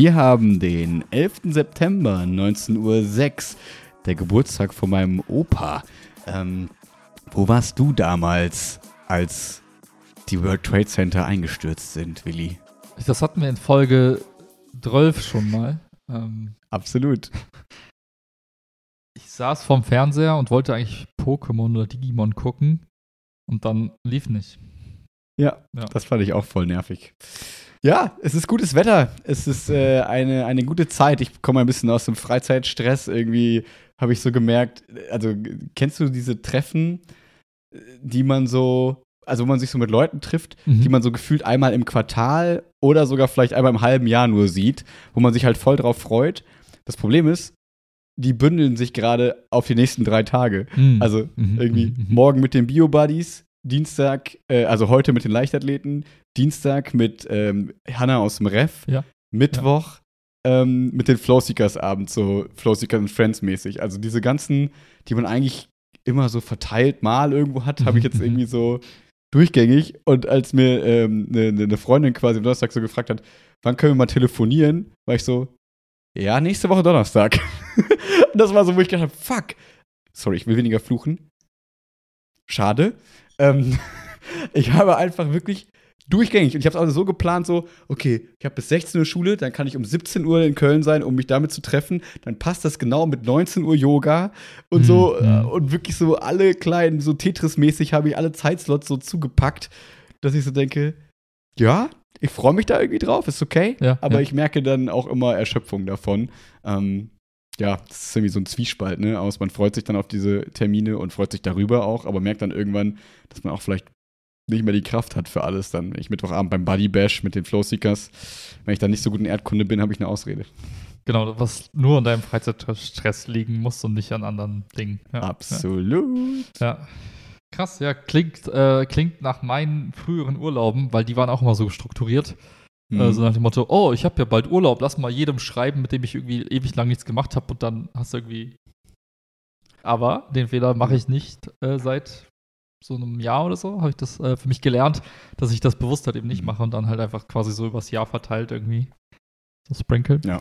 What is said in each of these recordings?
Wir haben den 11. September, 19.06 Uhr, der Geburtstag von meinem Opa. Ähm, wo warst du damals, als die World Trade Center eingestürzt sind, Willi? Das hatten wir in Folge 12 schon mal. Ähm, Absolut. ich saß vorm Fernseher und wollte eigentlich Pokémon oder Digimon gucken und dann lief nicht. Ja, Ja. das fand ich auch voll nervig. Ja, es ist gutes Wetter. Es ist äh, eine, eine gute Zeit. Ich komme ein bisschen aus dem Freizeitstress. Irgendwie habe ich so gemerkt, also kennst du diese Treffen, die man so, also wo man sich so mit Leuten trifft, Mhm. die man so gefühlt einmal im Quartal oder sogar vielleicht einmal im halben Jahr nur sieht, wo man sich halt voll drauf freut. Das Problem ist, die bündeln sich gerade auf die nächsten drei Tage. Mhm. Also Mhm, irgendwie mhm, mhm. morgen mit den Bio-Buddies, Dienstag, äh, also heute mit den Leichtathleten, Dienstag mit ähm, Hanna aus dem Ref, Ja. Mittwoch ähm, mit den Flowseekers abends, so Flowseekers and Friends mäßig. Also diese ganzen, die man eigentlich immer so verteilt mal irgendwo hat, habe ich jetzt irgendwie so durchgängig. Und als mir ähm, eine ne Freundin quasi am Donnerstag so gefragt hat, wann können wir mal telefonieren, war ich so, ja, nächste Woche Donnerstag. Und das war so, wo ich gedacht habe, fuck. Sorry, ich will weniger fluchen. Schade. Ähm, ich habe einfach wirklich durchgängig. Und ich habe es auch so geplant, so, okay, ich habe bis 16 Uhr Schule, dann kann ich um 17 Uhr in Köln sein, um mich damit zu treffen. Dann passt das genau mit 19 Uhr Yoga und so. Mhm. äh, Und wirklich so alle kleinen, so Tetris-mäßig habe ich alle Zeitslots so zugepackt, dass ich so denke, ja, ich freue mich da irgendwie drauf, ist okay. Ja, aber ja. ich merke dann auch immer Erschöpfung davon. Ähm, ja, das ist irgendwie so ein Zwiespalt, ne? Aus, man freut sich dann auf diese Termine und freut sich darüber auch, aber merkt dann irgendwann, dass man auch vielleicht nicht mehr die Kraft hat für alles. Dann, ich Mittwochabend beim Buddy Bash mit den Flowseekers, wenn ich dann nicht so gut in Erdkunde bin, habe ich eine Ausrede. Genau, was nur an deinem Freizeitstress liegen muss und nicht an anderen Dingen. Ja, Absolut. Ja. ja. Krass, ja, klingt, äh, klingt nach meinen früheren Urlauben, weil die waren auch immer so strukturiert. Mhm. Äh, so nach dem Motto, oh, ich habe ja bald Urlaub, lass mal jedem schreiben, mit dem ich irgendwie ewig lang nichts gemacht habe und dann hast du irgendwie. Aber den Fehler mache ich nicht äh, seit so einem Jahr oder so, habe ich das äh, für mich gelernt, dass ich das bewusst halt eben nicht Mhm. mache und dann halt einfach quasi so übers Jahr verteilt irgendwie so sprinkelt. Ja.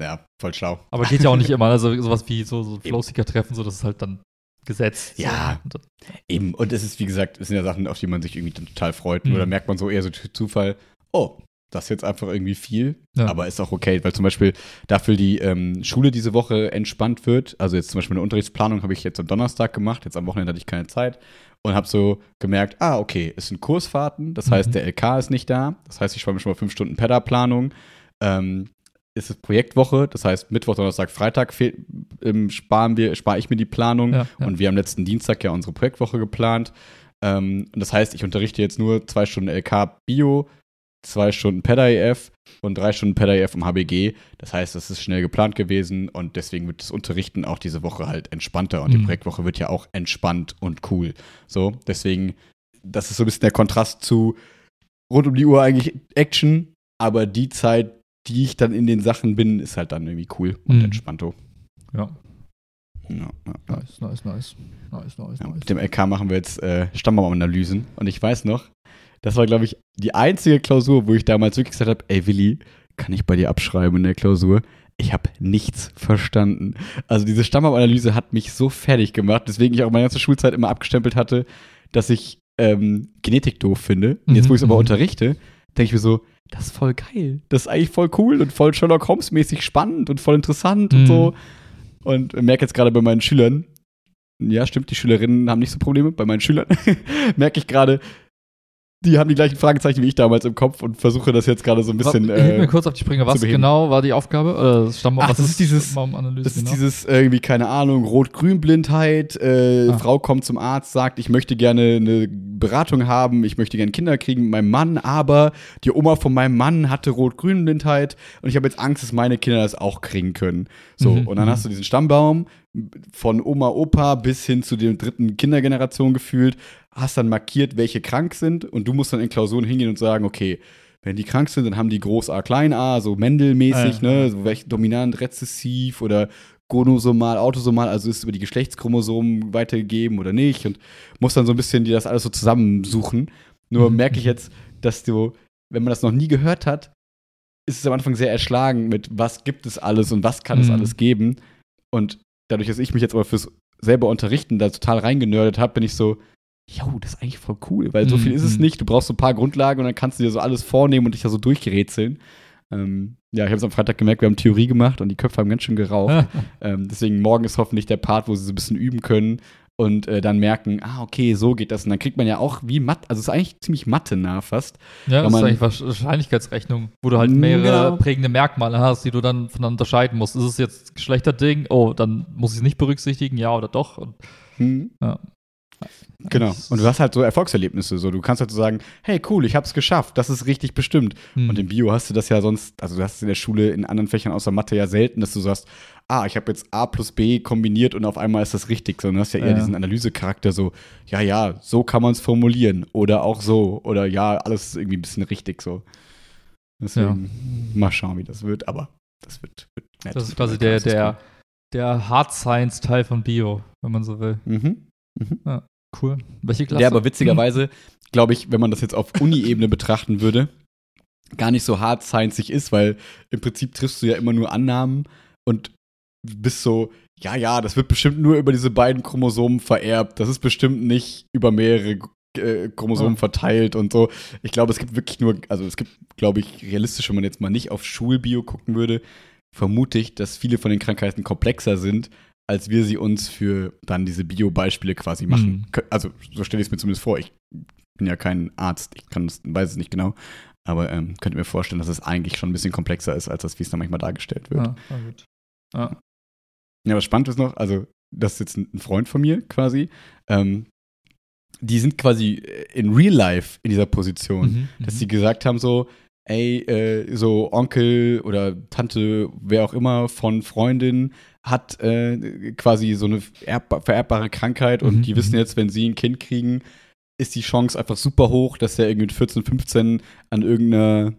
ja, voll schlau. Aber geht ja auch nicht immer, also sowas wie so, so Flowseeker-Treffen, so das ist halt dann gesetzt. Ja. So. Eben, und es ist, wie gesagt, es sind ja Sachen, auf die man sich irgendwie total freut. Mhm. Da merkt man so eher so Zufall, oh, das ist jetzt einfach irgendwie viel. Ja. Aber ist auch okay, weil zum Beispiel dafür die ähm, Schule diese Woche entspannt wird. Also jetzt zum Beispiel eine Unterrichtsplanung habe ich jetzt am Donnerstag gemacht. Jetzt am Wochenende hatte ich keine Zeit. Und habe so gemerkt, ah, okay, es sind Kursfahrten. Das heißt, Mhm. der LK ist nicht da. Das heißt, ich schreibe mir schon mal fünf Stunden Pedda-Planung. Ähm, es ist Projektwoche, das heißt Mittwoch, Donnerstag, Freitag ähm, sparen wir, spare ich mir die Planung Ja, ja. und wir haben letzten Dienstag ja unsere Projektwoche geplant. Ähm, und das heißt, ich unterrichte jetzt nur zwei Stunden LK Bio, zwei Stunden PEDA-EF und drei Stunden PEDA-EF im HBG. Das heißt, das ist schnell geplant gewesen und deswegen wird das Unterrichten auch diese Woche halt entspannter und die Mhm. Projektwoche wird ja auch entspannt und cool. So, deswegen, das ist so ein bisschen der Kontrast zu rund um die Uhr eigentlich Action, aber die Zeit, die ich dann in den Sachen bin, ist halt dann irgendwie cool und Mhm. entspannter. ja. Ja, ja, ja. Nice, nice, nice. Nice, nice, Ja, nice. mit dem LK machen wir jetzt äh, Stammbaumanalysen. Und ich weiß noch, das war, glaube ich, die einzige Klausur, wo ich damals wirklich gesagt habe, ey Willi, kann ich bei dir abschreiben in der Klausur? Ich habe nichts verstanden. Also diese Stammbaumanalyse hat mich so fertig gemacht, deswegen ich auch meine ganze Schulzeit immer abgestempelt hatte, dass ich ähm, Genetik doof finde. Und jetzt, wo ich es Mhm, aber mhm. unterrichte, denke ich mir so, das ist voll geil. Das ist eigentlich voll cool und voll Sherlock Holmes-mäßig spannend und voll interessant und Mhm. so. Und merke jetzt gerade bei meinen Schülern, ja, stimmt, die Schülerinnen haben nicht so Probleme. Bei meinen Schülern merke ich gerade, die haben die gleichen Fragezeichen wie ich damals im Kopf und versuche das jetzt gerade so ein bisschen. Hilf mir Äh, kurz auf die Sprünge. Was genau war die Aufgabe? Das Stammbaum, Ach, das ist dieses- Stammbaumanalyse, das ist genau? dieses irgendwie, keine Ahnung, Rot-Grün-Blindheit. Äh, Ah. Frau kommt zum Arzt, sagt, ich möchte gerne eine Beratung haben, ich möchte gerne Kinder kriegen mit meinem Mann, aber die Oma von meinem Mann hatte Rot-Grün-Blindheit und ich habe jetzt Angst, dass meine Kinder das auch kriegen können. So, Mhm, und dann mhm. hast du diesen Stammbaum von Oma, Opa bis hin zu der dritten Kindergeneration gefühlt, hast dann markiert, welche krank sind und du musst dann in Klausuren hingehen und sagen, okay, wenn die krank sind, dann haben die Groß A, Klein A, so Mendel-mäßig, Ah, ja. ne, so welch dominant, rezessiv oder gonosomal, autosomal, also ist es über die Geschlechtschromosomen weitergegeben oder nicht und muss dann so ein bisschen dir das alles so zusammensuchen. Nur Mhm. merke ich jetzt, dass du, wenn man das noch nie gehört hat, ist es am Anfang sehr erschlagen mit, was gibt es alles und was kann es Mhm. alles geben. Und dadurch, dass ich mich jetzt aber fürs selber Unterrichten da total reingenördet habe, bin ich so, jo, das ist eigentlich voll cool, weil so viel ist es mhm. nicht. Du brauchst so ein paar Grundlagen und dann kannst du dir so alles vornehmen und dich da so durchgerätseln. Ähm, ja, ich habe es am Freitag gemerkt, wir haben Theorie gemacht und die Köpfe haben ganz schön geraucht. Ähm, deswegen morgen ist hoffentlich der Part, wo sie so ein bisschen üben können und äh, dann merken, ah, okay, so geht das. Und dann kriegt man ja auch wie Mathe, also es ist eigentlich ziemlich mathe-nah fast. Ja, das ist eigentlich Wahrsch- Wahrscheinlichkeitsrechnung, wo du halt Mm, mehrere genau. prägende Merkmale hast, die du dann voneinander unterscheiden musst. Ist es jetzt Geschlechterding? Oh, dann muss ich es nicht berücksichtigen, ja oder doch? Und, Hm. ja. Genau. Und du hast halt so Erfolgserlebnisse. So. Du kannst halt so sagen, hey, cool, ich hab's geschafft, das ist richtig bestimmt. Hm. Und im Bio hast du das ja sonst, also du hast es in der Schule in anderen Fächern außer Mathe ja selten, dass du sagst, ah, ich habe jetzt A plus B kombiniert und auf einmal ist das richtig. Sondern du hast ja eher Ja. diesen Analysecharakter so, ja, ja, so kann man es formulieren. Oder auch so. Oder ja, alles ist irgendwie ein bisschen richtig so. Deswegen mal schauen, wie das wird. Aber das wird, wird nett. das ist quasi der, der, der Hard Science-Teil von Bio, wenn man so will. Mhm. Cool. Welche Klasse? Der aber witzigerweise, glaube ich, wenn man das jetzt auf Uni-Ebene betrachten würde, gar nicht so hart sciencig ist, weil im Prinzip triffst du ja immer nur Annahmen und bist so, ja, ja, das wird bestimmt nur über diese beiden Chromosomen vererbt. Das ist bestimmt nicht über mehrere äh, Chromosomen Ah. verteilt und so. Ich glaube, es gibt wirklich nur, also es gibt, glaube ich, realistisch, wenn man jetzt mal nicht auf Schulbio gucken würde, vermute ich, dass viele von den Krankheiten komplexer sind, als wir sie uns für dann diese Bio-Beispiele quasi machen. Mhm. Also, so stelle ich es mir zumindest vor. Ich bin ja kein Arzt, ich kann weiß es nicht genau. Aber ähm, könnte mir vorstellen, dass es eigentlich schon ein bisschen komplexer ist, als das, wie es dann manchmal dargestellt wird. Ah, na gut. Ah. Ja, was spannend ist noch, also, das ist jetzt ein ein Freund von mir quasi. Ähm, die sind quasi in Real Life in dieser Position. Mhm, dass mhm. sie gesagt haben so, ey, äh, so Onkel oder Tante, wer auch immer von Freundin hat äh, quasi so eine vererbba- vererbbare Krankheit und Mhm, die wissen mhm. jetzt, wenn sie ein Kind kriegen, ist die Chance einfach super hoch, dass der irgendwie mit 14, 15 an irgendeiner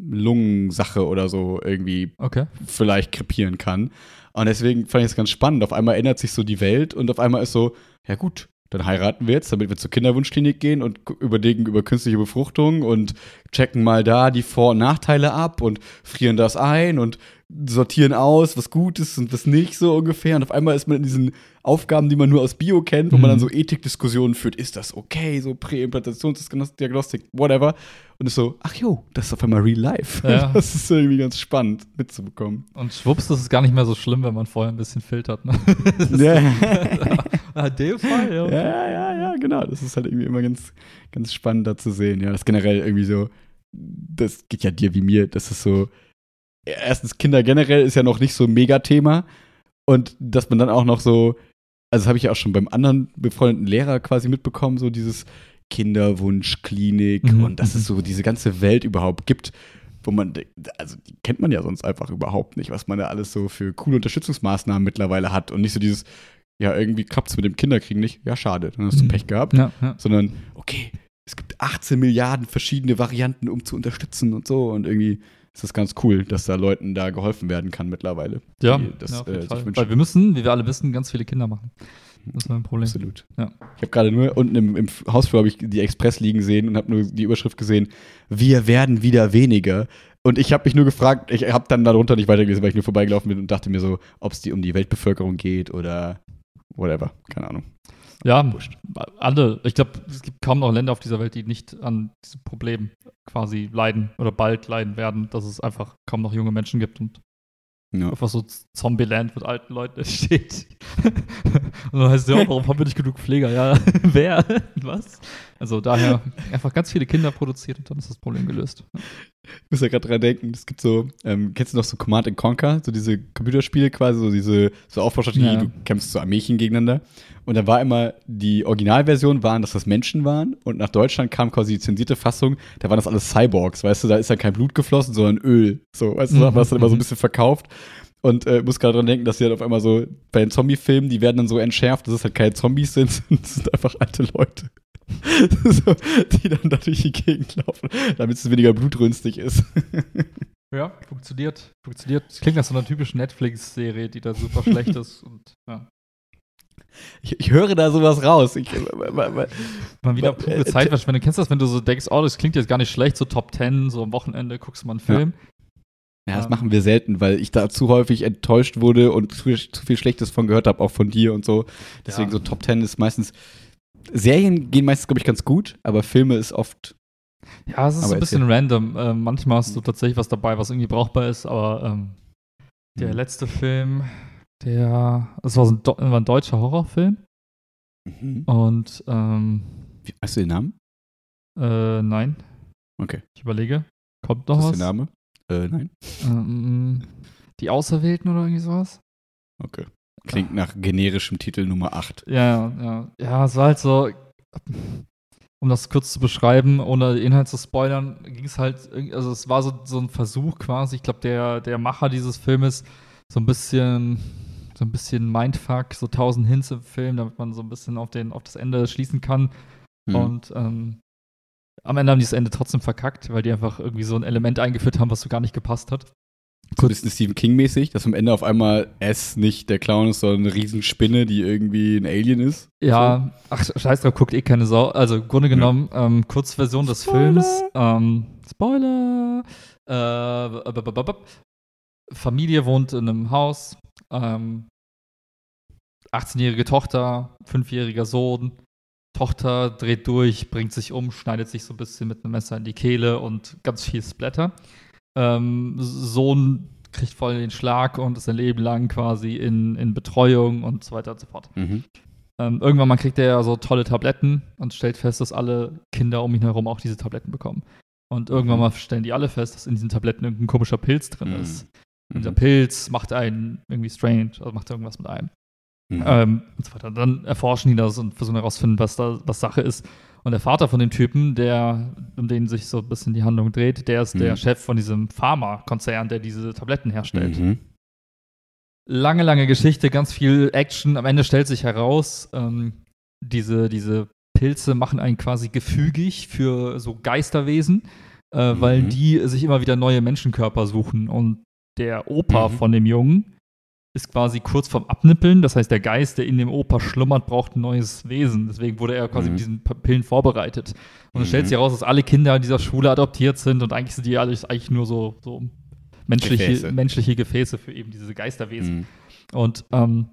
Lungensache oder so irgendwie Okay. vielleicht krepieren kann. Und deswegen fand ich es ganz spannend. Auf einmal ändert sich so die Welt und auf einmal ist so, ja gut, dann heiraten wir jetzt, damit wir zur Kinderwunschklinik gehen und überlegen über künstliche Befruchtung und checken mal da die Vor- und Nachteile ab und frieren das ein und sortieren aus, was gut ist und was nicht so ungefähr. Und auf einmal ist man in diesen Aufgaben, die man nur aus Bio kennt, wo man Mhm. dann so Ethikdiskussionen führt. Ist das okay? So Präimplantationsdiagnostik, whatever. Und ist so, ach jo, das ist auf einmal real life. Ja. Das ist irgendwie ganz spannend mitzubekommen. Und schwupps, das ist gar nicht mehr so schlimm, wenn man vorher ein bisschen filtert. Ne? Ja. Ah, dem Fall, ja. Ja, ja, ja, genau. Das ist halt irgendwie immer ganz, ganz spannend da zu sehen. Ja, das generell irgendwie so, das geht ja dir wie mir, das ist so, erstens Kinder generell ist ja noch nicht so ein Megathema und dass man dann auch noch so, also das habe ich ja auch schon beim anderen befreundeten Lehrer quasi mitbekommen, so dieses Kinderwunschklinik Mhm, und dass mhm. es so diese ganze Welt überhaupt gibt, wo man, also die kennt man ja sonst einfach überhaupt nicht, was man da alles so für coole Unterstützungsmaßnahmen mittlerweile hat und nicht so dieses, ja, irgendwie klappt es mit dem Kinderkriegen nicht, ja, schade, dann hast du Mhm. Pech gehabt, Ja, ja. sondern, okay, es gibt 18 Milliarden verschiedene Varianten, um zu unterstützen und so und irgendwie ist das ganz cool, dass da Leuten da geholfen werden kann mittlerweile. Ja, das, ja, äh. Weil wir müssen, wie wir alle wissen, ganz viele Kinder machen. Das ist ein Problem. Absolut. Ja. Ich habe gerade nur unten im, im Hausflur habe ich die Express liegen sehen und habe nur die Überschrift gesehen, wir werden wieder weniger. Und ich habe mich nur gefragt, ich habe dann darunter nicht weitergelesen, weil ich nur vorbeigelaufen bin und dachte mir so, ob es die um die Weltbevölkerung geht oder whatever. Keine Ahnung. Ja, Wurscht. alle. Ich glaube, es gibt kaum noch Länder auf dieser Welt, die nicht an diesem Problem quasi leiden oder bald leiden werden, dass es einfach kaum noch junge Menschen gibt und Ja. einfach so Zombieland mit alten Leuten entsteht. und dann heißt es ja, warum haben wir nicht genug Pfleger? Ja, wer? Was? Also daher einfach ganz viele Kinder produziert und dann ist das Problem gelöst. Ich muss ja gerade dran denken, es gibt so, ähm, kennst du noch so Command and Conquer, so diese Computerspiele quasi, so diese so Aufbaustrategie, Ja. du kämpfst so Armeechen gegeneinander. Und da war immer, die Originalversion waren, dass das Menschen waren und nach Deutschland kam quasi die zensierte Fassung, da waren das alles Cyborgs, weißt du, da ist dann kein Blut geflossen, sondern Öl. So, weißt du, Mhm, das dann immer so ein mhm. bisschen verkauft. Und äh, muss gerade dran denken, dass die dann auf einmal so, bei den Zombie-Filmen, die werden dann so entschärft, dass es halt keine Zombies sind, sondern es sind einfach alte Leute. so, die dann da durch die Gegend laufen, damit es weniger blutrünstig ist. Ja, funktioniert. Funktioniert. Das klingt nach so einer typischen Netflix-Serie, die da super schlecht ist. Und, ja. Ich, ich höre da sowas raus. Ich, Mal wieder Äh, pure äh, Zeitverschwendung. Kennst du das, wenn du so denkst, oh, das klingt jetzt gar nicht schlecht, so Top 10, so am Wochenende guckst du mal einen Film. Ja, das Ähm. machen wir selten, weil ich da zu häufig enttäuscht wurde und zu, zu viel Schlechtes von gehört habe, auch von dir und so. Deswegen Ja. so Top Ten ist meistens. Serien gehen meistens, glaube ich, ganz gut, aber Filme ist oft. Ja, es ist Aber ein bisschen random. Ähm, manchmal hast du tatsächlich was dabei, was irgendwie brauchbar ist, aber ähm, der Mhm. letzte Film, der, das war, so ein, war ein deutscher Horrorfilm Mhm. und ähm, Weißt du den Namen? äh, nein, Okay. ich überlege, kommt noch Was was? ist der Name? Äh, nein. Ähm, die Auserwählten oder irgendwie sowas? Okay. Klingt nach generischem Titel Nummer 8. Ja, ja. Ja, es war halt so, um das kurz zu beschreiben, ohne den Inhalt zu spoilern, ging es halt, also es war so, so ein Versuch quasi, ich glaube, der, der Macher dieses Filmes, so ein bisschen, so ein bisschen Mindfuck, so tausend Hints im Film, damit man so ein bisschen auf, den, auf das Ende schließen kann. Mhm. Und ähm, am Ende haben die das Ende trotzdem verkackt, weil die einfach irgendwie so ein Element eingeführt haben, was so gar nicht gepasst hat. So ein bisschen Stephen King-mäßig, dass am Ende auf einmal S nicht der Clown ist, sondern eine Riesenspinne, die irgendwie ein Alien ist. Ja, ach, scheiß drauf, guckt eh keine Sau. Also im Grunde genommen, ähm, Kurzversion des Spoiler. Films. Ähm, Spoiler! Äh, b- b- b- Familie wohnt in einem Haus. Ähm, 18-jährige Tochter, 5-jähriger Sohn. Tochter dreht durch, bringt sich um, schneidet sich so ein bisschen mit einem Messer in die Kehle und ganz viel Splatter. Ähm, Sohn kriegt voll den Schlag und ist sein Leben lang quasi in, in Betreuung und so weiter und so fort. Mhm. Ähm, irgendwann mal kriegt er ja so tolle Tabletten und stellt fest, dass alle Kinder um ihn herum auch diese Tabletten bekommen. Und irgendwann Mhm. mal stellen die alle fest, dass in diesen Tabletten irgendein komischer Pilz drin Mhm. ist. Und Mhm. dieser Pilz macht einen irgendwie strange, also macht irgendwas mit einem. Mhm. Ähm, und so weiter. Dann erforschen die das und versuchen herauszufinden, was da was Sache ist. Und der Vater von dem Typen, der, um den sich so ein bisschen die Handlung dreht, der ist der Mhm. Chef von diesem Pharmakonzern, der diese Tabletten herstellt Mhm. lange, lange Geschichte, ganz viel Action. Am Ende stellt sich heraus, ähm, diese, diese Pilze machen einen quasi gefügig für so Geisterwesen, äh, weil Mhm. die sich immer wieder neue Menschenkörper suchen. Und der Opa Mhm. von dem Jungen ist quasi kurz vorm Abnippeln. Das heißt, der Geist, der in dem Opa schlummert, braucht ein neues Wesen. Deswegen wurde er quasi Mhm. mit diesen Pillen vorbereitet. Und es stellt Mhm. sich heraus, dass alle Kinder in dieser Schule adoptiert sind und eigentlich sind die alles eigentlich nur so, so menschliche, Gefäße. menschliche Gefäße für eben diese Geisterwesen. Mhm. Und ähm,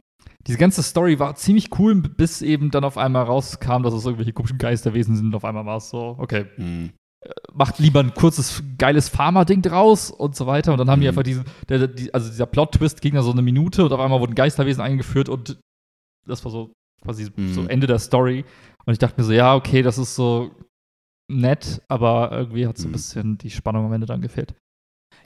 diese ganze Story war ziemlich cool, bis eben dann auf einmal rauskam, dass es irgendwelche komischen Geisterwesen sind. Und auf einmal war es so, okay, Mhm. Macht lieber ein kurzes, geiles Pharma-Ding draus und so weiter. Und dann haben die Mhm. einfach diesen, der, der, die, also dieser Plot-Twist ging da so eine Minute und auf einmal wurden Geisterwesen eingeführt und das war so quasi Mhm. so Ende der Story. Und ich dachte mir so, ja, okay, das ist so nett, aber irgendwie hat so ein Mhm. bisschen die Spannung am Ende dann gefehlt.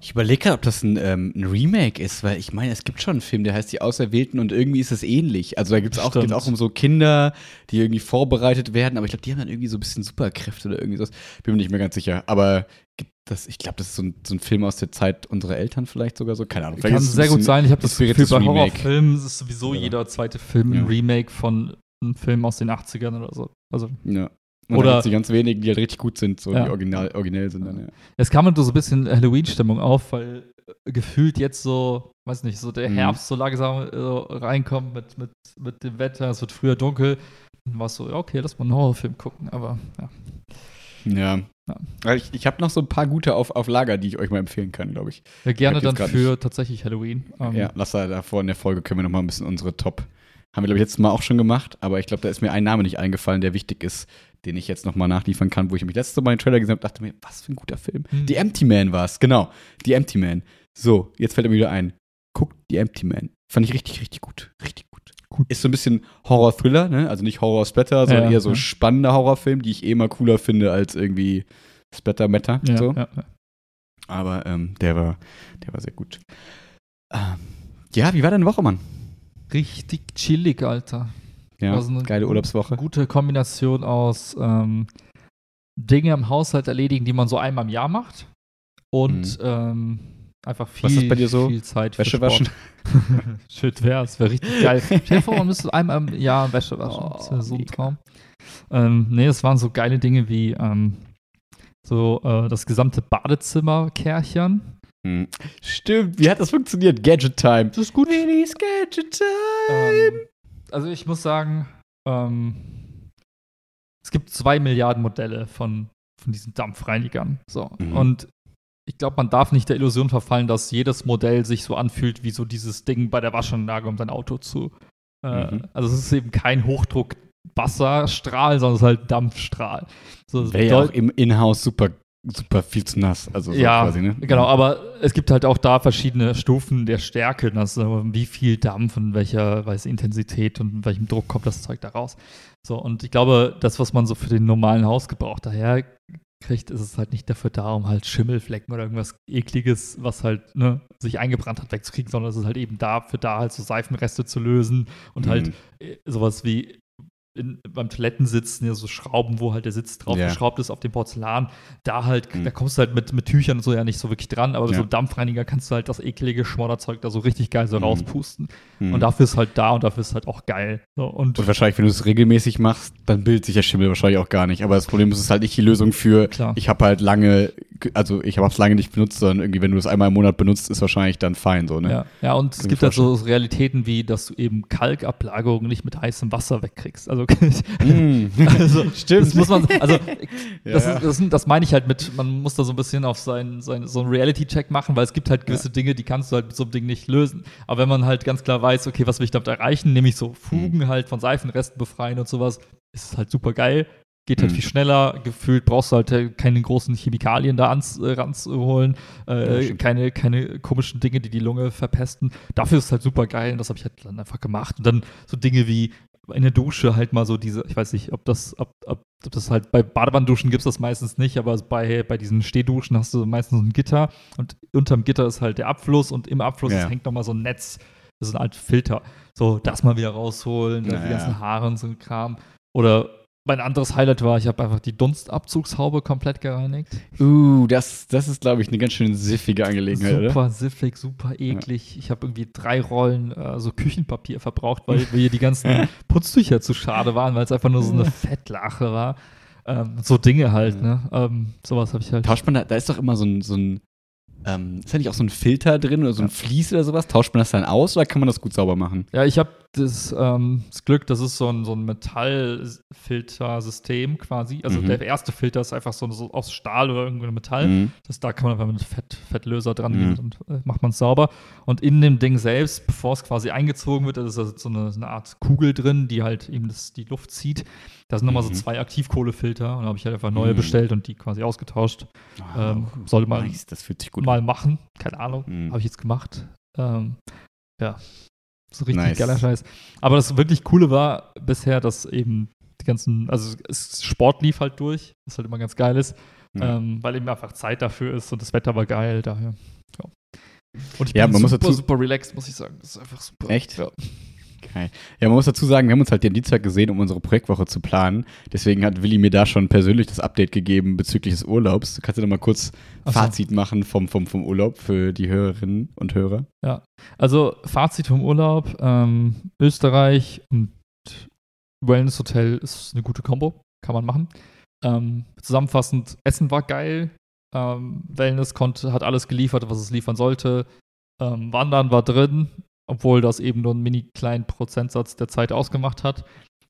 Ich überlege gerade, ob das ein, ähm, ein Remake ist, weil ich meine, es gibt schon einen Film, der heißt Die Auserwählten und irgendwie ist es ähnlich. Also da gibt es auch, geht's auch um so Kinder, die irgendwie vorbereitet werden, aber ich glaube, die haben dann irgendwie so ein bisschen Superkräfte oder irgendwie sowas. Bin mir nicht mehr ganz sicher. Aber gibt das, ich glaube, das ist so ein, so ein Film aus der Zeit unserer Eltern vielleicht sogar so. Keine Ahnung. Kann sehr gut sein. Ich habe das Gefühl, bei. Horrorfilmen ist sowieso Oder? jeder zweite Film Ja. ein Remake von einem Film aus den 80ern oder so. Also Ja. Und Oder- die ganz wenigen, die halt richtig gut sind, so Ja. die original, originell sind dann, ja. es kam halt so ein bisschen Halloween-Stimmung auf, weil äh, gefühlt jetzt so, weiß nicht, so der Mhm. Herbst so langsam äh, reinkommt mit, mit, mit dem Wetter, es wird früher dunkel. Dann war es so, ja, okay, lass mal einen Horrorfilm gucken, aber ja. Ja. Ja. Ich, ich habe noch so ein paar gute auf, auf Lager, die ich euch mal empfehlen kann, glaube ich. ja gerne dann für tatsächlich Halloween. Ähm, Ja, lass da davor in der Folge können wir noch mal ein bisschen unsere Top. Haben wir, glaube ich, letztes Mal auch schon gemacht, aber ich glaube, da ist mir ein Name nicht eingefallen, der wichtig ist, den ich jetzt noch mal nachliefern kann, wo ich mich letztes Mal den Trailer gesehen habe, dachte mir, was für ein guter Film. Hm. The Empty Man war es, genau. The Empty Man. So, jetzt fällt mir wieder ein. Guckt The Empty Man. Fand ich richtig, richtig gut. Richtig gut. Gut. Ist so ein bisschen Horror-Thriller, ne? Also nicht Horror-Splatter, sondern Ja, eher so ja. spannender Horrorfilm, die ich eh mal cooler finde als irgendwie Splatter-Matter. Ja, so. ja. Aber ähm, der war, der war sehr gut. Ähm, ja, wie war deine Woche, Mann? Richtig chillig, Alter. Ja, War so eine geile Urlaubswoche. Gute Kombination aus ähm, Dinge im Haushalt erledigen, die man so einmal im Jahr macht. Und ähm, einfach viel, Mhm. Was ist bei dir so? viel Zeit Wäsche waschen. Shit, wär's. Wäre richtig geil. Stell dir vor, man müsste einmal im Jahr Wäsche waschen. Oh, das wäre so ein. Traum. Ähm, nee, es waren so geile Dinge wie ähm, so äh, das gesamte Badezimmer kärchern. Hm. Stimmt, wie hat das funktioniert? Gadget Time. Das ist gut. Willy's Gadget Time. Ähm, also ich muss sagen, ähm, es gibt zwei Milliarden Modelle von, von diesen Dampfreinigern. So. Mhm. Und ich glaube, man darf nicht der Illusion verfallen, dass jedes Modell sich so anfühlt wie so dieses Ding bei der Waschanlage, um sein Auto zu. Äh, Mhm. Also es ist eben kein Hochdruck-Wasserstrahl, sondern es ist halt Dampfstrahl. So, Wäre ja auch im Inhouse super, super viel zu nass. Also so ja, quasi, ne? genau, aber es gibt halt auch da verschiedene Stufen der Stärke, äh, wie viel Dampf und welcher weiß, Intensität und welchem Druck kommt das Zeug da raus. So, und ich glaube, das, was man so für den normalen Hausgebrauch daher kriegt, ist es halt nicht dafür da, um halt Schimmelflecken oder irgendwas ekliges, was halt ne, sich eingebrannt hat, wegzukriegen, sondern es ist halt eben dafür da, halt so Seifenreste zu lösen und halt Mhm. äh, sowas wie in, beim Toilettensitzen, ja, so Schrauben, wo halt der Sitz drauf Ja. geschraubt ist auf dem Porzellan, da halt, Mhm. da kommst du halt mit, mit Tüchern und so ja nicht so wirklich dran, aber mit Ja. so einem Dampfreiniger kannst du halt das eklige Schmodderzeug da so richtig geil so Mhm. rauspusten. Mhm. Und dafür ist halt da und dafür ist halt auch geil. So, und, Und wahrscheinlich, wenn du es regelmäßig machst, dann bildet sich der Schimmel wahrscheinlich auch gar nicht. Aber das Problem ist, es ist halt nicht die Lösung für, Klar. ich habe halt lange, also ich habe es lange nicht benutzt, sondern irgendwie, wenn du es einmal im Monat benutzt, ist wahrscheinlich dann fein so, ne? ja, ja, und es Kann ich gibt halt so Realitäten wie, dass du eben Kalkablagerungen nicht mit heißem Wasser wegkriegst. Also, Mm. also Stimmt. das muss man, also Ja, das, ja. ist, das, das meine ich halt mit, man muss da so ein bisschen auf sein, sein, so einen Reality-Check machen, weil es gibt halt gewisse Dinge, die kannst du halt mit so einem Ding nicht lösen. Aber wenn man halt ganz klar weiß, okay, was will ich damit erreichen, nämlich so Fugen Mhm. halt von Seifenresten befreien und sowas, ist es halt super geil. Geht halt Mhm. viel schneller, gefühlt brauchst du halt äh, keine großen Chemikalien da ans, äh, ranzuholen, Ja, äh, stimmt. keine, keine komischen Dinge, die die Lunge verpesten. Dafür ist es halt super geil und das habe ich halt dann einfach gemacht. Und dann so Dinge wie in der Dusche halt mal so diese, ich weiß nicht, ob das, ob, ob, ob das halt bei Badewannenduschen gibt es das meistens nicht, aber bei, bei diesen Stehduschen hast du meistens ein Gitter und unterm Gitter ist halt der Abfluss und im Abfluss Ja. hängt nochmal so ein Netz, das ist eine Art Filter. So, das mal wieder rausholen, Ja, die ganzen ja. Haare und so ein Kram. Oder mein anderes Highlight war, ich habe einfach die Dunstabzugshaube komplett gereinigt. Uh, das, das ist, glaube ich, eine ganz schön siffige Angelegenheit, oder? Super siffig, super eklig. Ich habe irgendwie drei Rollen äh, so Küchenpapier verbraucht, weil mir die ganzen Putztücher zu schade waren, weil es einfach nur so eine Fettlache war. Ähm, so Dinge halt, ne? Ähm, sowas habe ich halt. Tauscht man da, da ist doch immer so ein, so ein ähm, ist da nicht auch so ein Filter drin oder so ein. Vlies oder sowas? Tauscht man das dann aus oder kann man das gut sauber machen? Ja, ich habe das, ähm, das Glück, das ist so ein, so ein Metallfiltersystem quasi. Also Mhm. der erste Filter ist einfach so, so aus Stahl oder irgendein Metall. Mhm. Das, da kann man einfach mit Fett, Fettlöser dran Mhm. gehen und äh, macht man es sauber. Und in dem Ding selbst, bevor es quasi eingezogen wird, da ist also so eine, eine Art Kugel drin, die halt eben das, die Luft zieht. Da sind nochmal so Mhm. zwei Aktivkohlefilter und da habe ich halt einfach neue Mhm. bestellt und die quasi ausgetauscht. Ähm, sollte man nice, das fühlt sich gut mal machen. Keine Ahnung. Mhm. Habe ich jetzt gemacht. Ähm, ja. So richtig Nice. geiler Scheiß. Aber das wirklich Coole war bisher, dass eben die ganzen, also Sport lief halt durch, was halt immer ganz geil ist, Ja. ähm, weil eben einfach Zeit dafür ist und das Wetter war geil, daher. Ja. Und ich Ja, bin man muss super, super relaxed, muss ich sagen. Das ist einfach super. Echt? Ja. Geil. Ja, man muss dazu sagen, wir haben uns halt den Dienstag gesehen, um unsere Projektwoche zu planen. Deswegen hat Willi mir da schon persönlich das Update gegeben bezüglich des Urlaubs. Du kannst ja noch mal kurz so. Fazit machen vom, vom, vom Urlaub für die Hörerinnen und Hörer. Also Fazit vom Urlaub, ähm, Österreich und Wellness Hotel ist eine gute Kombo, kann man machen. Ähm, zusammenfassend, Essen war geil, ähm, Wellness konnte, hat alles geliefert, was es liefern sollte. Ähm, Wandern war drin, obwohl das eben nur einen mini kleinen Prozentsatz der Zeit ausgemacht hat.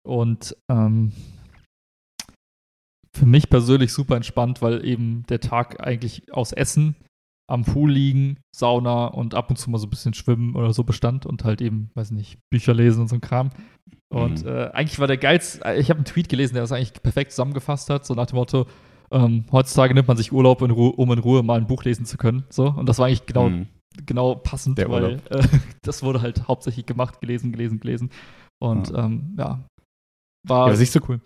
Und ähm, für mich persönlich super entspannt, weil eben der Tag eigentlich aus Essen, am Pool liegen, Sauna und ab und zu mal so ein bisschen schwimmen oder so bestand und halt eben, weiß nicht, Bücher lesen und so ein Kram. Und Mhm. äh, eigentlich war der geilste, ich habe einen Tweet gelesen, der das eigentlich perfekt zusammengefasst hat, so nach dem Motto, ähm, heutzutage nimmt man sich Urlaub, in Ruhe, um in Ruhe mal ein Buch lesen zu können. So. Und das war eigentlich genau, Mhm. Genau passend, Der weil äh, das wurde halt hauptsächlich gemacht, gelesen, gelesen, gelesen. Und Ja. ähm, ja, war Ja, was ich so- cool.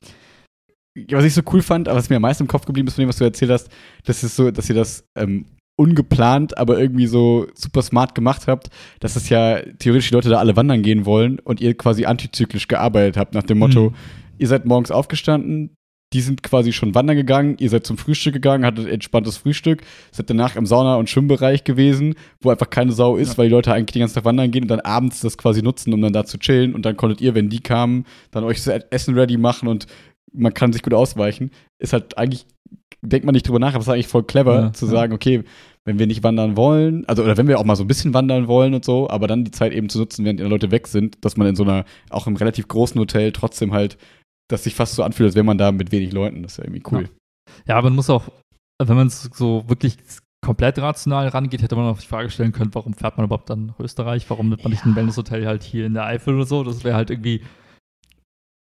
Ja, was ich so cool fand, aber was mir am meisten im Kopf geblieben ist von dem, was du erzählt hast, das ist so, dass ihr das ähm, ungeplant, aber irgendwie so super smart gemacht habt, dass es ja theoretisch die Leute da alle wandern gehen wollen und ihr quasi antizyklisch gearbeitet habt, nach dem Motto, Mhm. ihr seid morgens aufgestanden, die sind quasi schon wandern gegangen, ihr seid zum Frühstück gegangen, hattet entspanntes Frühstück, seid danach im Sauna- und Schwimmbereich gewesen, wo einfach keine Sau ist, Ja. weil die Leute eigentlich die ganze Tag wandern gehen und dann abends das quasi nutzen, um dann da zu chillen und dann konntet ihr, wenn die kamen, dann euch so Essen ready machen und man kann sich gut ausweichen. Ist halt eigentlich, denkt man nicht drüber nach, aber es ist eigentlich voll clever Ja, zu ja. sagen, okay, wenn wir nicht wandern wollen, also oder wenn wir auch mal so ein bisschen wandern wollen und so, aber dann die Zeit eben zu nutzen, während die Leute weg sind, dass man in so einer, auch im relativ großen Hotel trotzdem halt, dass sich fast so anfühlt, als wäre man da mit wenig Leuten. Das ist ja irgendwie cool. Ja, aber man muss auch, wenn man es so wirklich komplett rational rangeht, hätte man auch die Frage stellen können, warum fährt man überhaupt dann nach Österreich? Warum nimmt man nicht ein Wellnesshotel halt hier in der Eifel oder so? Das wäre halt irgendwie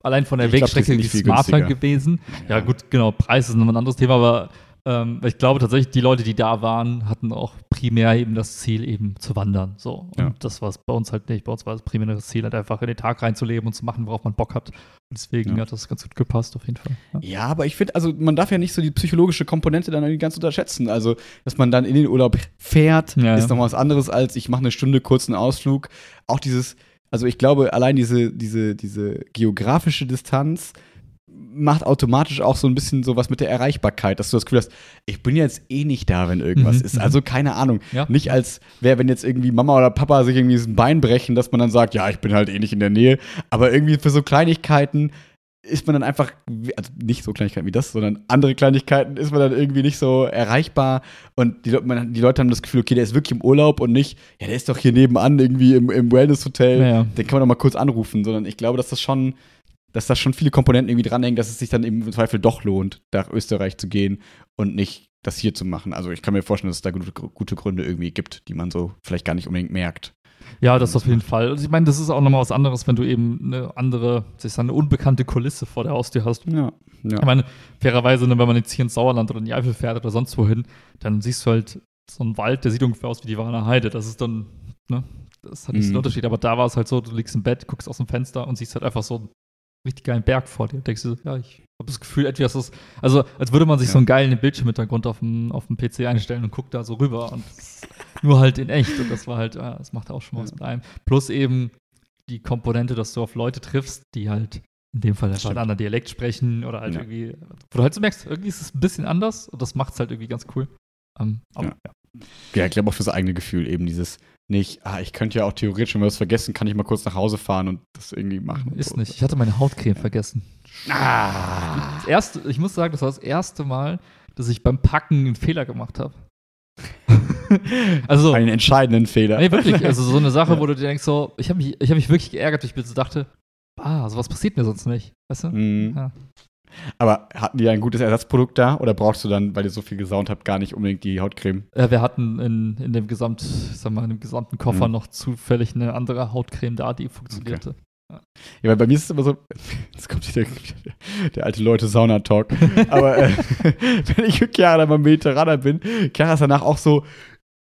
allein von der Ich glaub, Wegstrecke das viel smarter günstiger. gewesen. Ja. gut, genau, Preis ist noch ein anderes Thema, aber ähm, ich glaube tatsächlich, die Leute, die da waren, hatten auch primär eben das Ziel, eben zu wandern. So. Und Ja. das war es bei uns halt nicht. Bei uns war das primäre Ziel, halt einfach in den Tag reinzuleben und zu machen, worauf man Bock hat. Und deswegen Ja. hat das ganz gut gepasst, auf jeden Fall. Ja. Ja, aber ich finde, also man darf ja nicht so die psychologische Komponente dann irgendwie ganz unterschätzen. Also, dass man dann in den Urlaub fährt, Ja, ist ja. noch was anderes als ich mache eine Stunde kurzen Ausflug. Auch dieses, also ich glaube, allein diese, diese, diese geografische Distanz macht automatisch auch so ein bisschen sowas mit der Erreichbarkeit, dass du das Gefühl hast, ich bin jetzt eh nicht da, wenn irgendwas Mhm, ist. mhm. Also keine Ahnung. Ja. Nicht als wäre, wenn jetzt irgendwie Mama oder Papa sich irgendwie das Bein brechen, dass man dann sagt, ja, ich bin halt eh nicht in der Nähe. Aber irgendwie für so Kleinigkeiten ist man dann einfach, also nicht so Kleinigkeiten wie das, sondern andere Kleinigkeiten ist man dann irgendwie nicht so erreichbar und die, man, die Leute haben das Gefühl, okay, der ist wirklich im Urlaub und nicht, ja, der ist doch hier nebenan irgendwie im, im Wellness-Hotel, Ja, ja. den kann man doch mal kurz anrufen, sondern ich glaube, dass das schon, dass da schon viele Komponenten irgendwie dranhängen, dass es sich dann im Zweifel doch lohnt, nach Österreich zu gehen und nicht das hier zu machen. Also ich kann mir vorstellen, dass es da gute, gute Gründe irgendwie gibt, die man so vielleicht gar nicht unbedingt merkt. Ja, das auf jeden Fall. Also ich meine, das ist auch nochmal was anderes, wenn du eben eine andere, sich eine unbekannte Kulisse vor der Haustür hast. Ja, ja. Ich meine, fairerweise, ne, wenn man jetzt hier ins Sauerland oder in die Eifel fährt oder sonst wohin, dann siehst du halt so einen Wald, der sieht ungefähr aus wie die Warner Heide. Das ist dann, ne, das hat nicht so einen Mhm. Unterschied. Aber da war es halt so, du liegst im Bett, guckst aus dem Fenster und siehst halt einfach so richtig geilen Berg vor dir. Denkst du, ja, ich habe das Gefühl, etwas ist, also als würde man sich Ja. so einen geilen Bildschirmhintergrund auf dem, auf dem PC einstellen und guckt da so rüber und nur halt in echt. Und das war halt, ja, das macht auch schon mal was Ja. mit einem. Plus eben die Komponente, dass du auf Leute triffst, die halt in dem Fall Stimmt. einen anderen Dialekt sprechen oder halt irgendwie, wo du halt so merkst, irgendwie ist es ein bisschen anders und das macht es halt irgendwie ganz cool. Ähm, aber, Ja. ja. Ja, ich glaube auch fürs eigene Gefühl eben dieses nicht, ah, ich könnte ja auch theoretisch, wenn wir was vergessen, kann ich mal kurz nach Hause fahren und das irgendwie machen. Ist so. nicht. Ich hatte meine Hautcreme vergessen. Ah. Das erste, ich muss sagen, das war das erste Mal, dass ich beim Packen einen Fehler gemacht habe. also, Einen entscheidenden Fehler. nee, wirklich. Also so eine Sache, Ja. wo du dir denkst, so, ich habe mich, ich hab mich wirklich geärgert, weil ich so dachte, ah, sowas passiert mir sonst nicht. Weißt du? Mhm. Ja. Aber hatten die ein gutes Ersatzprodukt da oder brauchst du dann, weil ihr so viel gesaunt habt, gar nicht unbedingt die Hautcreme? Äh, wir hatten in, in dem Gesamt, sag mal, in dem gesamten Koffer Mhm. noch zufällig eine andere Hautcreme da, die funktionierte. Ja, weil bei mir ist es immer so, jetzt kommt hier der, der alte Leute-Sauna-Talk. Aber äh, wenn ich mit Chiara mal Mediterraner bin, Chiara ist danach auch so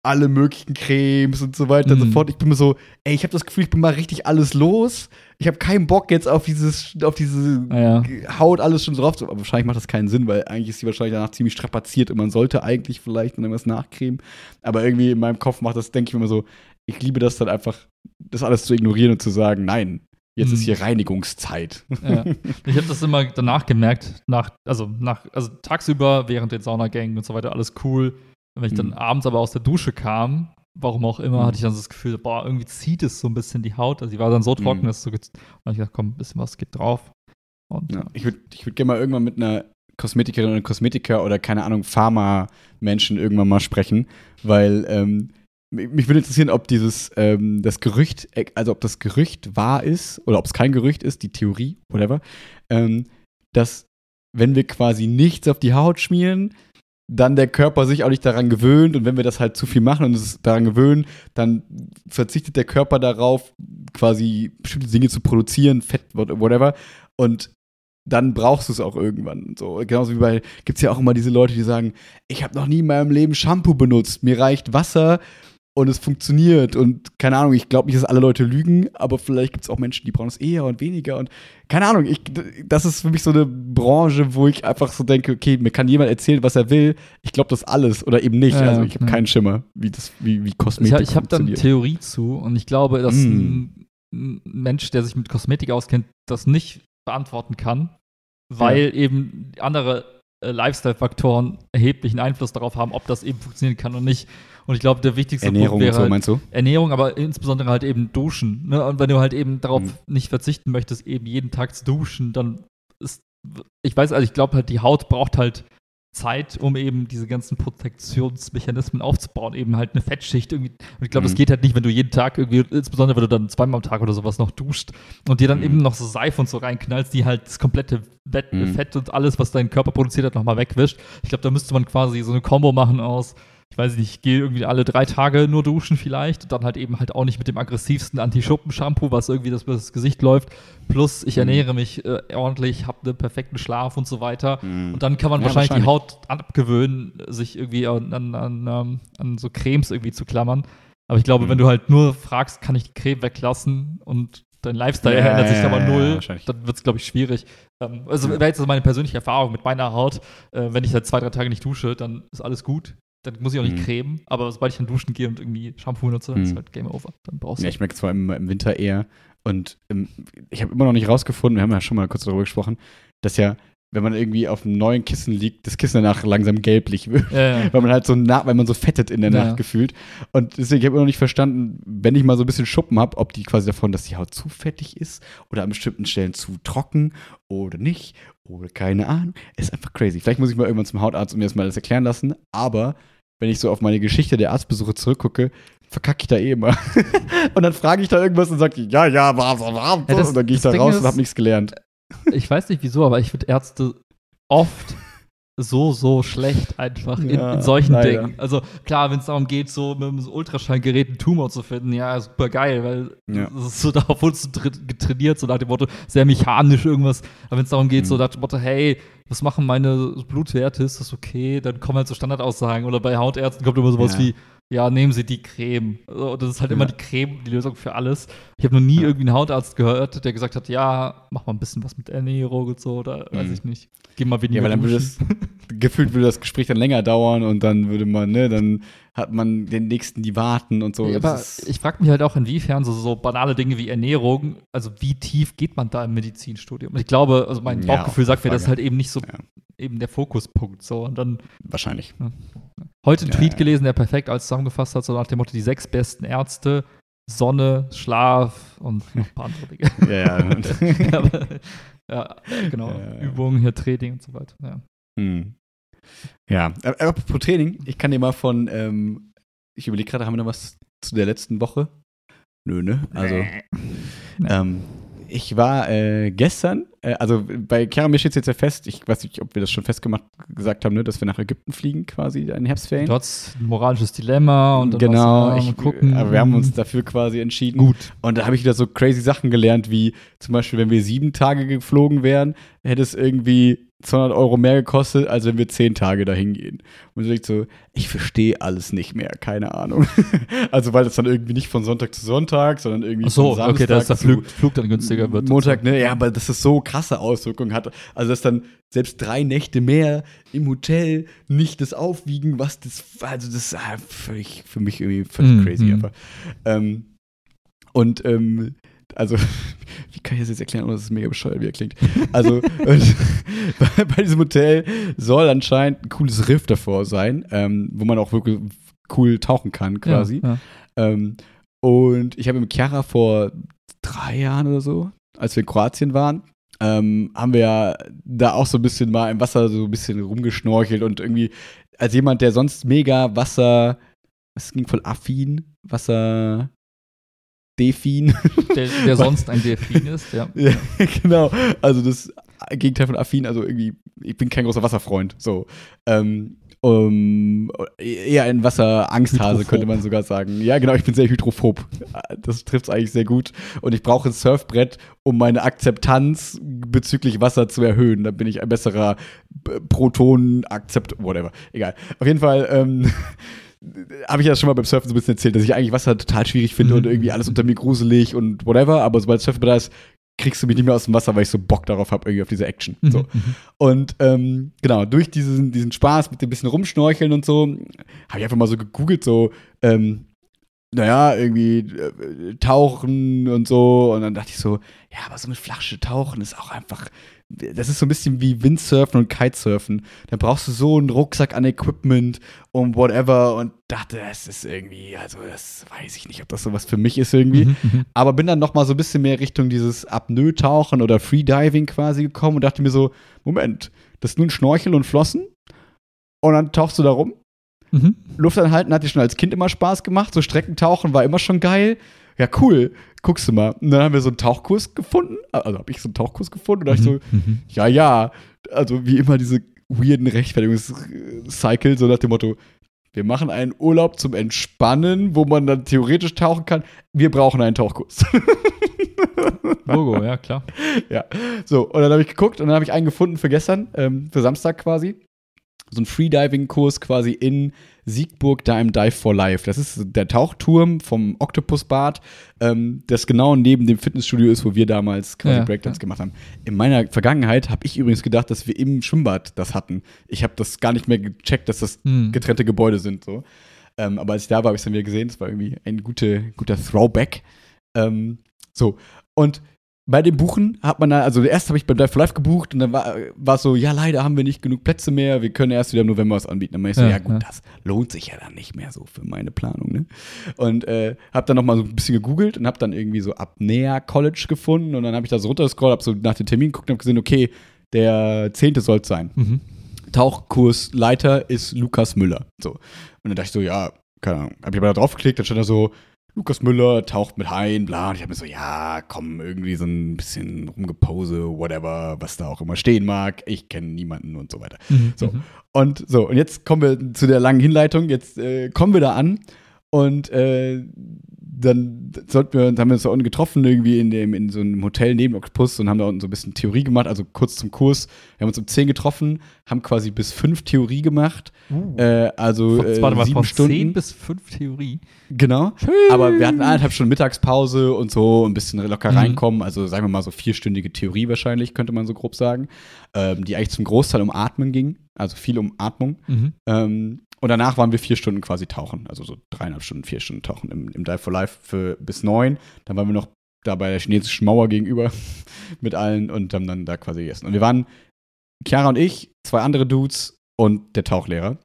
alle möglichen Cremes und so weiter und so Mhm. fort. Ich bin mir so, ey, ich habe das Gefühl, ich bin mal richtig alles los. Ich habe keinen Bock jetzt auf dieses, auf diese Ja. Haut alles schon so drauf. zu- Aber wahrscheinlich macht das keinen Sinn, weil eigentlich ist sie wahrscheinlich danach ziemlich strapaziert und man sollte eigentlich vielleicht noch irgendwas nachcremen. Aber irgendwie in meinem Kopf macht das, denke ich mir immer so, ich liebe das dann einfach, das alles zu ignorieren und zu sagen, nein, jetzt Mhm. ist hier Reinigungszeit. Ja. Ich habe das immer danach gemerkt, nach, also nach, also tagsüber während den Saunagängen und so weiter, alles cool. Wenn ich dann Mhm. abends aber aus der Dusche kam, warum auch immer, Mhm. hatte ich dann so das Gefühl, boah, irgendwie zieht es so ein bisschen die Haut. Also die war dann so trocken, Mhm. dass so und ich gedacht, komm, ein bisschen was geht drauf. Und Ja, ich würde ich würd gerne mal irgendwann mit einer Kosmetikerin oder Kosmetiker oder keine Ahnung, Pharma-Menschen irgendwann mal sprechen, weil ähm, mich mich würde interessieren, ob dieses, ähm, das Gerücht, äh, also ob das Gerücht wahr ist oder ob es kein Gerücht ist, die Theorie, whatever, ähm, dass wenn wir quasi nichts auf die Haut schmieren, dann der Körper sich auch nicht daran gewöhnt und wenn wir das halt zu viel machen und es daran gewöhnen, dann verzichtet der Körper darauf, quasi bestimmte Dinge zu produzieren, Fett, what- whatever, und dann brauchst du es auch irgendwann. So, genauso wie bei, gibt es ja auch immer diese Leute, die sagen, ich habe noch nie in meinem Leben Shampoo benutzt, mir reicht Wasser und es funktioniert. Und keine Ahnung, ich glaube nicht, dass alle Leute lügen, aber vielleicht gibt es auch Menschen, die brauchen es eher und weniger. Und keine Ahnung, ich, das ist für mich so eine Branche, wo ich einfach so denke, okay, mir kann jemand erzählen, was er will. Ich glaube das alles oder eben nicht. Ja, also ich habe ja. keinen Schimmer, wie das, wie, wie ich, Kosmetik ich habe da eine. Theorie zu und ich glaube, dass Mm. ein, Mensch, der sich mit Kosmetik auskennt, das nicht beantworten kann, weil eben andere äh, Lifestyle-Faktoren erheblichen Einfluss darauf haben, ob das eben funktionieren kann und nicht. Und ich glaube, der wichtigste Ernährung Punkt wäre so, halt meinst du? Ernährung, aber insbesondere halt eben Duschen. Ne? Und wenn du halt eben darauf Mhm. nicht verzichten möchtest, eben jeden Tag zu duschen, dann ist, ich weiß, also ich glaube halt, die Haut braucht halt Zeit, um eben diese ganzen Protektionsmechanismen aufzubauen, eben halt eine Fettschicht irgendwie. Und ich glaube, das Mhm. geht halt nicht, wenn du jeden Tag irgendwie, insbesondere wenn du dann zweimal am Tag oder sowas noch duscht und dir dann Mhm. eben noch so Seife und so reinknallst, die halt das komplette Fett, Mhm. Fett und alles, was dein Körper produziert hat, nochmal wegwischt. Ich glaube, da müsste man quasi so eine Combo machen aus, ich weiß nicht, ich gehe irgendwie alle drei Tage nur duschen vielleicht und dann halt eben halt auch nicht mit dem aggressivsten Anti-Schuppen-Shampoo, was irgendwie das über das Gesicht läuft. Plus, ich Mhm. ernähre mich äh, ordentlich, habe einen perfekten Schlaf und so weiter. Mhm. Und dann kann man Ja, wahrscheinlich, die wahrscheinlich. Haut abgewöhnen, sich irgendwie an, an, an, ähm, an so Cremes irgendwie zu klammern. Aber ich glaube, Mhm. wenn du halt nur fragst, kann ich die Creme weglassen und dein Lifestyle Ja, ändert sich ja, aber ja, null, wahrscheinlich. dann wird es, glaube ich, schwierig. Ähm, also Ja. wäre jetzt so meine persönliche Erfahrung mit meiner Haut. Äh, wenn ich seit zwei, drei Tagen nicht dusche, dann ist alles gut. Dann muss ich auch nicht Mhm. cremen. Aber sobald ich dann duschen gehe und irgendwie Shampoo nutze, dann ist Mhm. halt Game Over. Dann brauchst du Ja, ich merke es vor allem im Winter eher. Und ähm, ich habe immer noch nicht rausgefunden, wir haben ja schon mal kurz darüber gesprochen, dass ja, wenn man irgendwie auf einem neuen Kissen liegt, das Kissen danach langsam gelblich wird. Ja, ja. Weil man halt so nach, weil man so fettet in der Ja. Nacht gefühlt. Und deswegen habe ich immer noch nicht verstanden, wenn ich mal so ein bisschen Schuppen habe, ob die quasi davon, dass die Haut zu fettig ist oder an bestimmten Stellen zu trocken oder nicht oder keine Ahnung. Ist einfach crazy. Vielleicht muss ich mal irgendwann zum Hautarzt und mir das mal alles erklären lassen. Aber wenn ich so auf meine Geschichte der Arztbesuche zurückgucke, verkacke ich da eh immer. und dann frage ich da irgendwas und sage, ja, ja, war so, war so. Ja, das- und dann gehe ich da Ding raus ist- und habe nichts gelernt. ich weiß nicht wieso, aber ich finde Ärzte oft so, so schlecht einfach in, Ja, in solchen leider. Dingen. Also klar, wenn es darum geht, so mit einem Ultraschallgerät einen Tumor zu finden, ja, super geil, weil Ja. das ist so darauf wurdest du tra- getrainiert, so nach dem Motto, sehr mechanisch irgendwas. Aber wenn es darum geht, so Mhm. nach dem Motto, hey, was machen meine Blutwerte, ist das okay? Dann kommen halt so Standardaussagen. Oder bei Hautärzten kommt immer sowas Ja. wie, ja, nehmen Sie die Creme. So, Das ist halt immer Ja. die Creme, die Lösung für alles. Ich habe noch nie Ja. irgendwie einen Hautarzt gehört, der gesagt hat, ja, mach mal ein bisschen was mit Ernährung und so, oder weiß Mhm. ich nicht. Geh mal weniger Ja, weil dann würde duschen. das, gefühlt würde das Gespräch dann länger dauern und dann würde man, ne, dann hat man den nächsten, die warten und so. Ja, aber ich frage mich halt auch, inwiefern so, so banale Dinge wie Ernährung, also wie tief geht man da im Medizinstudium? Ich glaube, also mein Ja, Bauchgefühl sagt mir, das ist halt eben nicht so Ja. eben der Fokuspunkt. So. Und dann wahrscheinlich. heute einen Tweet gelesen, der perfekt alles zusammengefasst hat, so nach dem Motto, die sechs besten Ärzte, Sonne, Schlaf und noch ein paar andere Dinge. Ja, ja. Aber, ja, genau. Übungen, hier Training und so weiter. Ja. hm. Ja, aber apropos Training, ich kann dir mal von, ähm, ich überlege gerade, haben wir noch was zu der letzten Woche? Nö, ne? Also, Nee. ähm, ich war äh, gestern, äh, also bei mir steht jetzt ja fest, ich weiß nicht, ob wir das schon festgemacht gesagt haben, ne, dass wir nach Ägypten fliegen quasi in den Herbstferien. Trotz ein moralisches Dilemma und dann genau, ich, gucken. aber wir haben uns dafür quasi entschieden. gut. Und da habe ich wieder so crazy Sachen gelernt, wie zum Beispiel, wenn wir sieben Tage geflogen wären, hätte es irgendwie 200 Euro mehr gekostet, als wenn wir zehn Tage dahin gehen. Und ich so, ich verstehe alles nicht mehr, keine Ahnung. also, weil das dann irgendwie nicht von Sonntag zu Sonntag, sondern irgendwie Ach so, von okay, dass der Flug, Flug dann günstiger wird. Montag, ne? Ja, aber dass das so krasse Auswirkungen hat. Also, dass dann selbst drei Nächte mehr im Hotel nicht das aufwiegen, was das, also das ist ah, für mich irgendwie völlig Mhm, crazy mhm. einfach. Ähm, und, ähm, also, wie kann ich das jetzt erklären, ohne dass es mega bescheuert wie er klingt? Also, bei, bei diesem Hotel soll anscheinend ein cooles Riff davor sein, ähm, wo man auch wirklich cool tauchen kann, quasi. Ja, ja. Ähm, und ich habe mit Chiara vor drei Jahren oder so, als wir in Kroatien waren, ähm, haben wir ja da auch so ein bisschen mal im Wasser so ein bisschen rumgeschnorchelt und irgendwie als jemand, der sonst mega Wasser, was ging voll affin, Wasser defin. Der, der sonst ein Delfin ist, ja. Ja, genau. Also das Gegenteil von affin, also irgendwie, ich bin kein großer Wasserfreund. So. Ähm, um, eher ein Wasserangsthase, Hydrophob. könnte man sogar sagen. Ja, genau, ich bin sehr hydrophob. Das trifft es eigentlich sehr gut. Und ich brauche ein Surfbrett, um meine Akzeptanz bezüglich Wasser zu erhöhen. Da bin ich ein besserer Proton-Akzept, whatever. Egal. Auf jeden Fall, ähm, habe ich ja schon mal beim Surfen so ein bisschen erzählt, dass ich eigentlich Wasser total schwierig finde Mhm. und irgendwie alles unter mir gruselig und whatever, aber sobald Surfen da ist, kriegst du mich nicht mehr aus dem Wasser, weil ich so Bock darauf habe, irgendwie auf diese Action. So. Mhm, mhm. Und ähm, genau, durch diesen, diesen Spaß mit dem bisschen rumschnorcheln und so, habe ich einfach mal so gegoogelt, so, ähm, naja, irgendwie äh, tauchen und so. Und dann dachte ich so, ja, aber so mit Flasche tauchen ist auch einfach, das ist so ein bisschen wie Windsurfen und Kitesurfen. Da brauchst du so einen Rucksack an Equipment und whatever. Und dachte, das ist irgendwie, also das weiß ich nicht, ob das sowas für mich ist irgendwie. Mhm, mhm. Aber bin dann noch mal so ein bisschen mehr Richtung dieses Apnoe-Tauchen oder Freediving quasi gekommen und dachte mir so, Moment, das ist nun Schnorchel und Flossen? Und dann tauchst du da rum. Mhm. Luft anhalten hat dir schon als Kind immer Spaß gemacht. So Streckentauchen war immer schon geil. Ja, cool. Guckst du mal. Und dann haben wir so einen Tauchkurs gefunden. Also habe ich so einen Tauchkurs gefunden. Und da dachte ich so, Mhm. ja, ja. Also wie immer diese weirden Rechtfertigungscycle, so nach dem Motto, wir machen einen Urlaub zum Entspannen, wo man dann theoretisch tauchen kann. Wir brauchen einen Tauchkurs. Logo, ja, klar. So, und dann habe ich geguckt und dann habe ich einen gefunden für gestern, ähm, für Samstag quasi. So ein Freediving-Kurs quasi in Siegburg, da im Dive for Life. Das ist der Tauchturm vom Octopusbad, ähm, das genau neben dem Fitnessstudio ist, wo wir damals quasi Ja, Breakdance ja. gemacht haben. In meiner Vergangenheit habe ich übrigens gedacht, dass wir im Schwimmbad das hatten. Ich habe das gar nicht mehr gecheckt, dass das Mhm. getrennte Gebäude sind. So. Ähm, aber als ich da war, habe ich es dann wieder gesehen. Das war irgendwie ein gute, guter Throwback. Ähm, so. Und bei dem Buchen hat man dann, also erst habe ich beim Dive for Life gebucht und dann war war es so, ja, leider haben wir nicht genug Plätze mehr, wir können erst wieder im November was anbieten. Dann meinte ich so, ja, Ja, gut, ja. das lohnt sich ja dann nicht mehr so für meine Planung, ne? Und äh, habe dann noch mal so ein bisschen gegoogelt und habe dann irgendwie so Apnea College gefunden und dann habe ich da so runtergescrollt, habe so nach dem Termin geguckt und habe gesehen, okay, der 10. soll es sein. Mhm. Tauchkursleiter ist Lukas Müller. So. Und dann dachte ich so, ja, keine Ahnung. Hab ich aber da draufgeklickt, dann stand da so, Lukas Müller taucht mit Haien, bla. Und ich habe mir so, ja, komm, irgendwie so ein bisschen rumgepose, whatever, was da auch immer stehen mag. Ich kenne niemanden und so weiter. Mhm. So. Mhm. Und so, und jetzt kommen wir zu der langen Hinleitung. Jetzt äh, kommen wir da an und äh, dann sollten wir, haben wir uns da unten getroffen, irgendwie in, dem, in so einem Hotel neben Octopus und haben da unten so ein bisschen Theorie gemacht, also kurz zum Kurs. Wir haben uns um 10 getroffen, haben quasi bis 5 Theorie gemacht. Äh, also Von, äh, warte mal, sieben von Stunden. 10 bis 5 Theorie. Genau. Aber wir hatten eineinhalb Stunden Mittagspause und so ein bisschen locker Mhm. reinkommen. Also sagen wir mal so vierstündige Theorie wahrscheinlich, könnte man so grob sagen. Ähm, die eigentlich zum Großteil um Atmen ging. Also viel um Atmung. Mhm. Ähm, und danach waren wir vier Stunden quasi tauchen. Also so dreieinhalb Stunden, vier Stunden tauchen im, im Dive for Life für bis neun. Dann waren wir noch da bei der chinesischen Mauer gegenüber mit allen und haben dann da quasi gegessen. Und wir waren Chiara und ich, zwei andere Dudes und der Tauchlehrer.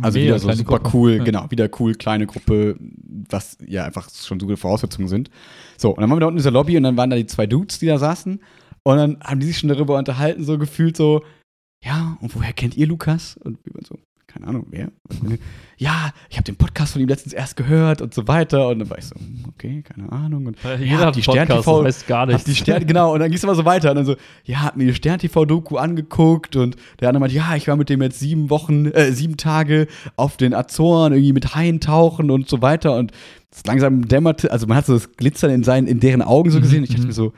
Also Mega wieder so super Gruppe. cool, Ja. genau, wieder cool, kleine Gruppe, was ja einfach schon so gute Voraussetzungen sind. So, und dann waren wir da unten in dieser Lobby und dann waren da die zwei Dudes, die da saßen. Und dann haben die sich schon darüber unterhalten, so gefühlt so, ja, und woher kennt ihr Lukas? Und wir waren so, keine Ahnung, wer? ja, ich habe den Podcast von ihm letztens erst gehört und so weiter. Und dann war ich so, hm, okay, keine Ahnung. Und Ja, Jeder hat die Podcast, Stern-TV das heißt gar nichts. die Sterne, genau, und dann ging es immer so weiter. Und dann so, ja, hab mir die Stern-TV-Doku angeguckt und der andere meinte, ja, ich war mit dem jetzt sieben Wochen, äh, sieben Tage auf den Azoren, irgendwie mit Haien tauchen und so weiter. Und es langsam dämmerte, also man hat so das Glitzern in seinen, in deren Augen so Mhm, gesehen. Ich dachte mhm. mir so,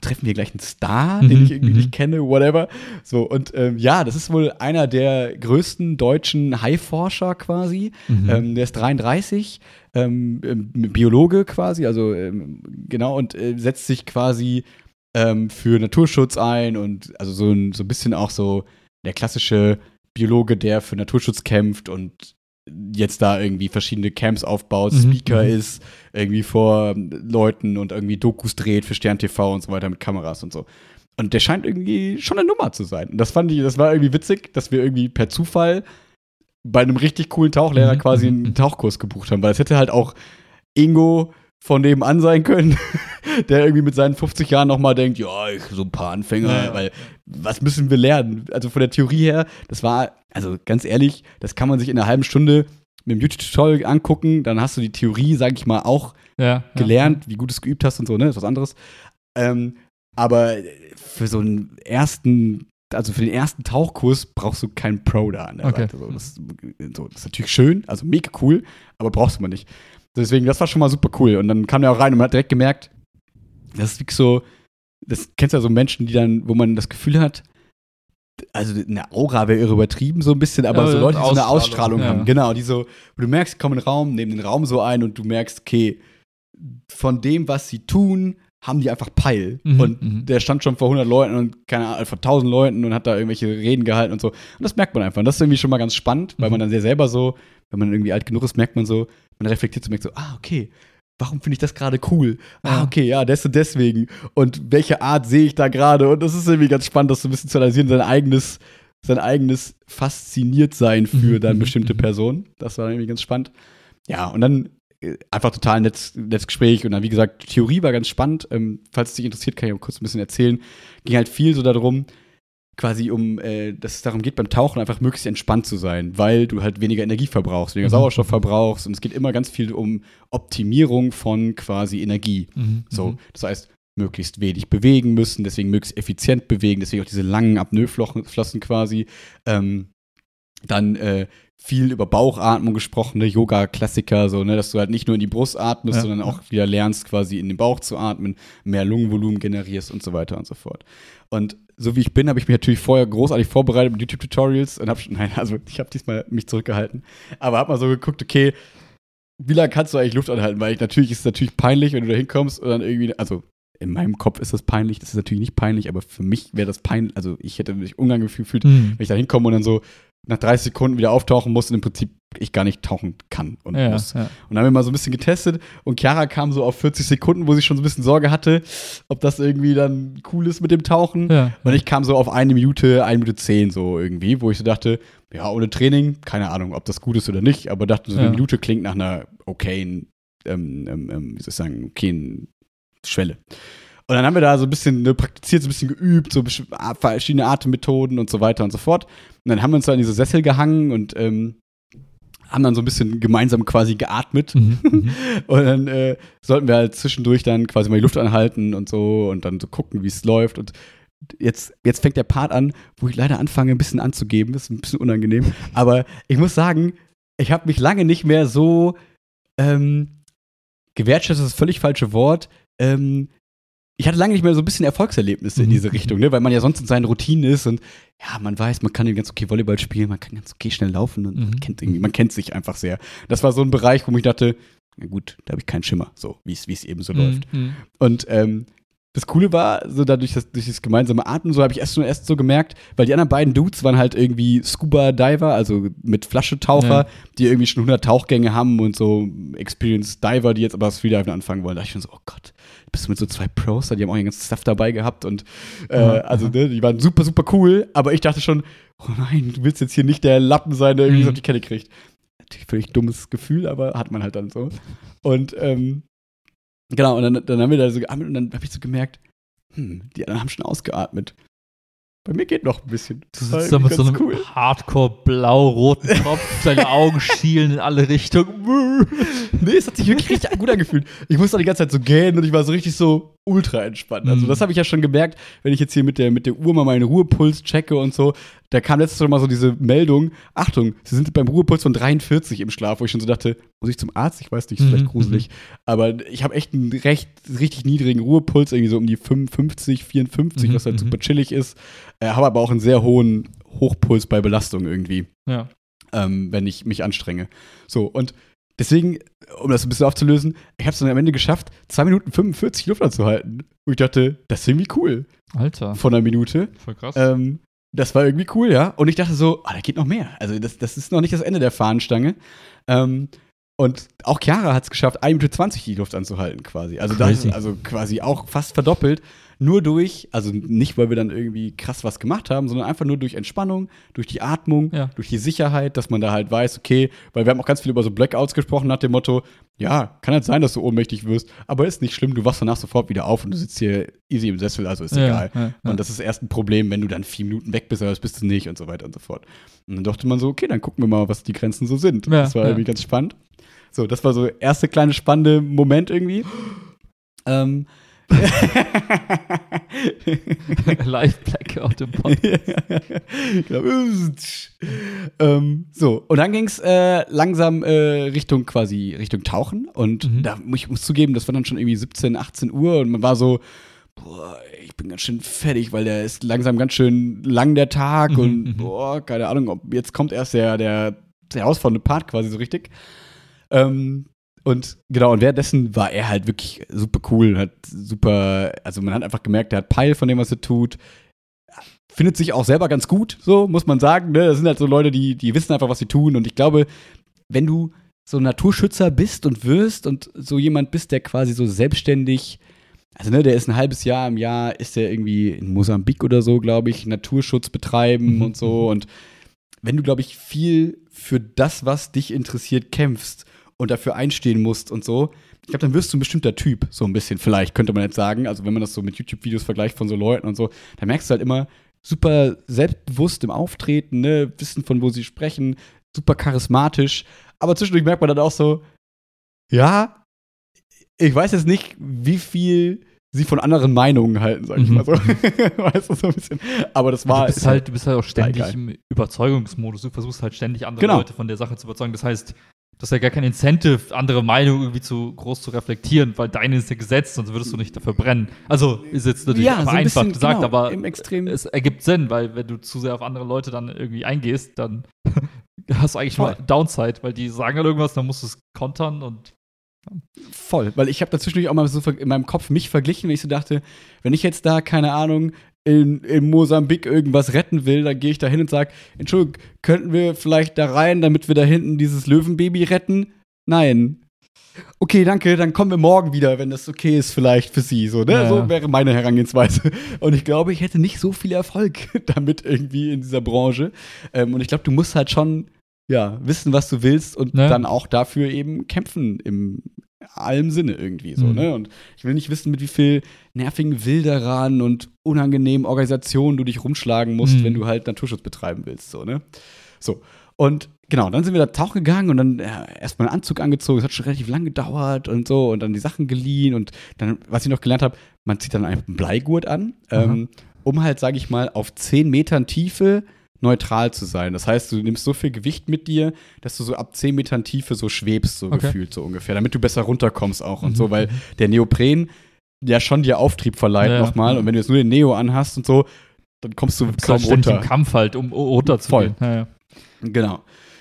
treffen wir gleich einen Star, Mhm, den ich irgendwie mhm. nicht kenne, whatever. So, und ähm, ja, das ist wohl einer der größten deutschen Haiforscher quasi. Mhm. Ähm, der ist 33, ähm, ähm, Biologe quasi, also ähm, genau, und äh, setzt sich quasi ähm, für Naturschutz ein und also so ein, so ein bisschen auch so der klassische Biologe, der für Naturschutz kämpft und jetzt da irgendwie verschiedene Camps aufbaut, Mhm, Speaker mhm. ist, irgendwie vor Leuten und irgendwie Dokus dreht für Stern TV und so weiter mit Kameras und so. Und der scheint irgendwie schon eine Nummer zu sein. Und das fand ich, das war irgendwie witzig, dass wir irgendwie per Zufall bei einem richtig coolen Tauchlehrer Mhm, quasi mhm, einen mhm. Tauchkurs gebucht haben, weil es hätte halt auch Ingo von nebenan sein können, der irgendwie mit seinen 50 Jahren nochmal denkt, ja, ich so ein paar Anfänger, Ja, ja. weil was müssen wir lernen? Also von der Theorie her, das war, also ganz ehrlich, das kann man sich in einer halben Stunde mit dem YouTube-Tutorial angucken, dann hast du die Theorie, sag ich mal, auch ja, ja. gelernt, wie gut du es geübt hast und so, ne? ist was anderes. Ähm, aber für so einen ersten, also für den ersten Tauchkurs brauchst du keinen Pro da an der Okay. Seite. So das, so, das ist natürlich schön, also mega cool, aber brauchst du mal nicht. Deswegen, das war schon mal super cool. Und dann kam er auch rein und man hat direkt gemerkt, das ist wirklich so, das kennst du ja so Menschen, die dann, wo man das Gefühl hat, also eine Aura wäre irre übertrieben so ein bisschen, aber Ja, so Leute, die so eine Ausstrahlung, ja. haben. Genau, die so, du merkst, kommen in den Raum, nehmen den Raum so ein und du merkst, okay, von dem, was sie tun, haben die einfach Peil. Mhm, und mhm. der stand schon vor 100 Leuten und keine Ahnung, vor 1000 Leuten und hat da irgendwelche Reden gehalten und so. Und das merkt man einfach. Und das ist irgendwie schon mal ganz spannend, weil Mhm. man dann sehr selber so, wenn man irgendwie alt genug ist, merkt man so, man reflektiert so, merkt so, ah, okay, warum finde ich das gerade cool? Ah, okay, ja, das und deswegen. Und welche Art sehe ich da gerade? Und das ist irgendwie ganz spannend, das so ein bisschen zu analysieren, sein eigenes, sein eigenes Fasziniertsein für Mhm, dann mhm, bestimmte mhm. Personen. Das war irgendwie ganz spannend. Ja, und dann äh, einfach total nettes, nettes Gespräch. Und dann, wie gesagt, Theorie war ganz spannend. Ähm, falls es dich interessiert, kann ich auch kurz ein bisschen erzählen. Ging halt viel so darum, quasi um, äh, dass es darum geht, beim Tauchen einfach möglichst entspannt zu sein, weil du halt weniger Energie verbrauchst, weniger Mhm. Sauerstoff verbrauchst und es geht immer ganz viel um Optimierung von quasi Energie. Mhm. So, Mhm. das heißt, möglichst wenig bewegen müssen, deswegen möglichst effizient bewegen, deswegen auch diese langen Apnoe-Flossen quasi. Ähm, dann äh, viel über Bauchatmung gesprochen, ne? Yoga-Klassiker, so, ne, dass du halt nicht nur in die Brust atmest, Ja. sondern auch wieder lernst, quasi in den Bauch zu atmen, mehr Lungenvolumen generierst und so weiter und so fort. Und so wie ich bin, habe ich mich natürlich vorher großartig vorbereitet mit YouTube-Tutorials und habe schon, nein, also ich habe diesmal mich zurückgehalten, aber habe mal so geguckt, okay, wie lange kannst du eigentlich Luft anhalten? Weil ich, natürlich ist es natürlich peinlich, wenn du da hinkommst und dann irgendwie, also in meinem Kopf ist das peinlich, das ist natürlich nicht peinlich, aber für mich wäre das peinlich, also ich hätte mich unangenehm gefühlt, Mhm. wenn ich da hinkomme und dann so nach 30 Sekunden wieder auftauchen muss und im Prinzip ich gar nicht tauchen kann und Ja, muss. ja. Und dann haben wir mal so ein bisschen getestet und Chiara kam so auf 40 Sekunden, wo sie schon so ein bisschen Sorge hatte, ob das irgendwie dann cool ist mit dem Tauchen. Ja. Und ich kam so auf eine Minute, eine Minute zehn so irgendwie, wo ich so dachte, ja, ohne Training, keine Ahnung, ob das gut ist oder nicht, aber dachte, so eine. Minute klingt nach einer okayen, ähm, ähm, ähm, wie soll ich sagen, okayen Schwelle. Und dann haben wir da so ein bisschen ne, praktiziert, so ein bisschen geübt, so besch- a- verschiedene Atemmethoden und so weiter und so fort. Und dann haben wir uns da in diese Sessel gehangen und ähm, haben dann so ein bisschen gemeinsam quasi geatmet. Mhm. Mhm. Und dann äh, sollten wir halt zwischendurch dann quasi mal die Luft anhalten und so und dann so gucken, wie es läuft. Und jetzt, jetzt fängt der Part an, wo ich leider anfange, ein bisschen anzugeben. Das ist ein bisschen unangenehm. Aber ich muss sagen, ich habe mich lange nicht mehr so ähm, gewertschätzt, das ist das völlig falsche Wort. Ähm, ich hatte lange nicht mehr so ein bisschen Erfolgserlebnisse in Mhm. diese Richtung, ne? weil man ja sonst in seinen Routinen ist und ja, man weiß, man kann ganz okay Volleyball spielen, man kann ganz okay schnell laufen und man, Mhm. kennt irgendwie, man kennt sich einfach sehr. Das war so ein Bereich, wo ich dachte, na gut, da habe ich keinen Schimmer, so wie es eben so läuft. Mhm. Und ähm, das Coole war, so dadurch das, durch das gemeinsame Atmen, so habe ich erst nur erst so gemerkt, weil die anderen beiden Dudes waren halt irgendwie Scuba Diver, also mit Flaschetaucher, Ja. die irgendwie schon 100 Tauchgänge haben und so Experienced Diver, die jetzt aber das Freediven anfangen wollen. Da dachte ich schon so, oh Gott, bist du mit so zwei Pros, die haben auch ihren ganzen Stuff dabei gehabt und äh, also ne, die waren super, super cool, aber ich dachte schon, oh nein, du willst jetzt hier nicht der Lappen sein, der irgendwie Mhm. so auf die Kette kriegt. Natürlich völlig dummes Gefühl, aber hat man halt dann so. Und ähm, genau, und dann, dann haben wir da so geatmet und dann habe ich so gemerkt, hm, die anderen haben schon ausgeatmet. Bei mir geht noch ein bisschen. Du sitzt da mit so einem hardcore blau-roten Kopf, deine Augen schielen in alle Richtungen. Nee, es hat sich wirklich richtig gut angefühlt. Ich musste die ganze Zeit so gähnen und ich war so richtig so ultra entspannt. Also, Mhm. das habe ich ja schon gemerkt, wenn ich jetzt hier mit der, mit der Uhr mal meinen Ruhepuls checke und so. Da kam letztes Mal so diese Meldung: Achtung, Sie sind beim Ruhepuls von 43 im Schlaf, wo ich schon so dachte, muss ich zum Arzt? Ich weiß nicht, ist vielleicht Mhm, gruselig. Aber ich habe echt einen recht, richtig niedrigen Ruhepuls, irgendwie so um die 55, 54, Mhm, was halt mhm. super chillig ist. Äh, habe aber auch einen sehr hohen Hochpuls bei Belastung irgendwie Ja. ähm, wenn ich mich anstrenge. So, und deswegen, um das ein bisschen aufzulösen, ich habe es dann am Ende geschafft, 2 Minuten 45 Luft anzuhalten. Und ich dachte, das ist irgendwie cool Alter, von einer Minute. voll krass. Ähm, das war irgendwie cool, ja. Und ich dachte so, ah, da geht noch mehr. Also das, das ist noch nicht das Ende der Fahnenstange. Ähm, und auch Chiara hat es geschafft, 1 Minute 20 die Luft anzuhalten quasi. Also, das, also quasi auch fast verdoppelt. Nur durch, also nicht, weil wir dann irgendwie krass was gemacht haben, sondern einfach nur durch Entspannung, durch die Atmung, Ja. durch die Sicherheit, dass man da halt weiß, okay, weil wir haben auch ganz viel über so Blackouts gesprochen nach dem Motto, ja, kann halt sein, dass du ohnmächtig wirst, aber ist nicht schlimm, du wachst danach sofort wieder auf und du sitzt hier easy im Sessel, also ist Ja, egal. ja. Und das ist erst ein Problem, wenn du dann vier Minuten weg bist, aber das bist du nicht und so weiter und so fort. Und dann dachte man so, okay, dann gucken wir mal, was die Grenzen so sind. Das war irgendwie ganz spannend. So, das war so der erste kleine spannende Moment irgendwie. ähm. Live Blackout im Podcast. ähm, so, und dann ging es äh, langsam äh, Richtung quasi Richtung Tauchen. Und Mhm. da muss ich muss zugeben, das war dann schon irgendwie 17, 18 Uhr und man war so, boah, ich bin ganz schön fertig, weil der ist langsam ganz schön lang, der Tag. Mhm, und mhm. boah, keine Ahnung, ob jetzt kommt erst der, der, der herausfordernde Part quasi so richtig. Ähm, und genau, und währenddessen war er halt wirklich super cool, hat super, also man hat einfach gemerkt, er hat Peil von dem, was er tut. Findet sich auch selber ganz gut, so muss man sagen. Ne? Das sind halt so Leute, die, die wissen einfach, was sie tun. Und ich glaube, wenn du so ein Naturschützer bist und wirst und so jemand bist, der quasi so selbstständig, also ne, der ist ein halbes Jahr im Jahr, ist der irgendwie in Mosambik oder so, glaube ich, Naturschutz betreiben Mhm, und so. Und wenn du, glaube ich, viel für das, was dich interessiert, kämpfst und dafür einstehen musst und so, ich glaube, dann wirst du ein bestimmter Typ, so ein bisschen vielleicht, könnte man jetzt sagen. Also wenn man das so mit YouTube-Videos vergleicht von so Leuten und so, dann merkst du halt immer, super selbstbewusst im Auftreten, ne, wissen von wo sie sprechen, super charismatisch. Aber zwischendurch merkt man dann auch so, ja, ich weiß jetzt nicht, wie viel sie von anderen Meinungen halten, sag ich Mhm. mal so. weißt du, so ein bisschen. Aber das war. du, bist halt, du bist halt auch ständig geil. im Überzeugungsmodus. Du versuchst halt ständig andere Genau. Leute von der Sache zu überzeugen. Das heißt, du hast ja gar kein Incentive, andere Meinungen irgendwie zu groß zu reflektieren, weil deine ist ja gesetzt, sonst würdest du nicht dafür brennen. Also ist jetzt natürlich ja, so ein vereinfacht bisschen, gesagt, genau, aber im Extrem. es ergibt Sinn, weil wenn du zu sehr auf andere Leute dann irgendwie eingehst, dann hast du eigentlich Voll. nur Downside, weil die sagen halt irgendwas, dann musst du es kontern und Voll, weil ich habe dazwischen auch mal so in meinem Kopf mich verglichen, wenn ich so dachte, wenn ich jetzt da, keine Ahnung, in, in Mosambik irgendwas retten will, dann gehe ich da hin und sage, Entschuldigung, könnten wir vielleicht da rein, damit wir da hinten dieses Löwenbaby retten? Nein. Okay, danke, dann kommen wir morgen wieder, wenn das okay ist, vielleicht für Sie. So, ne? Ja. so wäre meine Herangehensweise. Und ich glaube, ich hätte nicht so viel Erfolg damit irgendwie in dieser Branche. Ähm, und ich glaube, du musst halt schon ja, wissen, was du willst und Ne? dann auch dafür eben kämpfen im allem Sinne irgendwie so, Mhm. ne? Und ich will nicht wissen, mit wie viel nervigen Wilderern und unangenehmen Organisationen du dich rumschlagen musst, Mhm. wenn du halt Naturschutz betreiben willst, so, ne? So. Und genau, dann sind wir da tauchen gegangen und dann ja, erstmal einen Anzug angezogen. Es hat schon relativ lang gedauert und so und dann die Sachen geliehen und dann, was ich noch gelernt habe, man zieht dann einfach einen Bleigurt an, ähm, um halt, sage ich mal, auf 10 Metern Tiefe neutral zu sein. Das heißt, du nimmst so viel Gewicht mit dir, dass du so ab 10 Metern Tiefe so schwebst, so Okay. gefühlt, so ungefähr, damit du besser runterkommst auch und Mhm. so, weil der Neopren ja schon dir Auftrieb verleiht Ja, nochmal. ja. Und wenn du jetzt nur den Neo anhast und so, dann kommst du kaum runter. im Kampf halt, um runterzugehen. Ja, ja. Genau.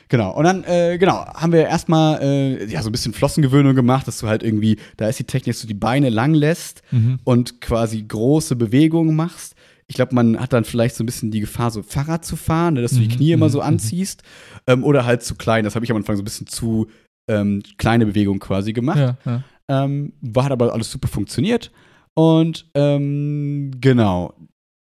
Genau. Und dann, äh, genau, haben wir erstmal äh, ja, so ein bisschen Flossengewöhnung gemacht, dass du halt irgendwie, da ist die Technik, dass du die Beine lang lässt Mhm. und quasi große Bewegungen machst. Ich glaube, man hat dann vielleicht so ein bisschen die Gefahr, so Fahrrad zu fahren, ne, dass du die Mhm, Knie immer mhm, so mhm. anziehst. Ähm, oder halt zu klein. Das habe ich am Anfang so ein bisschen zu ähm, kleine Bewegungen quasi gemacht. Ja, ja. Ähm, war, hat aber alles super funktioniert. Und ähm, genau.